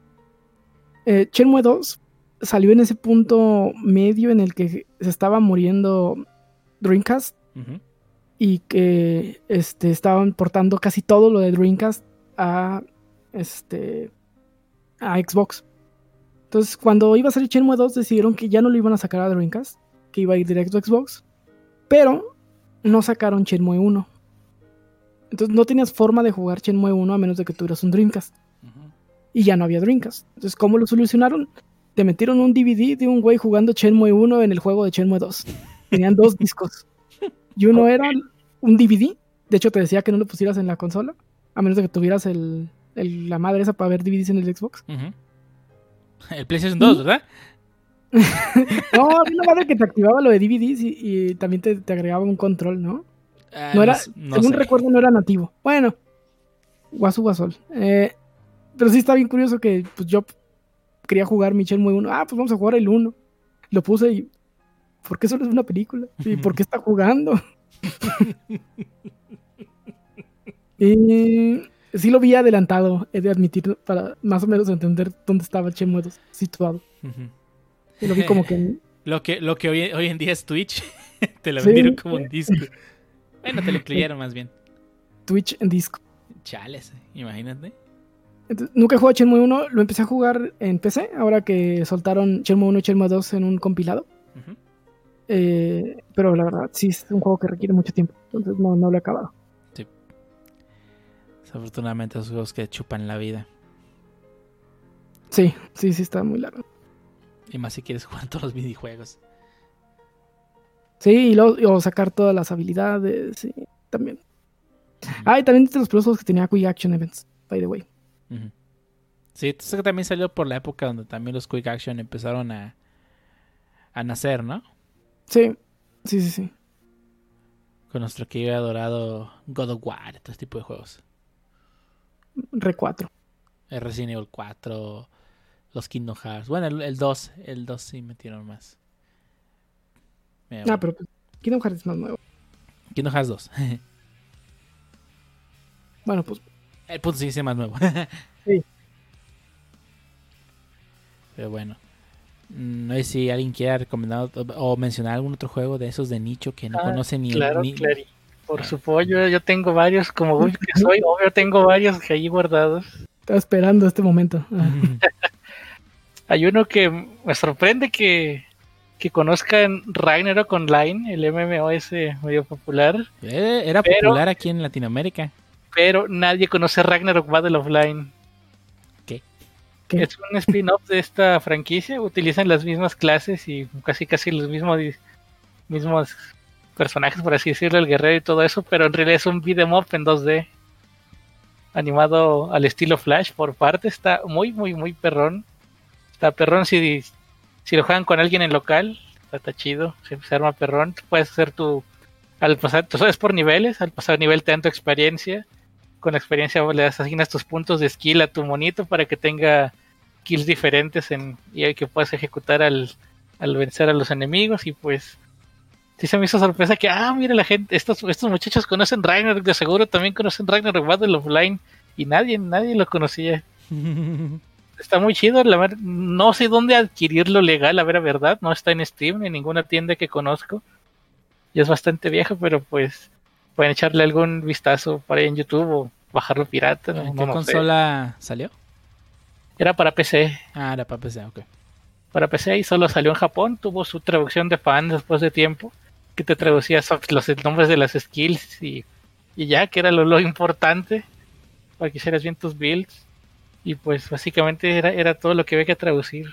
Eh, Shenmue 2 salió en ese punto medio en el que se estaba muriendo Dreamcast y que este, estaban portando casi todo lo de Dreamcast a, este, a Xbox. Entonces, cuando iba a salir Shenmue 2, decidieron que ya no lo iban a sacar a Dreamcast, que iba a ir directo a Xbox, pero no sacaron Shenmue 1. Entonces, no tenías forma de jugar Shenmue 1 a menos de que tuvieras un Dreamcast. Y ya no había Dreamcast. Entonces, ¿cómo lo solucionaron? Te metieron un DVD de un güey jugando Shenmue 1 en el juego de Shenmue 2. Tenían dos discos. Y uno era un DVD. De hecho, te decía que no lo pusieras en la consola. A menos de que tuvieras el, el- la madre esa para ver DVDs en el Xbox. El PlayStation 2, ¿verdad? No, había una madre que te activaba lo de DVDs y, y también te, te agregaba un control, ¿no? Ah, No era, no según sé. recuerdo, no era nativo. Bueno, Guasu Guasol. Eh, pero sí está bien curioso que pues, yo quería jugar mi Shenmue 1. Ah, pues vamos a jugar el 1. Lo puse y. ¿Por qué solo es una película? ¿Y por qué está jugando? y sí lo vi adelantado, he de admitir, para más o menos entender dónde estaba 2 situado. Ujú. Y lo vi como que Lo que, lo que hoy, hoy en día es Twitch, te lo Sí. vendieron como un disco. Bueno, te lo incluyeron más bien. Twitch en disco. Chales, imagínate. Entonces, nunca he jugado Shenmue 1, lo empecé a jugar en PC, ahora que soltaron Shenmue 1 y Shenmue 2 en un compilado. Eh, pero la verdad, sí es un juego que requiere mucho tiempo, entonces no, no lo he acabado. Desafortunadamente, esos juegos que chupan la vida. Sí, sí, sí está muy largo. Y más si quieres jugar todos los minijuegos. Sí, y luego o sacar todas las habilidades, sí, también. Ah, y también de los productos que tenía Quick Action Events, by the way. Sí, que también salió por la época donde también los Quick Action empezaron a, a nacer, ¿no? Sí, sí, sí, sí. Con nuestro querido y adorado God of War, todo este tipo de juegos. Re 4. El Resident Evil 4, los Kingdom Hearts. Bueno, el, el 2, el 2 sí metieron más. Mira, Ah, bueno. pero Kingdom Hearts es más nuevo. Kingdom Hearts 2. Bueno, pues el punto sí es más nuevo. Sí. Pero bueno. Mm, No sé si alguien quiera recomendar o, mencionar algún otro juego de esos de nicho que no Ah, conoce ni, Claro, ni- claro. Por su pollo, yo tengo varios, como que soy, obvio tengo varios que ahí guardados. estaba esperando este momento. Hay uno que me sorprende que, que conozcan Ragnarok Online, el MMO ese medio popular, Eh, Era Pero- popular aquí en Latinoamérica. pero nadie conoce Ragnarok Battle Offline. ¿Qué? ¿Qué? Es un spin-off de esta franquicia, utilizan las mismas clases y casi casi los mismos, mismos personajes, por así decirlo, el guerrero y todo eso, pero en realidad es un beat'em up en 2D. Animado al estilo Flash por parte, está muy, muy, muy perrón. Está perrón si, si lo juegan con alguien en local, está, chido, se, se arma perrón. Puedes hacer tu. Al pasar, tú sabes por niveles, al pasar nivel te dan tu experiencia. Con la experiencia le das, asignas tus puntos de skill a tu monito para que tenga kills diferentes en, y que puedas ejecutar al, al vencer a los enemigos. Y pues sí se me hizo sorpresa que, ah, mira la gente, estos, estos muchachos conocen Ragnarok, de seguro también conocen Ragnarok Battle Offline. Y nadie, nadie lo conocía. Está muy chido, la ver- no sé dónde adquirirlo legal, a ver, a verdad, no está en Steam ni en ninguna tienda que conozco. Y es bastante viejo, pero pues pueden echarle algún vistazo para ahí en YouTube o bajarlo pirata. ¿En no qué sé. consola salió? Era para PC, Ah, era para PC, ok. para PC y solo salió en Japón, tuvo su traducción de fan después de tiempo, que te traducía los nombres de las skills y, y ya, que era lo, lo importante para que hicieras bien tus builds. Y pues básicamente era, era todo lo que había que traducir.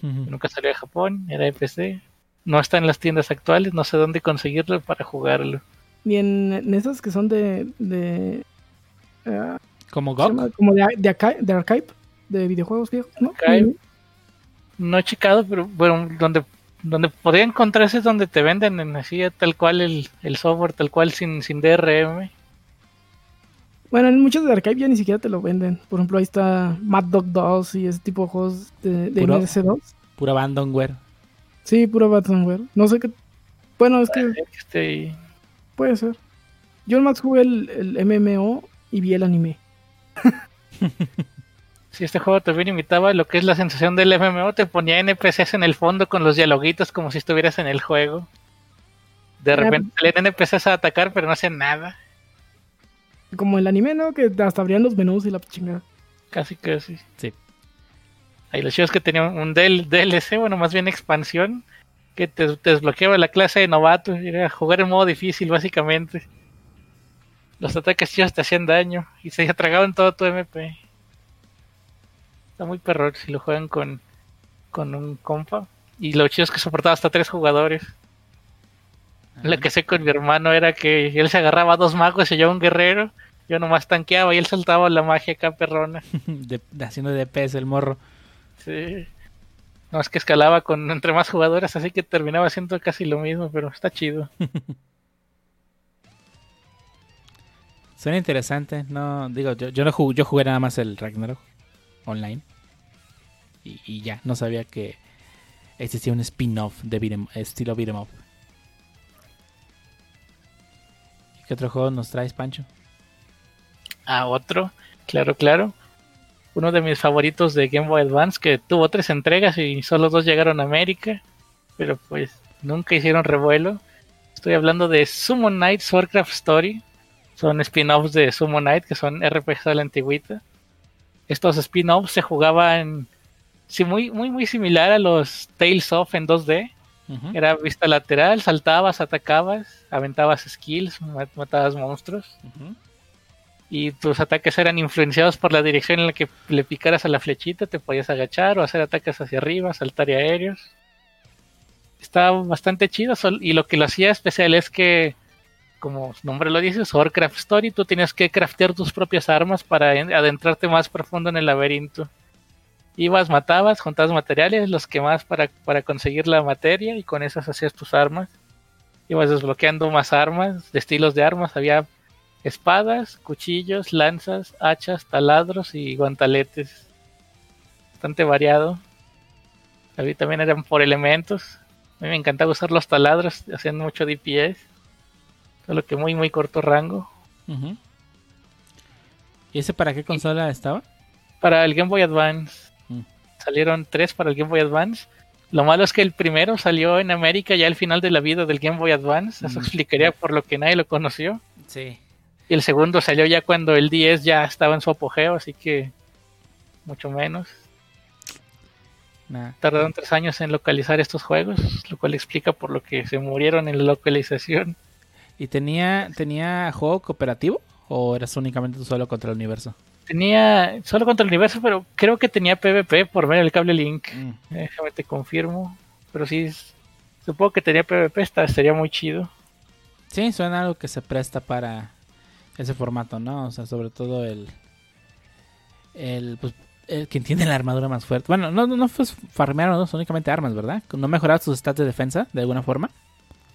Nunca salió de Japón, era de PC. No está en las tiendas actuales, no sé dónde conseguirlo para jugarlo. Y en, en esas que son de. de ah, ¿Como ¿cómo se GOG? como de, de, archi- de archive, de videojuegos viejos, ¿no? Archive. No he checado, pero bueno, donde, donde podría encontrarse es donde te venden en así tal cual el, el software, tal cual sin, sin DRM. Bueno, en muchos de Archive ya ni siquiera te lo venden. Por ejemplo, ahí está Mad Dog 2 y ese tipo de juegos de, de Puro- MS2. Pura abandonware. Sí, puro Batmanware. No sé qué. Bueno, es que Este, puede ser. Yo nomás jugué el, el MMO y vi el anime. si este juego también imitaba lo que es la sensación del MMO, te ponía NPCs en el fondo con los dialoguitos como si estuvieras en el juego. De repente salían NPCs a atacar, pero no hacían nada. Como el anime, ¿no? Que hasta abrían los menús y la chingada. Casi, casi. Sí. Ahí los chicos que tenían un DL DLC, bueno, más bien expansión, que te, te desbloqueaba la clase de novato. y Era jugar en modo difícil, básicamente. Los ataques chicos te hacían daño y se tragaban todo tu MP. Está muy perro si lo juegan con, con un compa. Y lo chido es que soportaba hasta tres jugadores. Lo que sé con mi hermano era que él se agarraba a dos magos y yo a un guerrero. Yo nomás tanqueaba y él saltaba la magia acá perrona. De- de- haciendo DPS el morro. Sí. No, es que escalaba con entre más jugadores, así que terminaba haciendo casi lo mismo, pero está chido. Suena interesante. No, digo, yo, yo no jugué, yo jugué nada más el Ragnarok online. Y, y ya, no sabía que existía un spin-off de estilo beat'em up. ¿Qué otro juego nos traes, Pancho? Ah, otro, claro, claro. Uno de mis favoritos de Game Boy Advance, que tuvo tres entregas y solo dos llegaron a América, pero pues nunca hicieron revuelo. Estoy hablando de Summon Knight Warcraft Story. Son spin-offs de Summon Knight, que son RPGs de la antigüita. Estos spin-offs se jugaban sí, muy, muy, muy similar a los Tales of en 2D. Era vista lateral, saltabas, atacabas, aventabas skills, mat- matabas monstruos. Y tus ataques eran influenciados por la dirección en la que le picaras a la flechita, te podías agachar o hacer ataques hacia arriba, saltar y aéreos. Estaba bastante chido y lo que lo hacía especial es que, como su nombre lo dice, Warcraft Story, tú tenías que craftear tus propias armas para en- adentrarte más profundo en el laberinto. Ibas, matabas, juntabas materiales, los quemabas para, para conseguir la materia y con esas hacías tus armas. Ibas desbloqueando más armas, de estilos de armas, había espadas, cuchillos, lanzas, hachas, taladros y guantaletes. Bastante variado. A mí también eran por elementos. A mí me encantaba usar los taladros, hacían mucho DPS. Solo que muy, muy corto rango. ¿Y ese para qué consola estaba? Para el Game Boy Advance. Salieron tres para el Game Boy Advance. Lo malo es que el primero salió en América ya al final de la vida del Game Boy Advance. Eso Mm. explicaría por lo que nadie lo conoció. Sí. Y el segundo salió ya cuando el 10 ya estaba en su apogeo, así que mucho menos. Nah. Tardaron tres años en localizar estos juegos, lo cual explica por lo que se murieron en la localización. ¿Y tenía, tenía juego cooperativo? ¿O eras únicamente tú solo contra el universo? Tenía solo contra el universo, pero creo que tenía PvP por medio del cable Link. Mm. Déjame te confirmo. Pero sí, supongo que tenía PvP, esta sería muy chido. Sí, suena algo que se presta para ese formato, ¿no? O sea, sobre todo el. El, pues, el que tiene la armadura más fuerte. Bueno, no, no, no fue farmear, no, son únicamente armas, ¿verdad? ¿No mejorabas tus stats de defensa de alguna forma?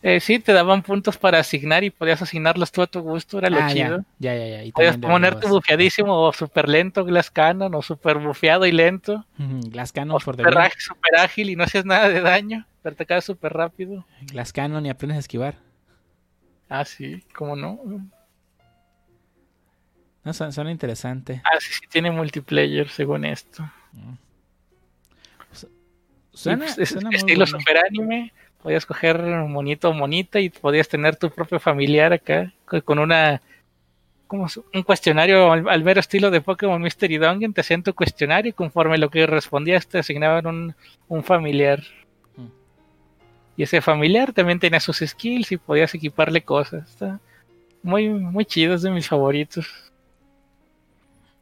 Eh, sí, te daban puntos para asignar y podías asignarlos tú a tu gusto, era lo Ah, chido. ya, ya, ya. Y Podías ponerte bufeadísimo o super lento Glass Cannon o super bufeado y lento. Ujú, Glass Cannon O por super, ágil, super ágil y no hacías nada de daño. Pero te acabas súper rápido. Glass Cannon y aprendes a esquivar. Ah, sí, ¿cómo no? No, suena, suena interesante. Ah, sí, sí tiene multiplayer según esto. Suena, Y, pues, es suena muy estilo bueno. super anime. Podías coger monito o monita y podías tener tu propio familiar acá co- con una como un cuestionario al, al mero estilo de Pokémon Mystery Dungeon. Te hacían tu cuestionario y conforme lo que respondías te asignaban un, un familiar. Mm. Y ese familiar también tenía sus skills y podías equiparle cosas. Está muy, muy chido, es de mis favoritos.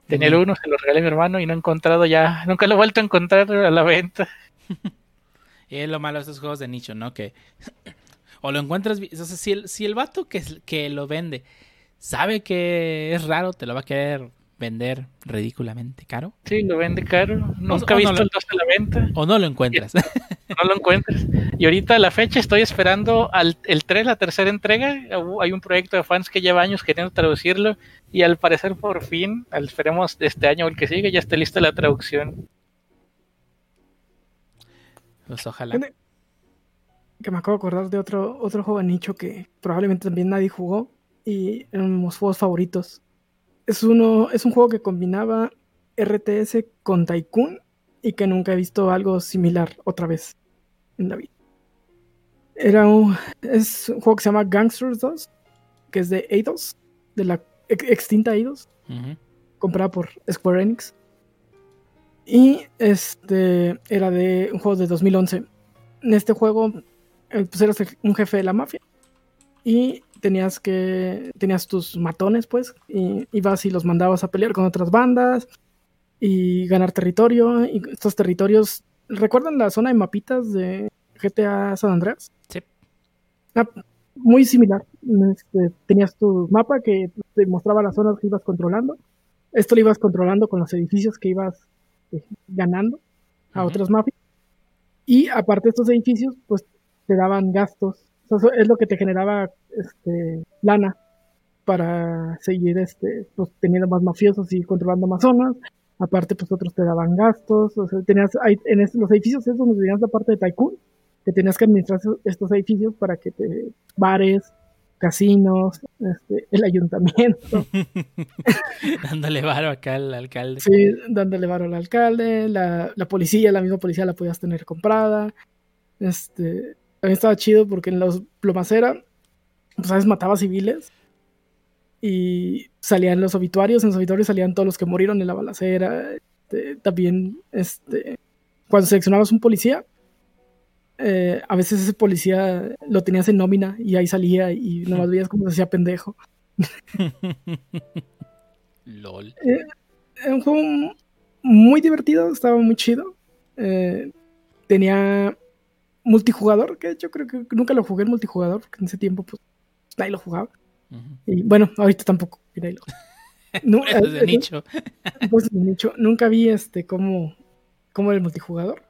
Tenía el uno, se lo regalé a mi hermano y no he encontrado ya, nunca lo he vuelto a encontrar a la venta. Y es lo malo de estos juegos de nicho, ¿no? Que o lo encuentras, bi- o sea, si el, si el vato que, que lo vende sabe que es raro, te lo va a querer vender ridículamente caro. Sí, lo vende caro. Nunca he no visto lo- el 2 a la venta. O no lo encuentras. No lo encuentres. Y ahorita a la fecha estoy esperando al, el 3, la tercera entrega. Hay un proyecto de fans que lleva años queriendo traducirlo. Y al parecer por fin, esperemos este año o el que sigue, ya esté lista la traducción. Pues ojalá. Que me acabo de acordar de otro, otro juego de nicho que probablemente también nadie jugó y eran mis juegos favoritos. Es, uno, es un juego que combinaba RTS con Tycoon y que nunca he visto algo similar otra vez en la vida. Era un, es un juego que se llama Gangsters 2, que es de Eidos, de la ex- extinta Eidos comprada por Square Enix. Y este era de un juego de 2011. En este juego, eh, pues eras un jefe de la mafia. Y tenías que. Tenías tus matones, pues. Y ibas y los mandabas a pelear con otras bandas. Y ganar territorio. Y estos territorios. ¿Recuerdan la zona de mapitas de GTA San Andreas? Sí. Ah, muy similar. Este, tenías tu mapa que te mostraba las zonas que ibas controlando. Esto lo ibas controlando con los edificios que ibas eh, ganando a otras mafias. Y aparte estos edificios, pues te daban gastos. O sea, es lo que te generaba este, lana para seguir este, pues, teniendo más mafiosos y controlando más zonas. Aparte, pues otros te daban gastos. O sea, tenías ahí, en es- los edificios es donde tenías la parte de Tycoon, que tenías que administrar estos edificios para que te bares, casinos, este, el ayuntamiento. Dándole varo acá al alcalde. Sí, dándole varo al alcalde, la, la policía, la misma policía la podías tener comprada. Este, también estaba chido porque en los plomacera, pues sabes, mataba civiles y salían los obituarios, en los obituarios salían todos los que murieron en la balacera. Este, también, este, cuando seleccionabas un policía, eh, a veces ese policía lo tenías en nómina y ahí salía y nomás veías cómo se hacía pendejo. LOL. Era un juego muy divertido, estaba muy chido. Eh, tenía multijugador, que yo creo que nunca lo jugué en multijugador, porque en ese tiempo pues nadie lo jugaba. Y bueno, ahorita tampoco. nadie lo- es de eh, eh, nicho. pues, de nicho. Nunca vi este cómo, cómo era el multijugador.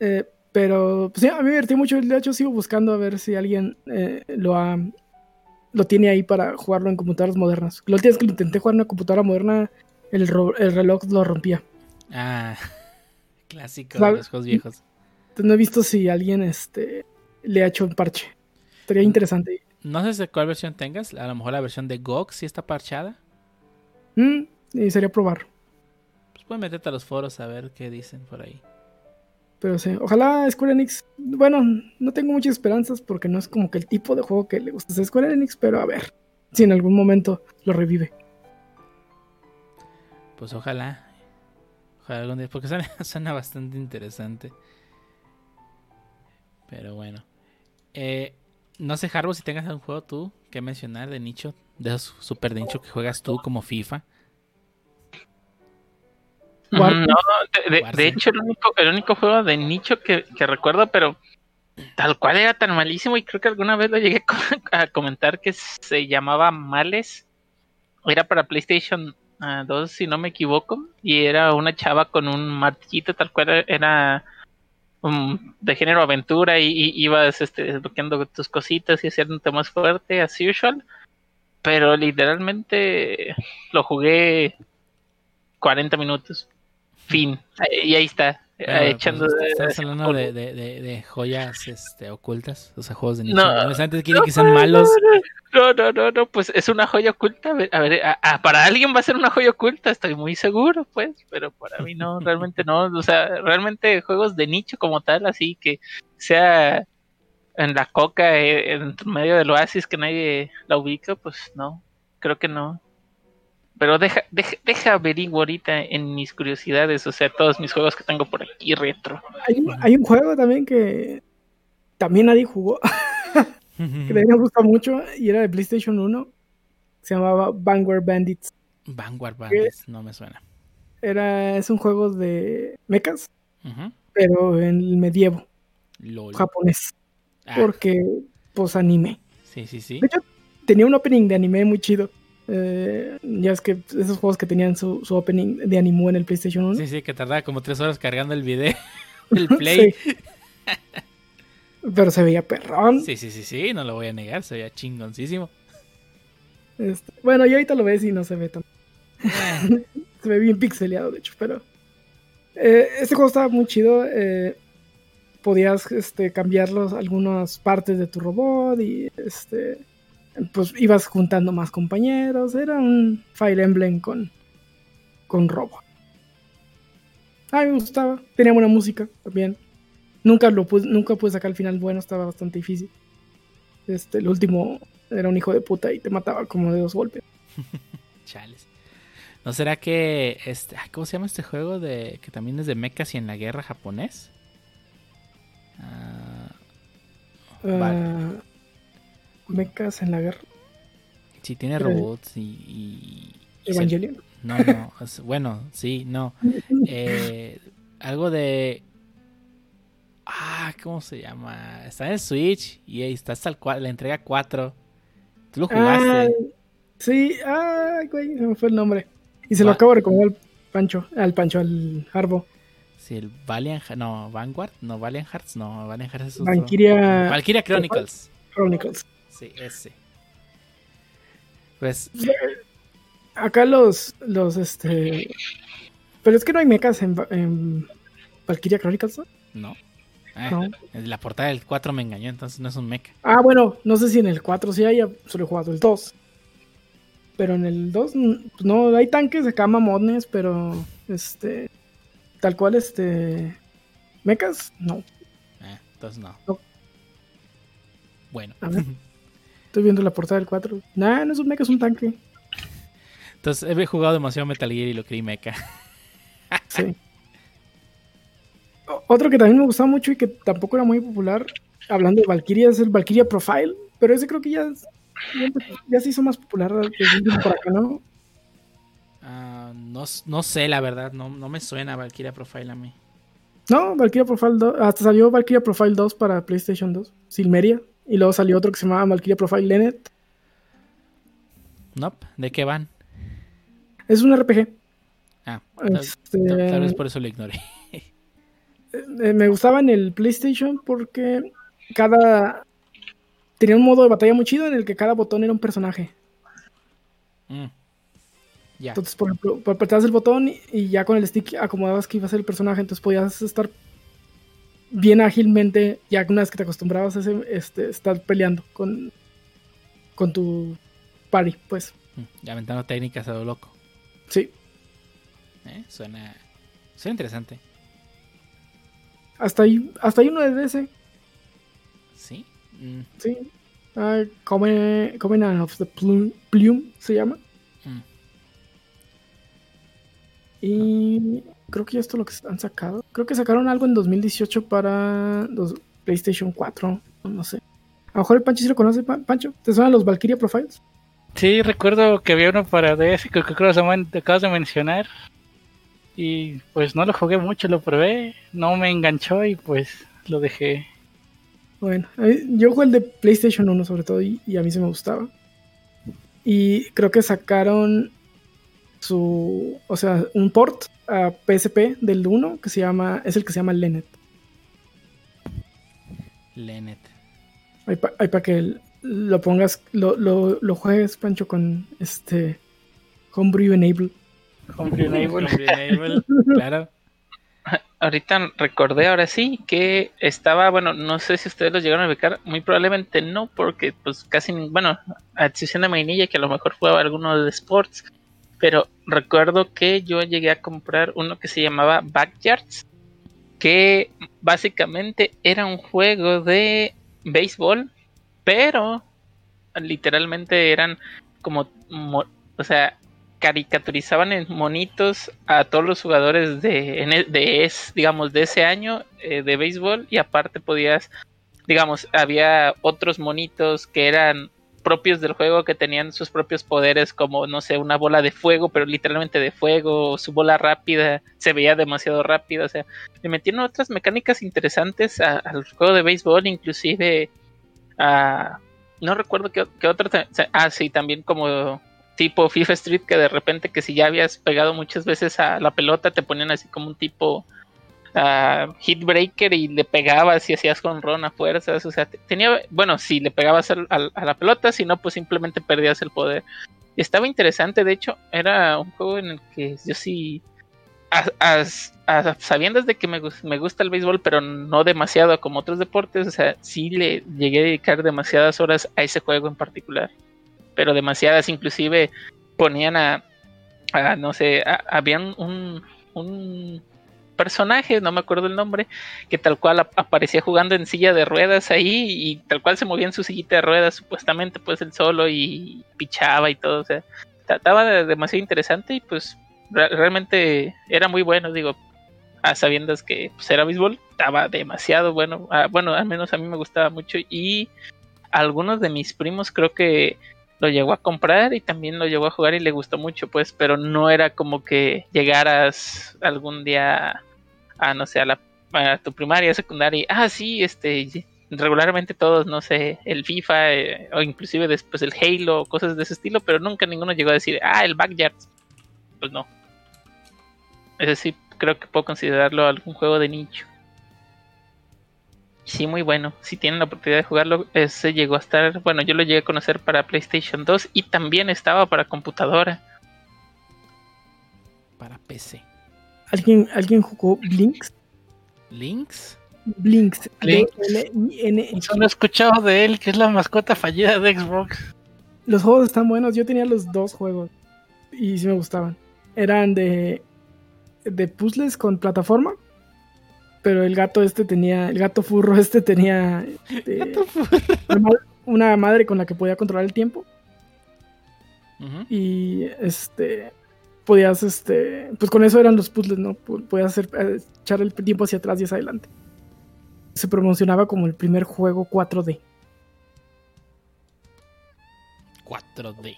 Eh, pero pues, sí, a mí me divertí mucho. De hecho, sigo buscando a ver si alguien eh, lo ha lo tiene ahí para jugarlo en computadoras modernas. La última vez que lo intenté jugar en una computadora moderna, el, ro- el reloj lo rompía. Ah, clásico de los juegos viejos. No he visto si alguien este, le ha hecho un parche. Estaría interesante. No sé de cuál versión tengas. A lo mejor la versión de GOG sí está parchada. Mm, y sería probar. Pues puedes meterte a los foros a ver qué dicen por ahí. Pero sí, ojalá Square Enix. Bueno, no tengo muchas esperanzas porque no es como que el tipo de juego que le gusta a Square Enix, pero a ver si en algún momento lo revive. Pues ojalá. Ojalá algún día. Porque suena, bastante interesante. Pero bueno. Eh, no sé, Harbo, si tengas algún juego tú que mencionar de nicho. De esos super de nicho que juegas tú como FIFA. No, de, de- de Warzone. hecho, el único, el único juego de nicho que, que recuerdo, pero tal cual era tan malísimo, y creo que alguna vez lo llegué a comentar que se llamaba Males. Era para PlayStation ah, 2, si no me equivoco, y era una chava con un martillito, tal cual era um, de género aventura, y, y ibas este, desbloqueando tus cositas y haciéndote más fuerte, as usual. Pero literalmente lo jugué 40 minutos. Fin. Y ahí está. Bueno, eh, pues, echando. estás hablando de, de- de- de joyas este, ocultas. O sea, juegos de nicho. No. No, necesariamente quieren que sean malos. No, no, no, no, pues es una joya oculta. A ver, a ver, a- a- para alguien va a ser una joya oculta, estoy muy seguro, pues, pero para mí no, realmente no. O sea, realmente juegos de nicho como tal, así que sea en la coca, eh, en medio del oasis que nadie la ubica, pues no, creo que no. Pero deja, deja, deja averiguo ahorita en mis curiosidades, o sea, todos mis juegos que tengo por aquí retro. Hay, un- hay un juego también que también nadie jugó, que mí me gusta mucho y era de PlayStation 1. Se llamaba Vanguard Bandits. Vanguard Bandits, no me suena. Era, es un juego de mechas, pero en el medievo LOL. japonés. Ah, Porque, pues, anime. sí, sí, sí. De hecho, tenía un opening de anime muy chido. Eh, Ya es que esos juegos que tenían su, su opening de Animu en el PlayStation 1. Sí, sí, que tardaba como tres horas cargando el video. El play. Sí. Pero se veía perrón. Sí, sí, sí, sí, no lo voy a negar, se veía chingoncísimo. Este, bueno, y ahorita lo ves y no se ve tan. Eh, Se ve bien pixeleado, de hecho, pero. eh, este juego estaba muy chido. eh, podías este, cambiar los- algunas partes de tu robot y este. Pues ibas juntando más compañeros. Era un Fire Emblem con. con robot. A mí me gustaba. Tenía buena música también. Nunca lo pude, nunca pude sacar el final bueno, estaba bastante difícil. Este, el último era un hijo de puta y te mataba como de dos golpes. Chales. ¿No será que este, ¿cómo se llama este juego de que también es de mechas y en la guerra japonés? Ah, Vale. Mechas en la guerra. sí, tiene Eh, robots y, y- y se- Evangelion. No, no, es- bueno, sí, no. Eh, algo de Ah, ¿cómo se llama? Está en Switch y ahí está hasta el la entrega 4. Tú lo jugaste. Sí, ay, güey, se me fue el nombre. Y se lo acabo de recomendar al Pancho, al Pancho, al Harbo. Sí, el Valiant, no, Vanguard, no, Valiant Hearts, no, Valiant Hearts es otro. Valkyria Valkyria Chronicles. Chronicles. Sí, ese. Pues, Acá los, los, este... Pero es que no hay mechas en, en Valkyria Chronicles, ¿no? no. Ah, No. La portada del 4 me engañó, entonces no es un mecha. Ah, bueno, no sé si en el 4 sí hay, solo he jugado el 2. Pero en el 2 mm, pues no hay tanques acá mamones, pero este tal cual este mechas, no. Ah, entonces no. No. Bueno, A ver. Estoy viendo la portada del 4. Nah, no es un mecha, es un tanque. entonces he jugado demasiado Metal Gear y lo creí mecha. Sí. Otro que también me gustaba mucho y que tampoco era muy popular, hablando de Valkyria, es el Valkyria Profile. Pero ese creo que ya, ya, ya se hizo más popular desde por acá, ¿no? Ah, no, no sé, la verdad, no, no me suena Valkyria Profile a mí. No, Valkyria Profile 2. Hasta salió Valkyria Profile 2 para PlayStation 2, Silmeria. Y luego salió otro que se llamaba Valkyria Profile Lenet. Nope, ¿de qué van? Es un RPG. Ah, tal, Este, tal- vez por eso lo ignoré. eh, me gustaba en el PlayStation porque cada. Tenía un modo de batalla muy chido en el que cada botón era un personaje. Mm. Ya. Entonces, por ejemplo, apretabas el botón y, y ya con el stick acomodabas que iba a ser el personaje. Entonces podías estar bien ágilmente, ya una vez que te acostumbrabas a ese, este, estar peleando con, con tu party, pues. Mm, Ya aventando técnicas a lo loco. Sí. ¿eh? Suena, suena interesante. Hasta ahí, hasta ahí uno de ese. ¿Sí? Mm, Sí. Ah, Coven- Covenant of the Plume, Plume se llama. mm. Y creo que ya esto es lo que han sacado. Creo que sacaron algo en 2018 para los PlayStation 4. No, sé. A lo mejor el Pancho sí lo conoce, Pa- Pancho. ¿Te suenan los Valkyria Profiles? Sí, recuerdo que había uno para DS que creo que acabas de mencionar. Y pues no lo jugué mucho, lo probé, no me enganchó y pues lo dejé. Bueno, yo jugué el de PlayStation 1 sobre todo y, y a mí se me gustaba. Y creo que sacaron su, o sea, un port a PSP del 1 que se llama, es el que se llama Lenet. Lenet. Ahí para que lo pongas, lo, lo, lo juegues, Pancho, con este Homebrew Enable. Homebrew Enable. Enable, claro. Ahorita recordé ahora sí que estaba, bueno, no sé si ustedes lo llegaron a ubicar, muy probablemente no, porque pues casi, bueno, a excepción de Mainilla, que a lo mejor jugaba alguno de sports, pero recuerdo que yo llegué a comprar uno que se llamaba Backyards, que básicamente era un juego de béisbol, pero literalmente eran como, mo- o sea, caricaturizaban en monitos a todos los jugadores de, el- de es, digamos, de ese año eh, de béisbol y aparte podías, digamos, había otros monitos que eran propios del juego que tenían sus propios poderes como no sé una bola de fuego pero literalmente de fuego su bola rápida se veía demasiado rápida o sea le metieron otras mecánicas interesantes al juego de béisbol inclusive a no recuerdo qué, qué otro ah sí también como tipo FIFA Street que de repente que si ya habías pegado muchas veces a la pelota te ponían así como un tipo uh, hit breaker y le pegabas y hacías con ron a fuerzas, o sea, tenía, bueno, si le pegabas a, la pelota, si no, pues simplemente perdías el poder. Estaba interesante, de hecho, era un juego en el que yo sí a, sabiendo de que me, me, gusta el béisbol, pero no demasiado como otros deportes, o sea, sí le llegué a dedicar demasiadas horas a ese juego en particular. Pero demasiadas, inclusive ponían a, no sé, habían un personaje, no me acuerdo el nombre, que tal cual aparecía jugando en silla de ruedas ahí y tal cual se movía en su sillita de ruedas, supuestamente pues el solo y pichaba y todo, o sea, estaba demasiado interesante y pues realmente era muy bueno, digo, a sabiendas que pues, era béisbol, estaba demasiado bueno, ah, bueno, al menos a mí me gustaba mucho y algunos de mis primos creo que lo llegó a comprar y también lo llegó a jugar y le gustó mucho, pues, pero no era como que llegaras algún día a, no sé, a, la, a tu primaria, secundaria, ah, sí, este, regularmente todos, no sé, el FIFA eh, o inclusive después el Halo, cosas de ese estilo, pero nunca ninguno llegó a decir, ah, el Backyard. Pues no. Ese sí creo que puedo considerarlo algún juego de nicho. Sí, muy bueno. Si tienen la oportunidad de jugarlo, ese llegó a estar, bueno, yo lo llegué a conocer para PlayStation 2 y también estaba para computadora. Para PC. ¿Alguien, ¿alguien jugó Blinks? ¿Links? Blinks. Solo he escuchado de él, que es la mascota fallida de Xbox. Los juegos están buenos. Yo tenía los dos juegos y sí me gustaban. Eran de de puzzles con plataforma. Pero el gato este tenía, el gato furro este tenía este, Una, madre con la que podía controlar el tiempo. Y este podías, este, pues con eso eran los puzzles, ¿no? Podías hacer, eh, echar el tiempo hacia atrás y hacia adelante. Se promocionaba como el primer juego 4D. 4D.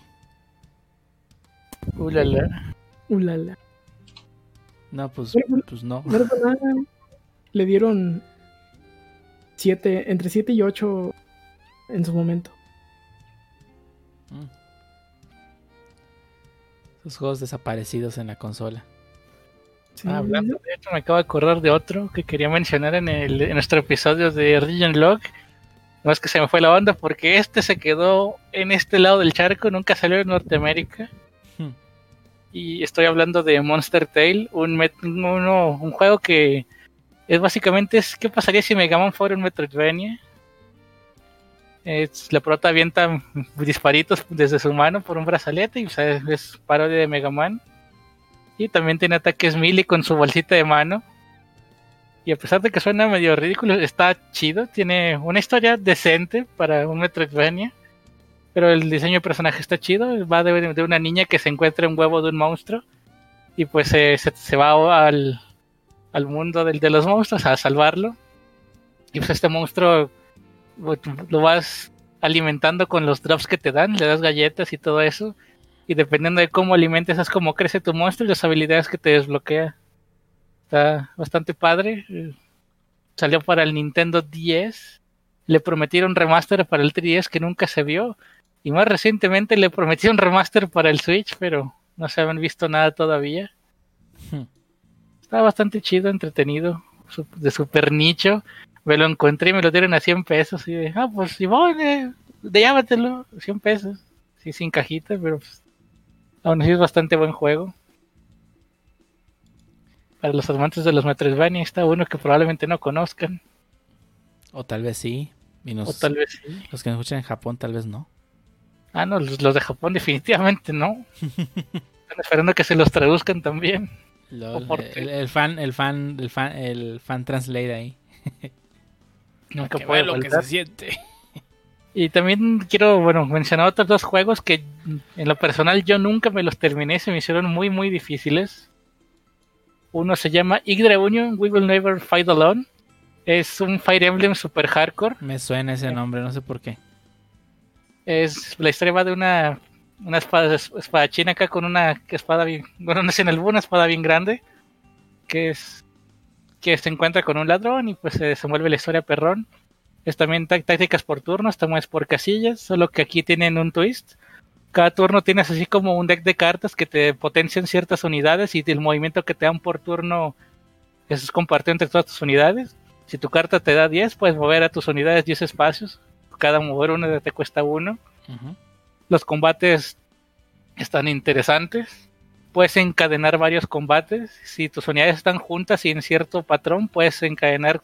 Ulala. Ulala. No, pues, pues no. Le dieron siete, entre 7 y 8 en su momento. Mm. Esos juegos desaparecidos en la consola. Ah, hablando de esto, me acabo de acordar de otro que quería mencionar en, el, en nuestro episodio de Region Log. No es que se me fue la onda porque este se quedó en este lado del charco, nunca salió en Norteamérica. Y estoy hablando de Monster Tale, un, un juego que es básicamente es qué pasaría si Mega Man fuera un Metroidvania. La prota avienta disparitos desde su mano por un brazalete y o es parodia de Mega Man. Y también tiene ataques melee con su bolsita de mano. Y a pesar de que suena medio ridículo, está chido. Tiene una historia decente para un Metroidvania pero el diseño de personaje está chido. Va de, una niña que se encuentra un huevo de un monstruo y pues se, se, va al, al mundo del, de los monstruos a salvarlo. Y pues este monstruo lo vas alimentando con los drops que te dan, le das galletas y todo eso. Y dependiendo de cómo alimentes, es como crece tu monstruo y las habilidades que te desbloquea. Está bastante padre. Salió para el Nintendo 10. Le prometieron remaster para el 3DS que nunca se vio. Y más recientemente le prometí un remaster para el Switch, pero no se habían visto nada todavía. Hmm. Está bastante chido, entretenido, de super nicho. Me lo encontré y me lo dieron a 100 pesos. Y de, ah, pues Simón, eh, llámatelo, 100 pesos. Sí, sin cajita, pero pues, aún así es bastante buen juego. Para los amantes de los Metroidvania está uno que probablemente no conozcan. O tal vez sí. o tal vez sí. Los que nos escuchan en Japón tal vez no. Ah, no, los, de Japón definitivamente no. Están esperando que se los traduzcan también. el, fan, el fan, el fan, el fan translate ahí. Nunca puede lo que se siente. Y también quiero, bueno, mencionar otros dos juegos que en lo personal yo nunca me los terminé, se me hicieron muy, muy difíciles. Uno se llama Union, We Will Never Fight Alone. Es un Fire Emblem super hardcore. Me suena ese nombre, no sé por qué. Es la historia va de una, una espada, espadachina acá con una espada bien, bueno, no es en el una espada bien grande, que es que se encuentra con un ladrón y pues se desenvuelve la historia perrón. Es también tácticas por turnos, también es por casillas, solo que aquí tienen un twist. Cada turno tienes así como un deck de cartas que te potencian ciertas unidades y el movimiento que te dan por turno es compartido entre todas tus unidades. Si tu carta te da 10, puedes mover a tus unidades 10 espacios. Cada mover una te cuesta uno. Los combates están interesantes. Puedes encadenar varios combates. Si tus unidades están juntas y en cierto patrón, puedes encadenar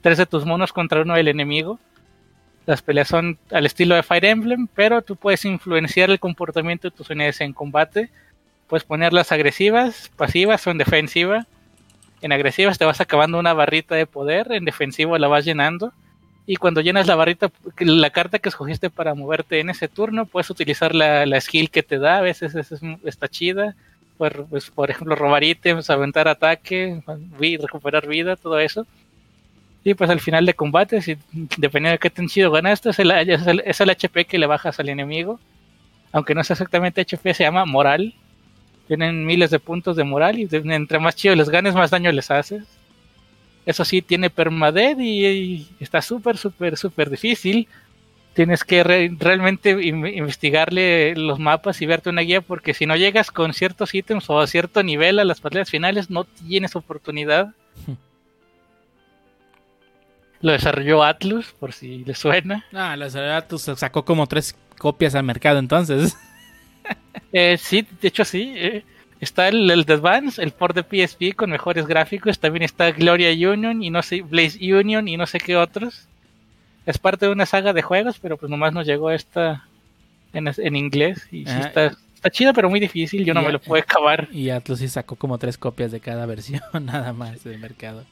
tres de tus monos contra uno del enemigo. Las peleas son al estilo de Fire Emblem, pero tú puedes influenciar el comportamiento de tus unidades en combate. Puedes ponerlas agresivas, pasivas o en defensiva. En agresivas te vas acabando una barrita de poder, en defensivo la vas llenando. Y cuando llenas la barrita, la carta que escogiste para moverte en ese turno, puedes utilizar la, la skill que te da. A veces es- está chida. Por, pues, por ejemplo, robar ítems, aventar ataque, recuperar vida, todo eso. Y pues al final de combate, si, dependiendo de qué tan chido ganaste, es el, es, el, es el HP que le bajas al enemigo. Aunque no es exactamente HP, se llama moral. Tienen miles de puntos de moral y entre más chido les ganes, más daño les haces. Eso sí, tiene permadeath y, y está súper, súper, súper difícil. Tienes que re- realmente in- investigarle los mapas y verte una guía porque si no llegas con ciertos ítems o a cierto nivel a las batallas finales, no tienes oportunidad. Lo desarrolló Atlus, por si le suena. No, la Atlus sacó como tres copias al mercado entonces. Eh, sí, de hecho sí. eh, está el, el de Advance, el port de PSP con mejores gráficos. También está Gloria Union y no sé, Blaze Union y no sé qué otros. Es parte de una saga de juegos, pero pues nomás nos llegó esta en, en inglés. Y sí Ah, está, está chido, pero muy difícil. Yo no me lo puedo acabar. Y Atlus sí sacó como tres copias de cada versión, nada más del mercado.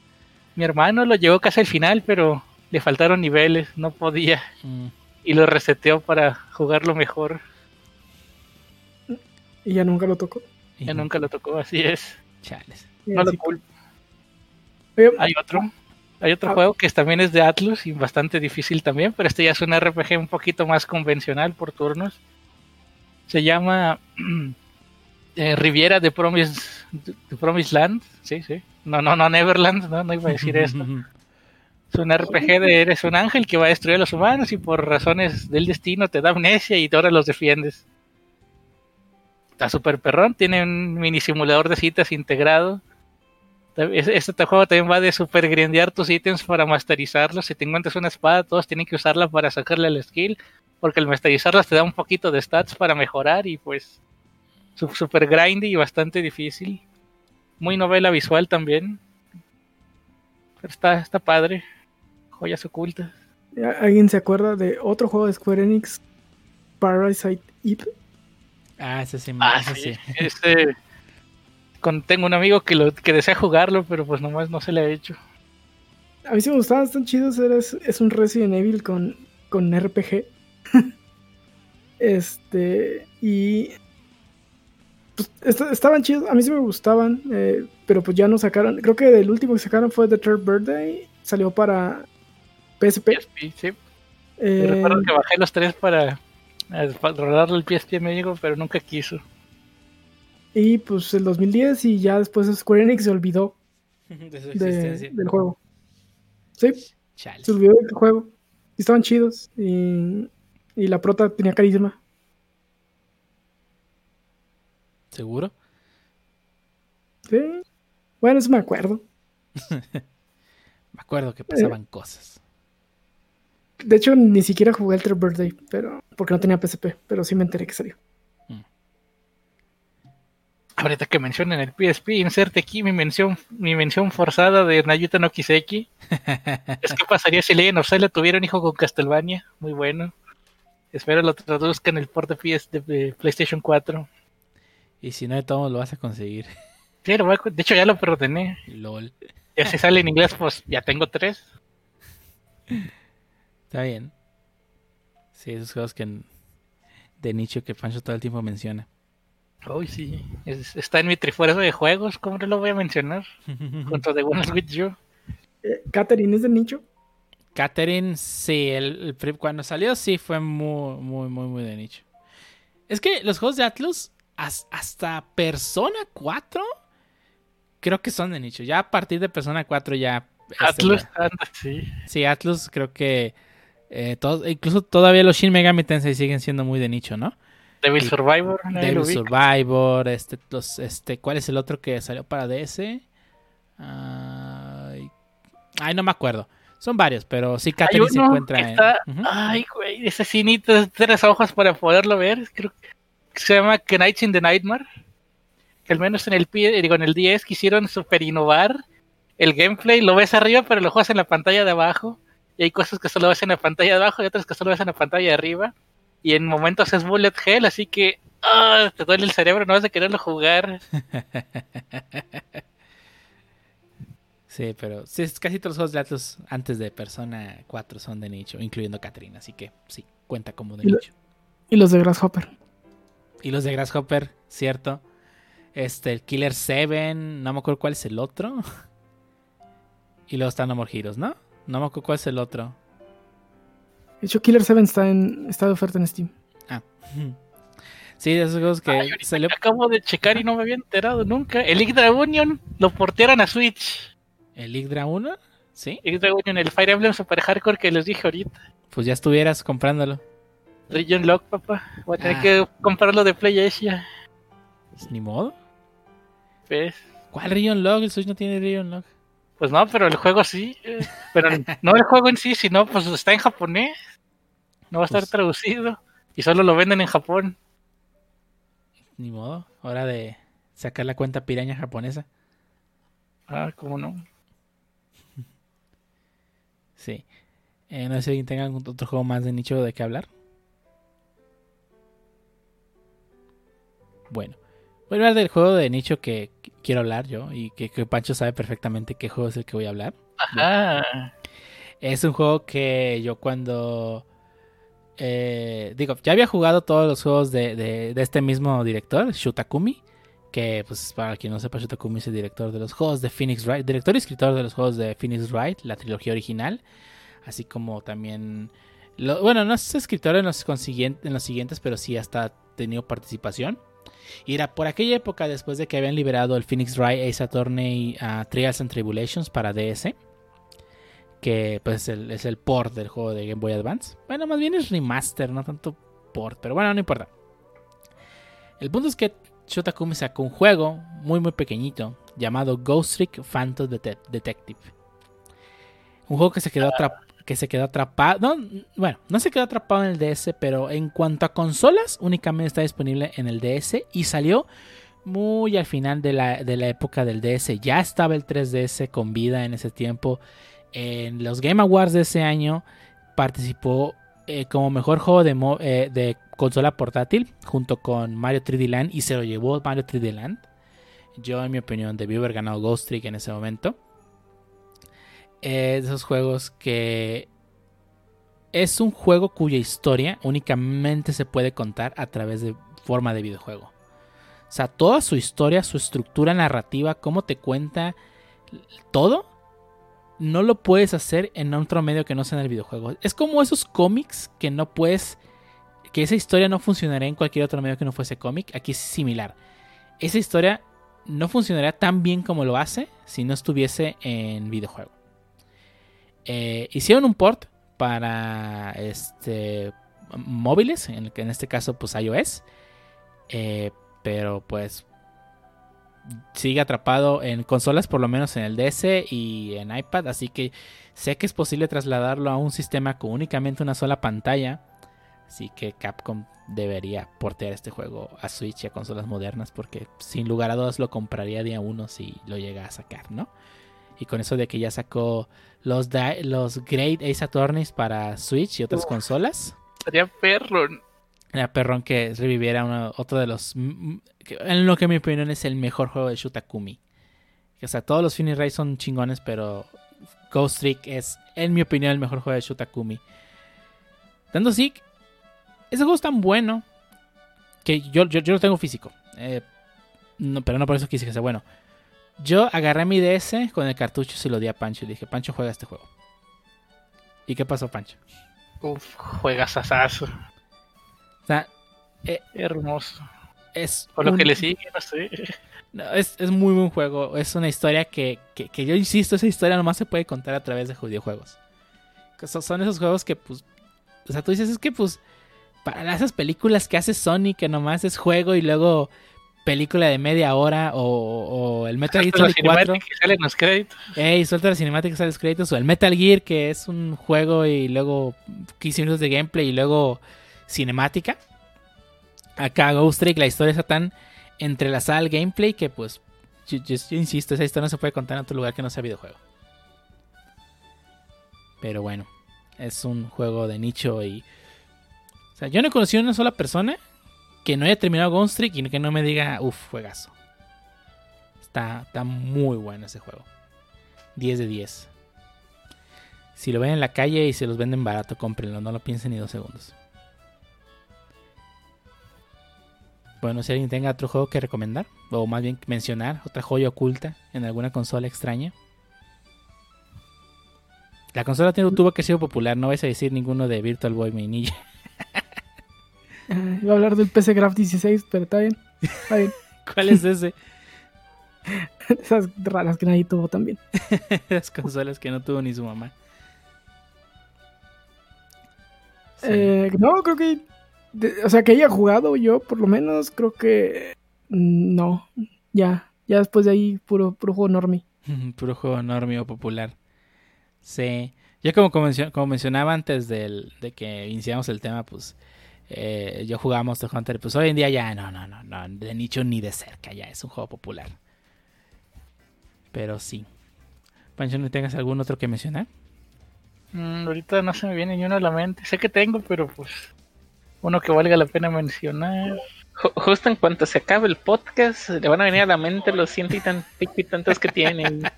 Mi hermano lo llegó casi al final, pero le faltaron niveles. No podía. Mm. Y lo reseteó para jugarlo mejor. Y ya nunca lo tocó. Ya nunca lo tocó, así es. Chales. No lo culpo. Hay otro. Hay otro Ah. juego que también es de Atlus y bastante difícil también, pero este ya es un RPG un poquito más convencional por turnos. Se llama eh, Riviera de Promise, de Promise Land. Sí, sí. No, no, no, Neverland. No, no iba a decir esto. Es un RPG de eres un ángel que va a destruir a los humanos y por razones del destino te da amnesia y ahora los defiendes. Está súper perrón, tiene un mini simulador de citas integrado. Es- Este juego también va de super grindear tus ítems para masterizarlos. Si te encuentras una espada, todos tienen que usarla para sacarle el skill. Porque el masterizarlas te da un poquito de stats para mejorar y pues su- super grindy y bastante difícil. Muy novela visual también. Pero está, está padre. Joyas ocultas. ¿Alguien se acuerda de otro juego de Square Enix? Parasite Eve. Ah, ese sí, Ah, ese sí. sí. Este, con, tengo un amigo que, lo, que desea jugarlo, pero pues nomás no se le ha hecho. A mí sí me gustaban, están chidos. es, es un Resident Evil con, con RPG. este. Y. Pues, est- estaban chidos. A mí sí me gustaban. eh, pero pues ya no sacaron. Creo que el último que sacaron fue The Third Birthday. Salió para PSP. PSP, sí. eh, recuerdo que bajé los tres para, eh, para rolarle el PSP a mi amigo, pero nunca quiso. Y pues el 2010. Y ya después Square Enix se olvidó De su de- existencia. del juego. Sí, se olvidó del juego. Y estaban chidos. Y, y la prota tenía carisma. ¿Seguro? Sí. Bueno, eso me acuerdo. Me acuerdo que pasaban cosas. De hecho, ni siquiera jugué el Third Birthday, pero porque no tenía PSP, pero sí me enteré que salió. Ahorita que mencionan el PSP, inserte aquí mi mención, mi mención forzada de Nayuta no Kiseki. es que pasaría si Legend of Zelda tuviera un hijo con Castlevania. Muy bueno. Espero lo traduzcan en el port de, PS, de, PlayStation 4. Y si no de todo lo vas a conseguir. Sí, lo voy a- de hecho ya lo perdoné. LOL. Ya si sale en inglés, pues ya tengo tres. Está bien. Sí, esos juegos que de nicho que Pancho todo el tiempo menciona. Uy, sí. Es- está en mi trifuerzo de juegos. ¿Cómo no lo voy a mencionar? Junto de One With You. Eh, Catherine es de nicho. Catherine, sí, el, el cuando salió sí fue muy, muy, muy, muy de nicho. Es que los juegos de Atlus, has- hasta Persona 4, creo que son de nicho. Ya a partir de Persona 4 ya... este, Atlus, anda, sí. Sí, Atlus creo que... eh, todo- incluso todavía los Shin Megami Tensei siguen siendo muy de nicho, ¿no? Devil Survivor. Devil. Survivor, este, los, este, ¿cuál es el otro que salió para DS? Ay, ay, no me acuerdo. Son varios, pero sí Catherine se encuentra en... está-. Ay, güey, ese sí necesitas tres hojas para poderlo ver. Creo que se llama Knights in the Nightmare. Que al menos en el, pie- digo, en el 10 quisieron super innovar el gameplay. Lo ves arriba, pero lo juegas en la pantalla de abajo. Y hay cosas que solo ves en la pantalla de abajo y otras que solo ves en la pantalla de arriba. Y en momentos es bullet hell, así que ah, te duele el cerebro, no vas a quererlo jugar. Sí, pero sí, es- casi todos los juegos de Atlus antes de Persona 4 son de nicho, incluyendo Catherine, así que sí, cuenta como de Y lo- nicho. Y los de Grasshopper. Y los de Grasshopper, cierto. Este, el Killer 7, no me acuerdo cuál es el otro. Y luego están No More Heroes, ¿no? No me acuerdo cuál es el otro. De hecho, Killer 7 está, en, está de oferta en Steam. Ah. Sí, de esos juegos que Ay, salió. Acabo de checar y no me había enterado nunca. El League Dragonion lo portearon a Switch. ¿El Yggdra 1? Sí, League Dragonion, el Fire Emblem Super Hardcore que les dije ahorita. pues ya estuvieras comprándolo. Region Lock, papá. Voy a tener Ah. que comprarlo de Play Asia. Pues, ni modo. ¿Ves? ¿Cuál Region Log? El Switch no tiene Region Log. Pues no, pero el juego sí. eh, Pero no el juego en sí, sino pues está en japonés. No va a estar Pues- traducido. Y solo lo venden en Japón. Ni modo. Hora de sacar la cuenta piraña japonesa. Ah, cómo no. Sí. Eh, no sé si alguien tenga algún otro juego más de nicho de qué hablar. Bueno, voy a hablar del juego de nicho que qu- quiero hablar yo y que, que Pancho sabe perfectamente qué juego es el que voy a hablar. Ajá. Es un juego que yo cuando... eh, digo, ya había jugado todos los juegos de, de- de este mismo director, Shutakumi. Que, pues, para quien no sepa, Shutakumi es el director de los juegos de Phoenix Wright. Director y escritor de los juegos de Phoenix Wright, la trilogía original. Así como también... lo- bueno, no es escritor en los, en los siguientes, pero sí hasta ha tenido participación. Y era por aquella época, después de que habían liberado el Phoenix Wright Ace Attorney uh, Trials and Tribulations para DS que pues es el, es el port del juego de Game Boy Advance. Bueno, más bien es remaster, no tanto port, pero bueno, no importa. El punto es que Shotakumi sacó un juego muy muy pequeñito llamado Ghost Trick Phantom Dete- Detective. Un juego que se quedó atrapado que se quedó atrapado, no, bueno, no se quedó atrapado en el DS, pero en cuanto a consolas, únicamente está disponible en el DS y salió muy al final de la, de la época del DS. Ya estaba el 3DS con vida en ese tiempo. En los Game Awards de ese año participó eh, como mejor juego de, eh, de consola portátil junto con Mario 3D Land y se lo llevó Mario 3D Land. Yo, en mi opinión, debió haber ganado Ghost Trick en ese momento. Esos juegos que es un juego cuya historia únicamente se puede contar a través de forma de videojuego. O sea, toda su historia, su estructura narrativa, cómo te cuenta todo, no lo puedes hacer en otro medio que no sea en el videojuego. Es como esos cómics que no puedes. que esa historia no funcionaría en cualquier otro medio que no fuese cómic. Aquí es similar. Esa historia no funcionaría tan bien como lo hace si no estuviese en videojuego. Eh, hicieron un port para este móviles, en, en este caso pues iOS. Eh, pero pues sigue atrapado en consolas, por lo menos en el DS y en iPad. Así que sé que es posible trasladarlo a un sistema con únicamente una sola pantalla. Así que Capcom debería portear este juego a Switch y a consolas modernas. Porque sin lugar a dudas lo compraría día uno si lo llega a sacar, ¿no? Y con eso de que ya sacó los, los Great Ace Attorneys para Switch y otras Uf. consolas. Sería perro. Era perrón que reviviera uno, otro de los. En lo que en mi opinión es el mejor juego de Shutakumi. O sea, todos los Finish Ray son chingones, pero Ghost Trick es, en mi opinión, el mejor juego de Shutakumi. Dando así, ese juego es tan bueno que yo, yo, yo lo tengo físico. Eh, no, pero no por eso quise que sea bueno. Yo agarré mi DS con el cartucho y se lo di a Pancho y le dije, Pancho, juega este juego. ¿Y qué pasó, Pancho? Uf, juegas asazo. O sea, Hermoso. es. O lo un- que le sigue, no sé. No, es, es muy buen juego. Es una historia que, que, que yo insisto, esa historia nomás se puede contar a través de videojuegos. Son esos juegos que, pues. O sea, tú dices, es que, pues. para esas películas que hace Sony que nomás es juego y luego película de media hora o, o el Metal Gear La Solid 4. cinemática que sale en los créditos. Ey, suelta la cinemática, sale los créditos. O el Metal Gear, que es un juego y luego 15 minutos de gameplay y luego cinemática. Acá Ghost Trick, la historia está tan entrelazada al gameplay que pues yo, yo- yo insisto, esa historia no se puede contar en otro lugar que no sea videojuego. Pero bueno, es un juego de nicho y... O sea, yo no he conocido a una sola persona que no haya terminado Ghost Trick y que no me diga, uff, juegazo. Está, está muy bueno ese juego. 10 de 10. Si lo ven en la calle y se los venden barato, cómprenlo. No lo piensen ni dos segundos. Bueno, si alguien tenga otro juego que recomendar, o más bien mencionar, otra joya oculta en alguna consola extraña. La consola tuvo que ser popular, no vais a decir ninguno de Virtual Boy Ninja. Iba a hablar del PC Graph 16, pero está bien. Está bien. ¿Cuál es ese? Esas raras que nadie tuvo también. Las consolas que no tuvo ni su mamá. Sí. Eh, no, creo que. de- o sea, que haya jugado yo, por lo menos, creo que. mm, No. Ya. Ya después de ahí, puro, puro juego normie. Puro juego enorme o popular. Sí. Yo como, como mencionaba antes del- de que iniciamos el tema, pues eh, yo jugaba Monster Hunter. Pues hoy en día ya no, no, no, no, de nicho ni de cerca, ya es un juego popular. Pero sí. Pancho, ¿no tengas algún otro que mencionar? Mm, ahorita no se me viene ni uno a la mente. Sé que tengo, pero pues uno que valga la pena mencionar. Ju- Justo en cuanto se acabe el podcast, le van a venir a la mente los ciento y, tan, pico y tantos que tienen.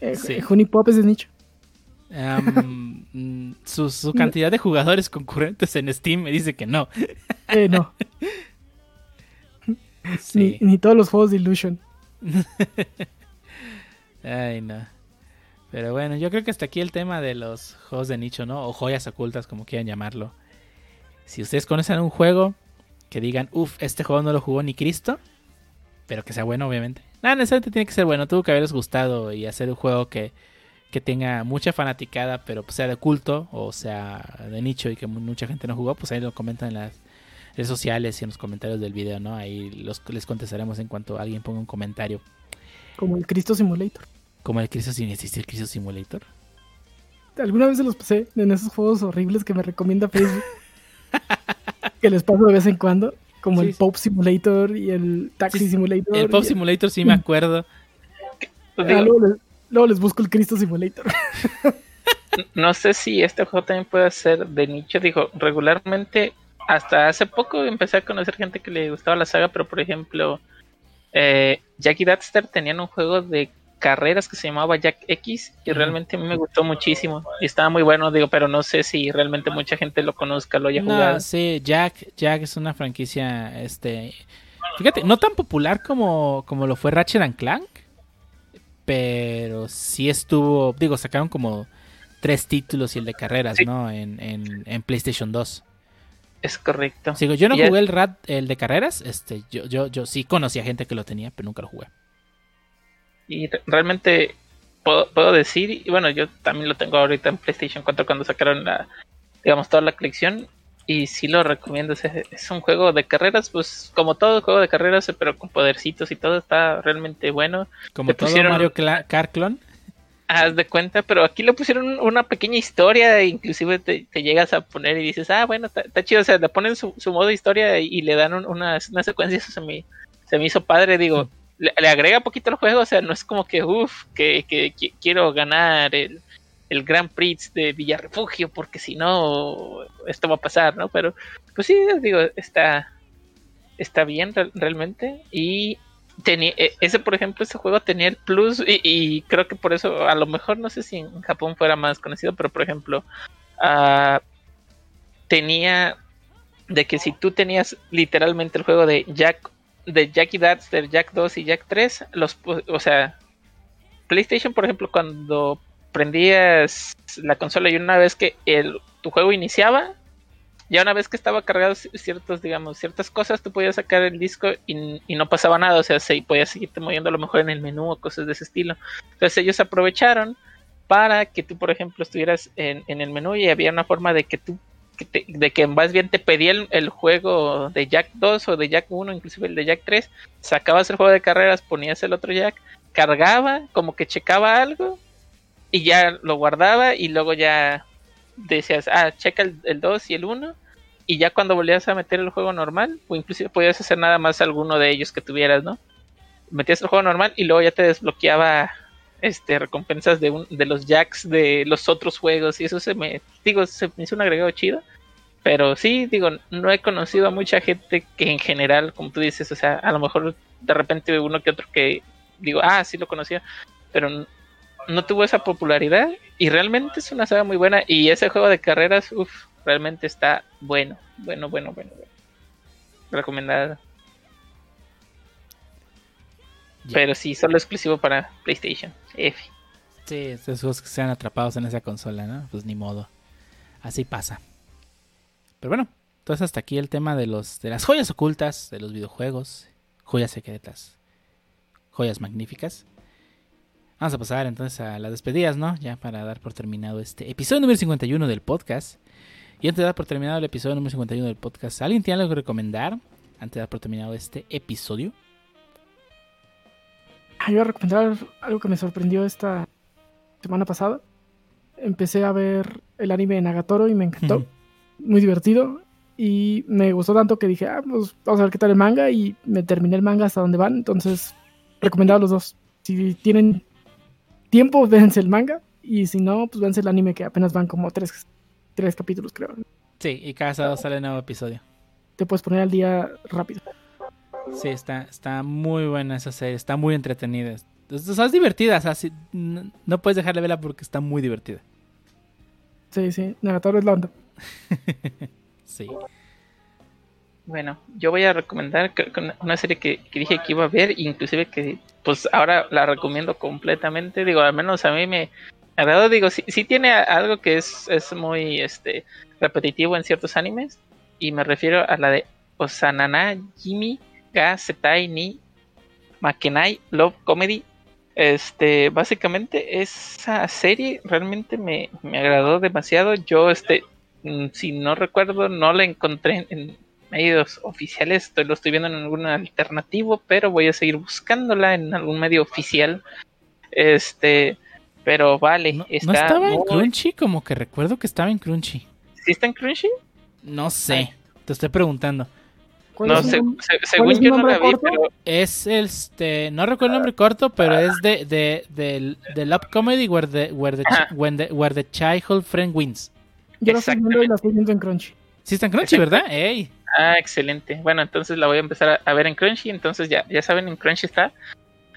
Eh, Sí. Honeypop es de nicho. Mm, su, su cantidad de jugadores concurrentes en Steam me dice que no. Eh, no. Sí. Ni, ni todos los juegos de Illusion. Ay, no. Pero bueno, yo creo que hasta aquí el tema de los juegos de nicho, ¿no? O joyas ocultas, como quieran llamarlo. Si ustedes conocen un juego que digan, uff, este juego no lo jugó ni Cristo, pero que sea bueno, obviamente. No, necesariamente tiene que ser bueno, tuvo que haberles gustado y hacer un juego que, que tenga mucha fanaticada, pero pues sea de culto o sea de nicho y que mu- mucha gente no jugó, pues ahí lo comentan en las redes sociales y en los comentarios del video, ¿no? Ahí los, les contestaremos en cuanto alguien ponga un comentario. Como el Cristo Simulator. Como el Cristo Sim- ¿existe el Cristo Simulator. Alguna vez se los pasé en esos juegos horribles que me recomienda Facebook. que les paso de vez en cuando. Como Sí, el sí. Pop Simulator y el Taxi Sí, Simulator. El Pop Simulator sí me acuerdo. Les, luego les busco el Cristo Simulator. no sé si este juego también puede ser de nicho. Digo, regularmente, hasta hace poco empecé a conocer gente que le gustaba la saga, pero por ejemplo, eh, Jack y Daxter tenían un juego de carreras que se llamaba Jack X y realmente a mí me gustó muchísimo y estaba muy bueno, digo, pero no sé si realmente mucha gente lo conozca, lo haya jugado. No, sí, Jack, Jack es una franquicia, este, fíjate, no tan popular como, como lo fue Ratchet and Clank, pero sí estuvo, digo, sacaron como tres títulos y el de carreras, Sí. ¿no? En, en, en PlayStation 2. Es correcto. Digo, yo no jugué el Rat, el de carreras, este, yo, yo, yo sí conocía gente que lo tenía, pero nunca lo jugué. Y re- realmente puedo, puedo decir, y bueno, yo también lo tengo ahorita en PlayStation 4 cuando sacaron la, digamos, toda la colección. Y sí lo recomiendo, es, es un juego de carreras, pues como todo juego de carreras, pero con podercitos y todo, está realmente bueno. Como Le todo pusieron- Mario Kart clon. Haz de cuenta, pero aquí le pusieron una pequeña historia, e inclusive te, te llegas a poner y dices, ah, bueno, está, chido, o sea, le ponen su, su modo historia y, y le dan un- una, una secuencia, eso se me, se me hizo padre, digo, le, le agrega poquito al juego, o sea, no es como que, uff, que, que qui- quiero ganar el, el Grand Prix de Villarrefugio, porque si no, esto va a pasar, ¿no? Pero, pues sí, digo, está, está bien re- realmente y tenía e- ese por ejemplo ese juego tenía el plus y, creo que por eso a lo mejor no sé si en Japón fuera más conocido pero por ejemplo ah, tenía de que si tú tenías literalmente el juego de Jack de Jack y Daxter, Jack 2 y Jack 3 los o sea PlayStation por ejemplo cuando prendías la consola y una vez que el, tu juego iniciaba ya una vez que estaba cargado ci- ciertos, digamos, ciertas cosas, tú podías sacar el disco y, y no pasaba nada, o sea, se podías seguirte moviendo a lo mejor en el menú o cosas de ese estilo. Entonces ellos aprovecharon para que tú, por ejemplo, estuvieras en, en el menú y había una forma de que tú que te- de que más bien te pedía el, el juego de Jack 2 o de Jack 1, inclusive el de Jack 3, sacabas el juego de carreras, ponías el otro Jack, cargaba, como que checaba algo y ya lo guardaba y luego ya decías, ah, checa el, el 2 y el 1 y ya cuando volvías a meter el juego normal, o inclusive podías hacer nada más alguno de ellos que tuvieras, ¿no? Metías el juego normal y luego ya te desbloqueaba este recompensas de, un- de los jacks de los otros juegos y eso se me digo se me hizo un agregado chido pero sí digo no he conocido a mucha gente que en general como tú dices o sea a lo mejor de repente uno que otro que digo ah sí lo conocía pero no tuvo esa popularidad y realmente es una saga muy buena y ese juego de carreras uff realmente está bueno bueno bueno bueno, bueno. recomendada pero sí solo exclusivo para PlayStation F Sí, estos juegos que sean atrapados en esa consola, ¿no? Pues ni modo. Así pasa. Pero bueno, entonces hasta aquí el tema de los de las joyas ocultas de los videojuegos, joyas secretas, joyas magníficas. Vamos a pasar entonces a las despedidas, ¿no? Ya para dar por terminado este episodio número 51 del podcast. Y antes de dar por terminado el episodio número 51 del podcast, ¿alguien tiene algo que recomendar? Antes de dar por terminado este episodio. Ah, yo voy a recomendar algo que me sorprendió esta semana pasada. Empecé a ver el anime de Nagatoro y me encantó. Muy divertido. Y me gustó tanto que dije, ah, pues vamos a ver qué tal el manga. Y me terminé el manga hasta donde van. Entonces, recomendado los dos. Si tienen tiempo, véanse el manga. Y si no, pues véanse el anime que apenas van como tres, tres capítulos, creo. Sí, y cada sábado sale nuevo episodio. Te puedes poner al día rápido. Sí, está, está muy buena esa serie, está muy entretenida. O sea, es divertida, o sea, sí, no, no puedes dejar de verla porque está muy divertida. Sí, sí. Nagatoro es la onda. Sí. Bueno, yo voy a recomendar una- serie que, dije que iba a ver, inclusive que pues ahora la recomiendo completamente, digo, al menos a mí me agradó, digo, sí, sí tiene algo que es, es muy este repetitivo en ciertos animes, y me refiero a la de Osanana Jimi ga Setai ni Makenai Love Comedy. Este, básicamente esa serie realmente me, me agradó demasiado. Yo, este, mm, si no recuerdo, no la encontré en medios oficiales. Estoy, lo estoy viendo en algún alternativo, pero voy a seguir buscándola en algún medio oficial. Este, pero vale, ¿No, no está estaba en Crunchy? Como que recuerdo que estaba en Crunchy. ¿Sí está en Crunchy? No sé, te estoy preguntando. ¿Cuál No, es el se- según yo no la vi, corto? pero Es este, no recuerdo el nombre corto, pero es de, de, del del Love Comedy where the, where, the, when the- where the childhood friend wins. Yo la estoy viendo y la estoy viendo en Crunchy. Sí está en Crunchy, ¿verdad? Ey. Ah, excelente. Bueno, entonces la voy a empezar a, a ver en Crunchy. Entonces ya, ya saben, en Crunchy está.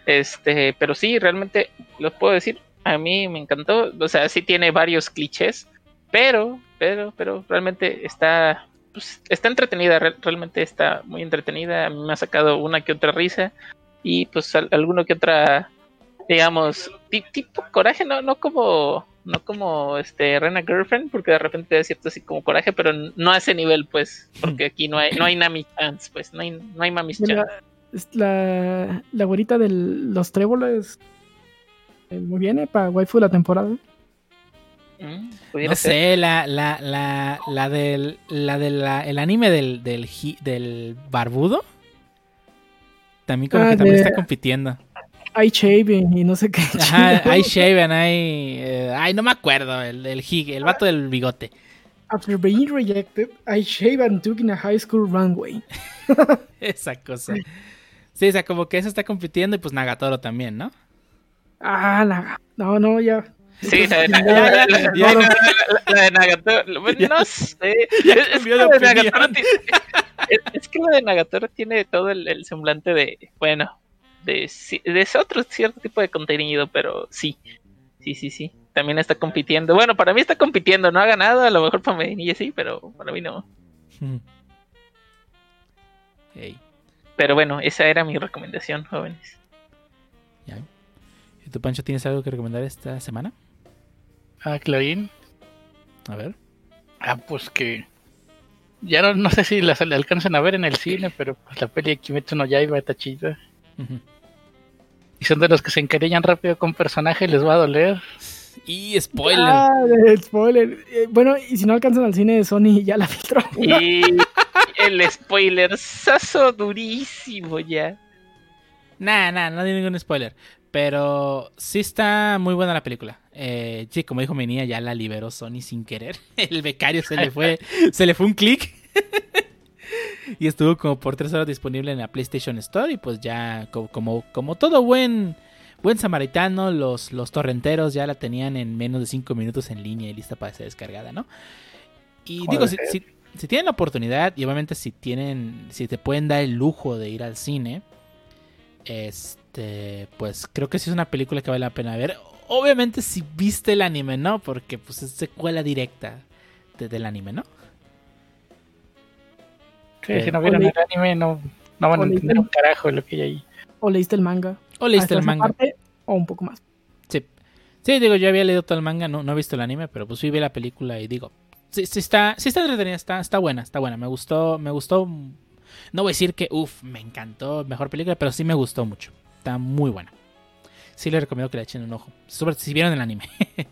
Este, pero sí, realmente los puedo decir. A mí me encantó. O sea, sí tiene varios clichés. Pero, pero, pero realmente está. pues, está entretenida. re- realmente está muy entretenida. A mí me ha sacado una que otra risa. Y pues al- alguno que otra. Digamos, ti- tipo coraje, no, no como. No como este Rena Girlfriend, porque de repente es cierto así como coraje, pero no a ese nivel, pues, porque aquí no hay, no hay Nami Chance, pues, no hay, no hay Mami Chance. La, es la, la güerita de los tréboles. eh, muy bien, eh, para waifu de la temporada. Mm, No ser. sé, la, la, la, la del, la del el anime del, del, del barbudo. También como Ah, que también de- está compitiendo. Hay Shaven y no sé qué. Ajá, hay Shaven, hay... eh, ay, no me acuerdo, el, el, hig- el vato del bigote. After being rejected, I shave and took in a high school runway. Esa cosa. Sí, o sea, como que eso está compitiendo y pues Nagatoro también, ¿no? Ah, la- no, no, ya. Sí, la de, Nagatoro. bueno, No sé. Es, es que la de. Nagatoro tiene, es, es que la de Nagatoro tiene todo el, el semblante de. Bueno, de, ci- de ese otro cierto tipo de contenido, pero sí. Sí, sí, sí. También está compitiendo. Bueno, para mí está compitiendo. No ha ganado. A lo mejor para Medinilla sí, pero para mí no. Pero bueno, esa era mi recomendación, jóvenes. ya. ¿Y tú, Pancho, tienes algo que recomendar esta semana? Ah, Clarín. A ver. Ah, pues que. Ya no, no sé si las la alcanzan a ver en el cine, pero pues la peli de Kimetsu no Yaiba está chida. Y son de los que se encariñan rápido con personajes, les va a doler. Y spoiler. Ah, spoiler. Eh, bueno, y si no alcanzan al cine de Sony, ya la filtró. Y el spoiler sazo durísimo ya. Nah, nah, no hay ningún spoiler. Pero sí está muy buena la película. Eh, sí, como dijo mi niña, ya la liberó Sony sin querer. El becario se le fue, se le fue un clic. Y estuvo como por tres horas disponible en la PlayStation Store. Y pues ya, co- como, como todo buen, buen samaritano, los, los torrenteros ya la tenían en menos de cinco minutos en línea y lista para ser descargada, ¿no? Y digo, si, si- si tienen la oportunidad, y obviamente si tienen, si te pueden dar el lujo de ir al cine, este, pues creo que sí es una película que vale la pena ver. Obviamente si viste el anime, ¿no? Porque pues es secuela directa de- del anime, ¿no? Sí, si no vieron el anime, no, no van a entender un carajo de lo que hay ahí. O leíste el manga. O leíste el manga. parte, o un poco más. Sí. Sí, digo, yo había leído todo el manga, no, no he visto el anime, pero pues sí vi la película y digo, sí, sí está, sí está entretenida, está, está buena, está buena. Me gustó, me gustó. No voy a decir que, uff, me encantó, mejor película, pero sí me gustó mucho. Está muy buena. Sí les recomiendo que le echen un ojo. Sobre si vieron el anime.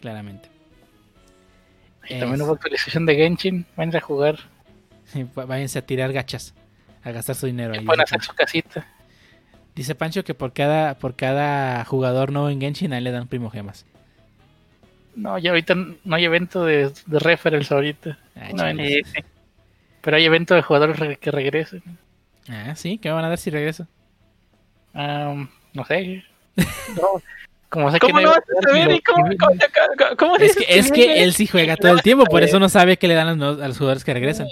Claramente. Y también Es- hubo actualización de Genshin. Van a jugar. Váyanse a tirar gachas. A gastar su dinero Y ahí. pueden dice hacer su casita. Dice Pancho que por cada, por cada jugador nuevo en Genshin ahí le dan primogemas. No, ya ahorita no hay evento de, de referrals ahorita. Ah, No. Pero hay evento de jugadores re- que regresen. Ah, sí, ¿qué me van a dar si regreso? Am, no sé. No, como sé ¿Cómo que no vas a saber? ¿Y ¿Cómo, cómo, cómo- cómo Es que, es que él sí juega todo el tiempo, por eso no sabe qué le dan a los, nuevos- a los jugadores que regresan.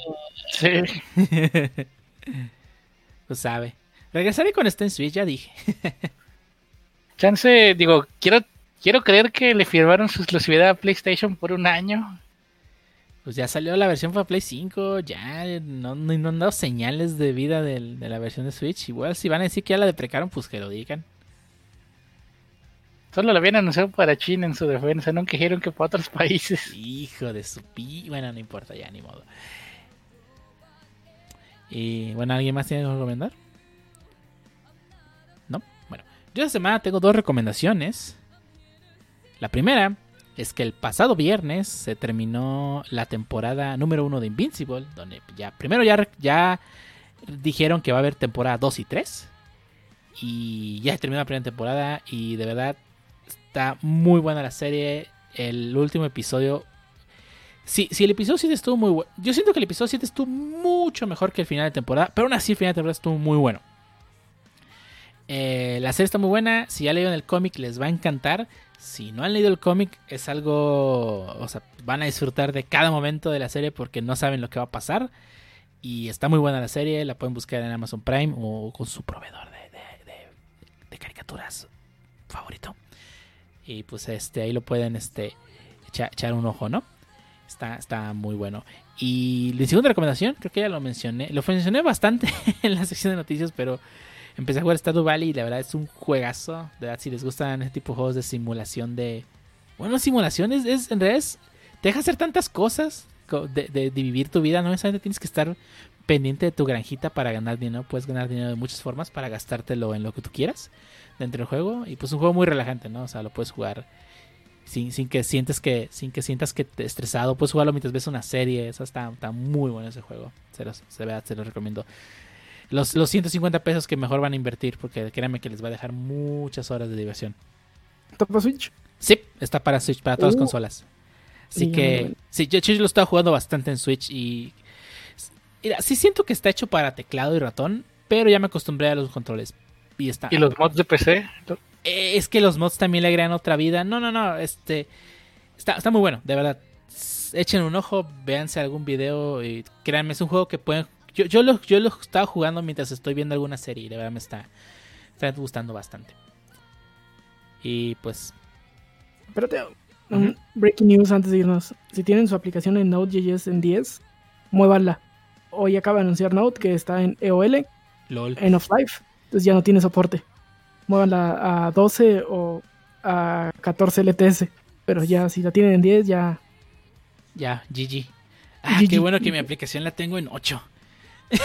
Sí. Lo sabe. Regresaré esté en Switch, ya dije. Chance, digo, quiero quiero creer que le firmaron su exclusividad a PlayStation por un año. Pues ya salió la versión para Play 5, ya no, no, no han dado señales de vida del- de la versión de Switch. Igual si van a decir que ya la deprecaron, pues que lo digan. Solo lo habían anunciado para China en su defensa, no dijeron que para otros países. Hijo de su pi... Bueno, no importa ya, ni modo. Y bueno, ¿alguien más tiene que recomendar? ¿No? Bueno, yo esta semana tengo dos recomendaciones. La primera es que el pasado viernes se terminó la temporada número uno de Invincible, donde ya primero ya, ya dijeron que va a haber temporada 2 y 3. Y ya terminó la primera temporada y de verdad está muy buena la serie. El último episodio Sí, sí, el episodio 7 estuvo muy bueno. Yo siento que el episodio 7 estuvo mucho mejor que el final de temporada, pero aún así el final de temporada estuvo muy bueno. Eh, la serie está muy buena. Si ya leyeron el cómic, les va a encantar. Si no han leído el cómic, es algo. O sea, van a disfrutar de cada momento de la serie porque no saben lo que va a pasar. Y está muy buena la serie. La pueden buscar en Amazon Prime o con su proveedor de, de- caricaturas favorito. Y pues este ahí lo pueden este, echa- echar un ojo, ¿no? Está, muy bueno. Y la segunda recomendación, creo que ya lo mencioné. Lo mencioné bastante en la sección de noticias, pero empecé a jugar Stardew Valley y la verdad es un juegazo. De verdad, si les gustan ese tipo de juegos de simulación de. Bueno, simulaciones es, en realidad es- te deja hacer tantas cosas co- de, de- de vivir tu vida. No necesariamente tienes que estar pendiente de tu granjita para ganar dinero. Puedes ganar dinero de muchas formas para gastártelo en lo que tú quieras dentro del juego. Y pues un juego muy relajante, ¿no? O sea, lo puedes jugar sin, sin que sientes que sin que sientas que te estresado puedes jugarlo mientras ves una serie eso está, está muy bueno ese juego se los, se, vea, se los recomiendo los, los 150 pesos que mejor van a invertir porque créanme que les va a dejar muchas horas de diversión ¿Está para Switch? sí está para Switch para todas las Uh. consolas así Sí, que sí yo, yo lo estaba jugando bastante en Switch y mira sí siento que está hecho para teclado y ratón pero ya me acostumbré a los controles y está Y los mods de PC. Eh, es que los mods también le agregan otra vida. No, no, no. Este. Está, está muy bueno, de verdad. Echen un ojo, véanse algún video. Y créanme, es un juego que pueden. Yo, yo, lo, yo lo estaba jugando mientras estoy viendo alguna serie. Y de verdad me está, está gustando bastante. Y pues. Espérate. un breaking news antes de irnos. Si tienen su aplicación en Node.js en 10, muévanla. Hoy acaba de anunciar Node que está en EOL, LOL. End of Life. Entonces ya no tiene soporte. Muévanla a 12 o a 14 LTS. Pero ya, si la tienen en 10, ya. Ya, GG. Ah, GG. qué bueno que mi aplicación la tengo en 8.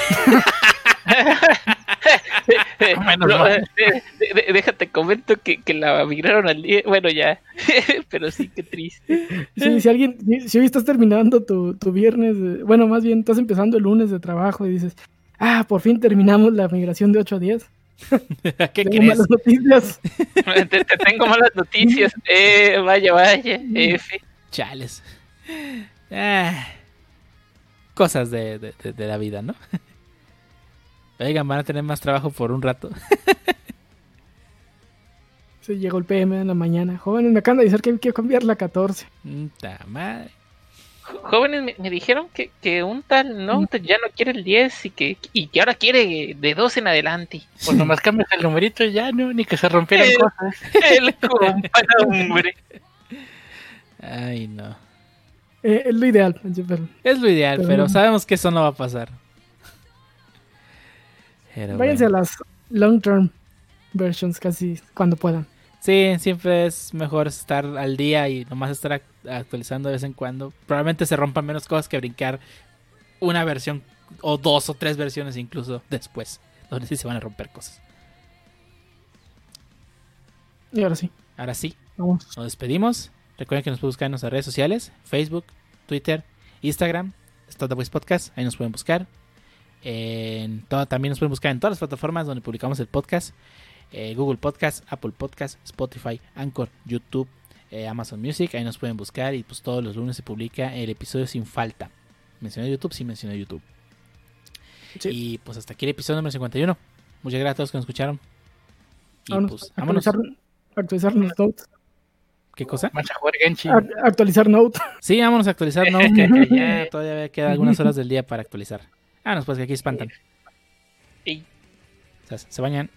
Menos No, mal. eh, de- de- déjate, comento que, que la migraron al día. Bueno, ya. Pero sí, qué triste. Sí, si alguien, si- hoy estás terminando tu, tu viernes, bueno, más bien estás empezando el lunes de trabajo y dices, ah, por fin terminamos la migración de 8 a 10. ¿Qué Tengo crees? malas noticias. Te, te tengo malas noticias. Eh, vaya, vaya. F. Chales. Ah, cosas de, de- de- de la vida, ¿no? Oigan, van a tener más trabajo por un rato. Se llegó el PM en la mañana. Jóvenes, me acaban de decir que hay que cambiar la 14. Puta madre. Jóvenes me, me dijeron que, que un tal no ya no quiere el 10 y que, y que ahora quiere de 2 en adelante. Pues nomás cambias el numerito y ya, ¿no? Ni que se rompieran Eh. cosas. El compa, hombre. Ay, no. Eh, es lo ideal. pero Es lo ideal, Pero sabemos que eso no va a pasar. Pero Váyanse bueno. a las long term versions casi cuando puedan. Sí, siempre es mejor estar al día y nomás estar ac- actualizando de vez en cuando. Probablemente se rompan menos cosas que brincar una versión o dos o tres versiones incluso después, donde sí se van a romper cosas. Y ahora sí, Ahora sí, vamos. nos despedimos. Recuerden que nos pueden buscar en nuestras redes sociales, Facebook, Twitter, Instagram, Startup Podcast, ahí nos pueden buscar. En todo, también nos pueden buscar en todas las plataformas donde publicamos el podcast. Eh, Google Podcast, Apple Podcast, Spotify, Anchor, YouTube, eh, Amazon Music, ahí nos pueden buscar y pues todos los lunes se publica el episodio sin falta. Mencioné YouTube, sí mencioné YouTube. Sí. Y pues hasta aquí el episodio número 51. Muchas gracias a todos que nos escucharon. Y Vámonos. pues vámonos. actualizar, actualizar los notes. ¿Qué cosa? A actualizar note. Sí, vámonos a actualizar, ¿no? Que, que ya todavía quedan algunas horas del día para actualizar. Ah, no, pues que aquí espantan. Y O sea, se bañan.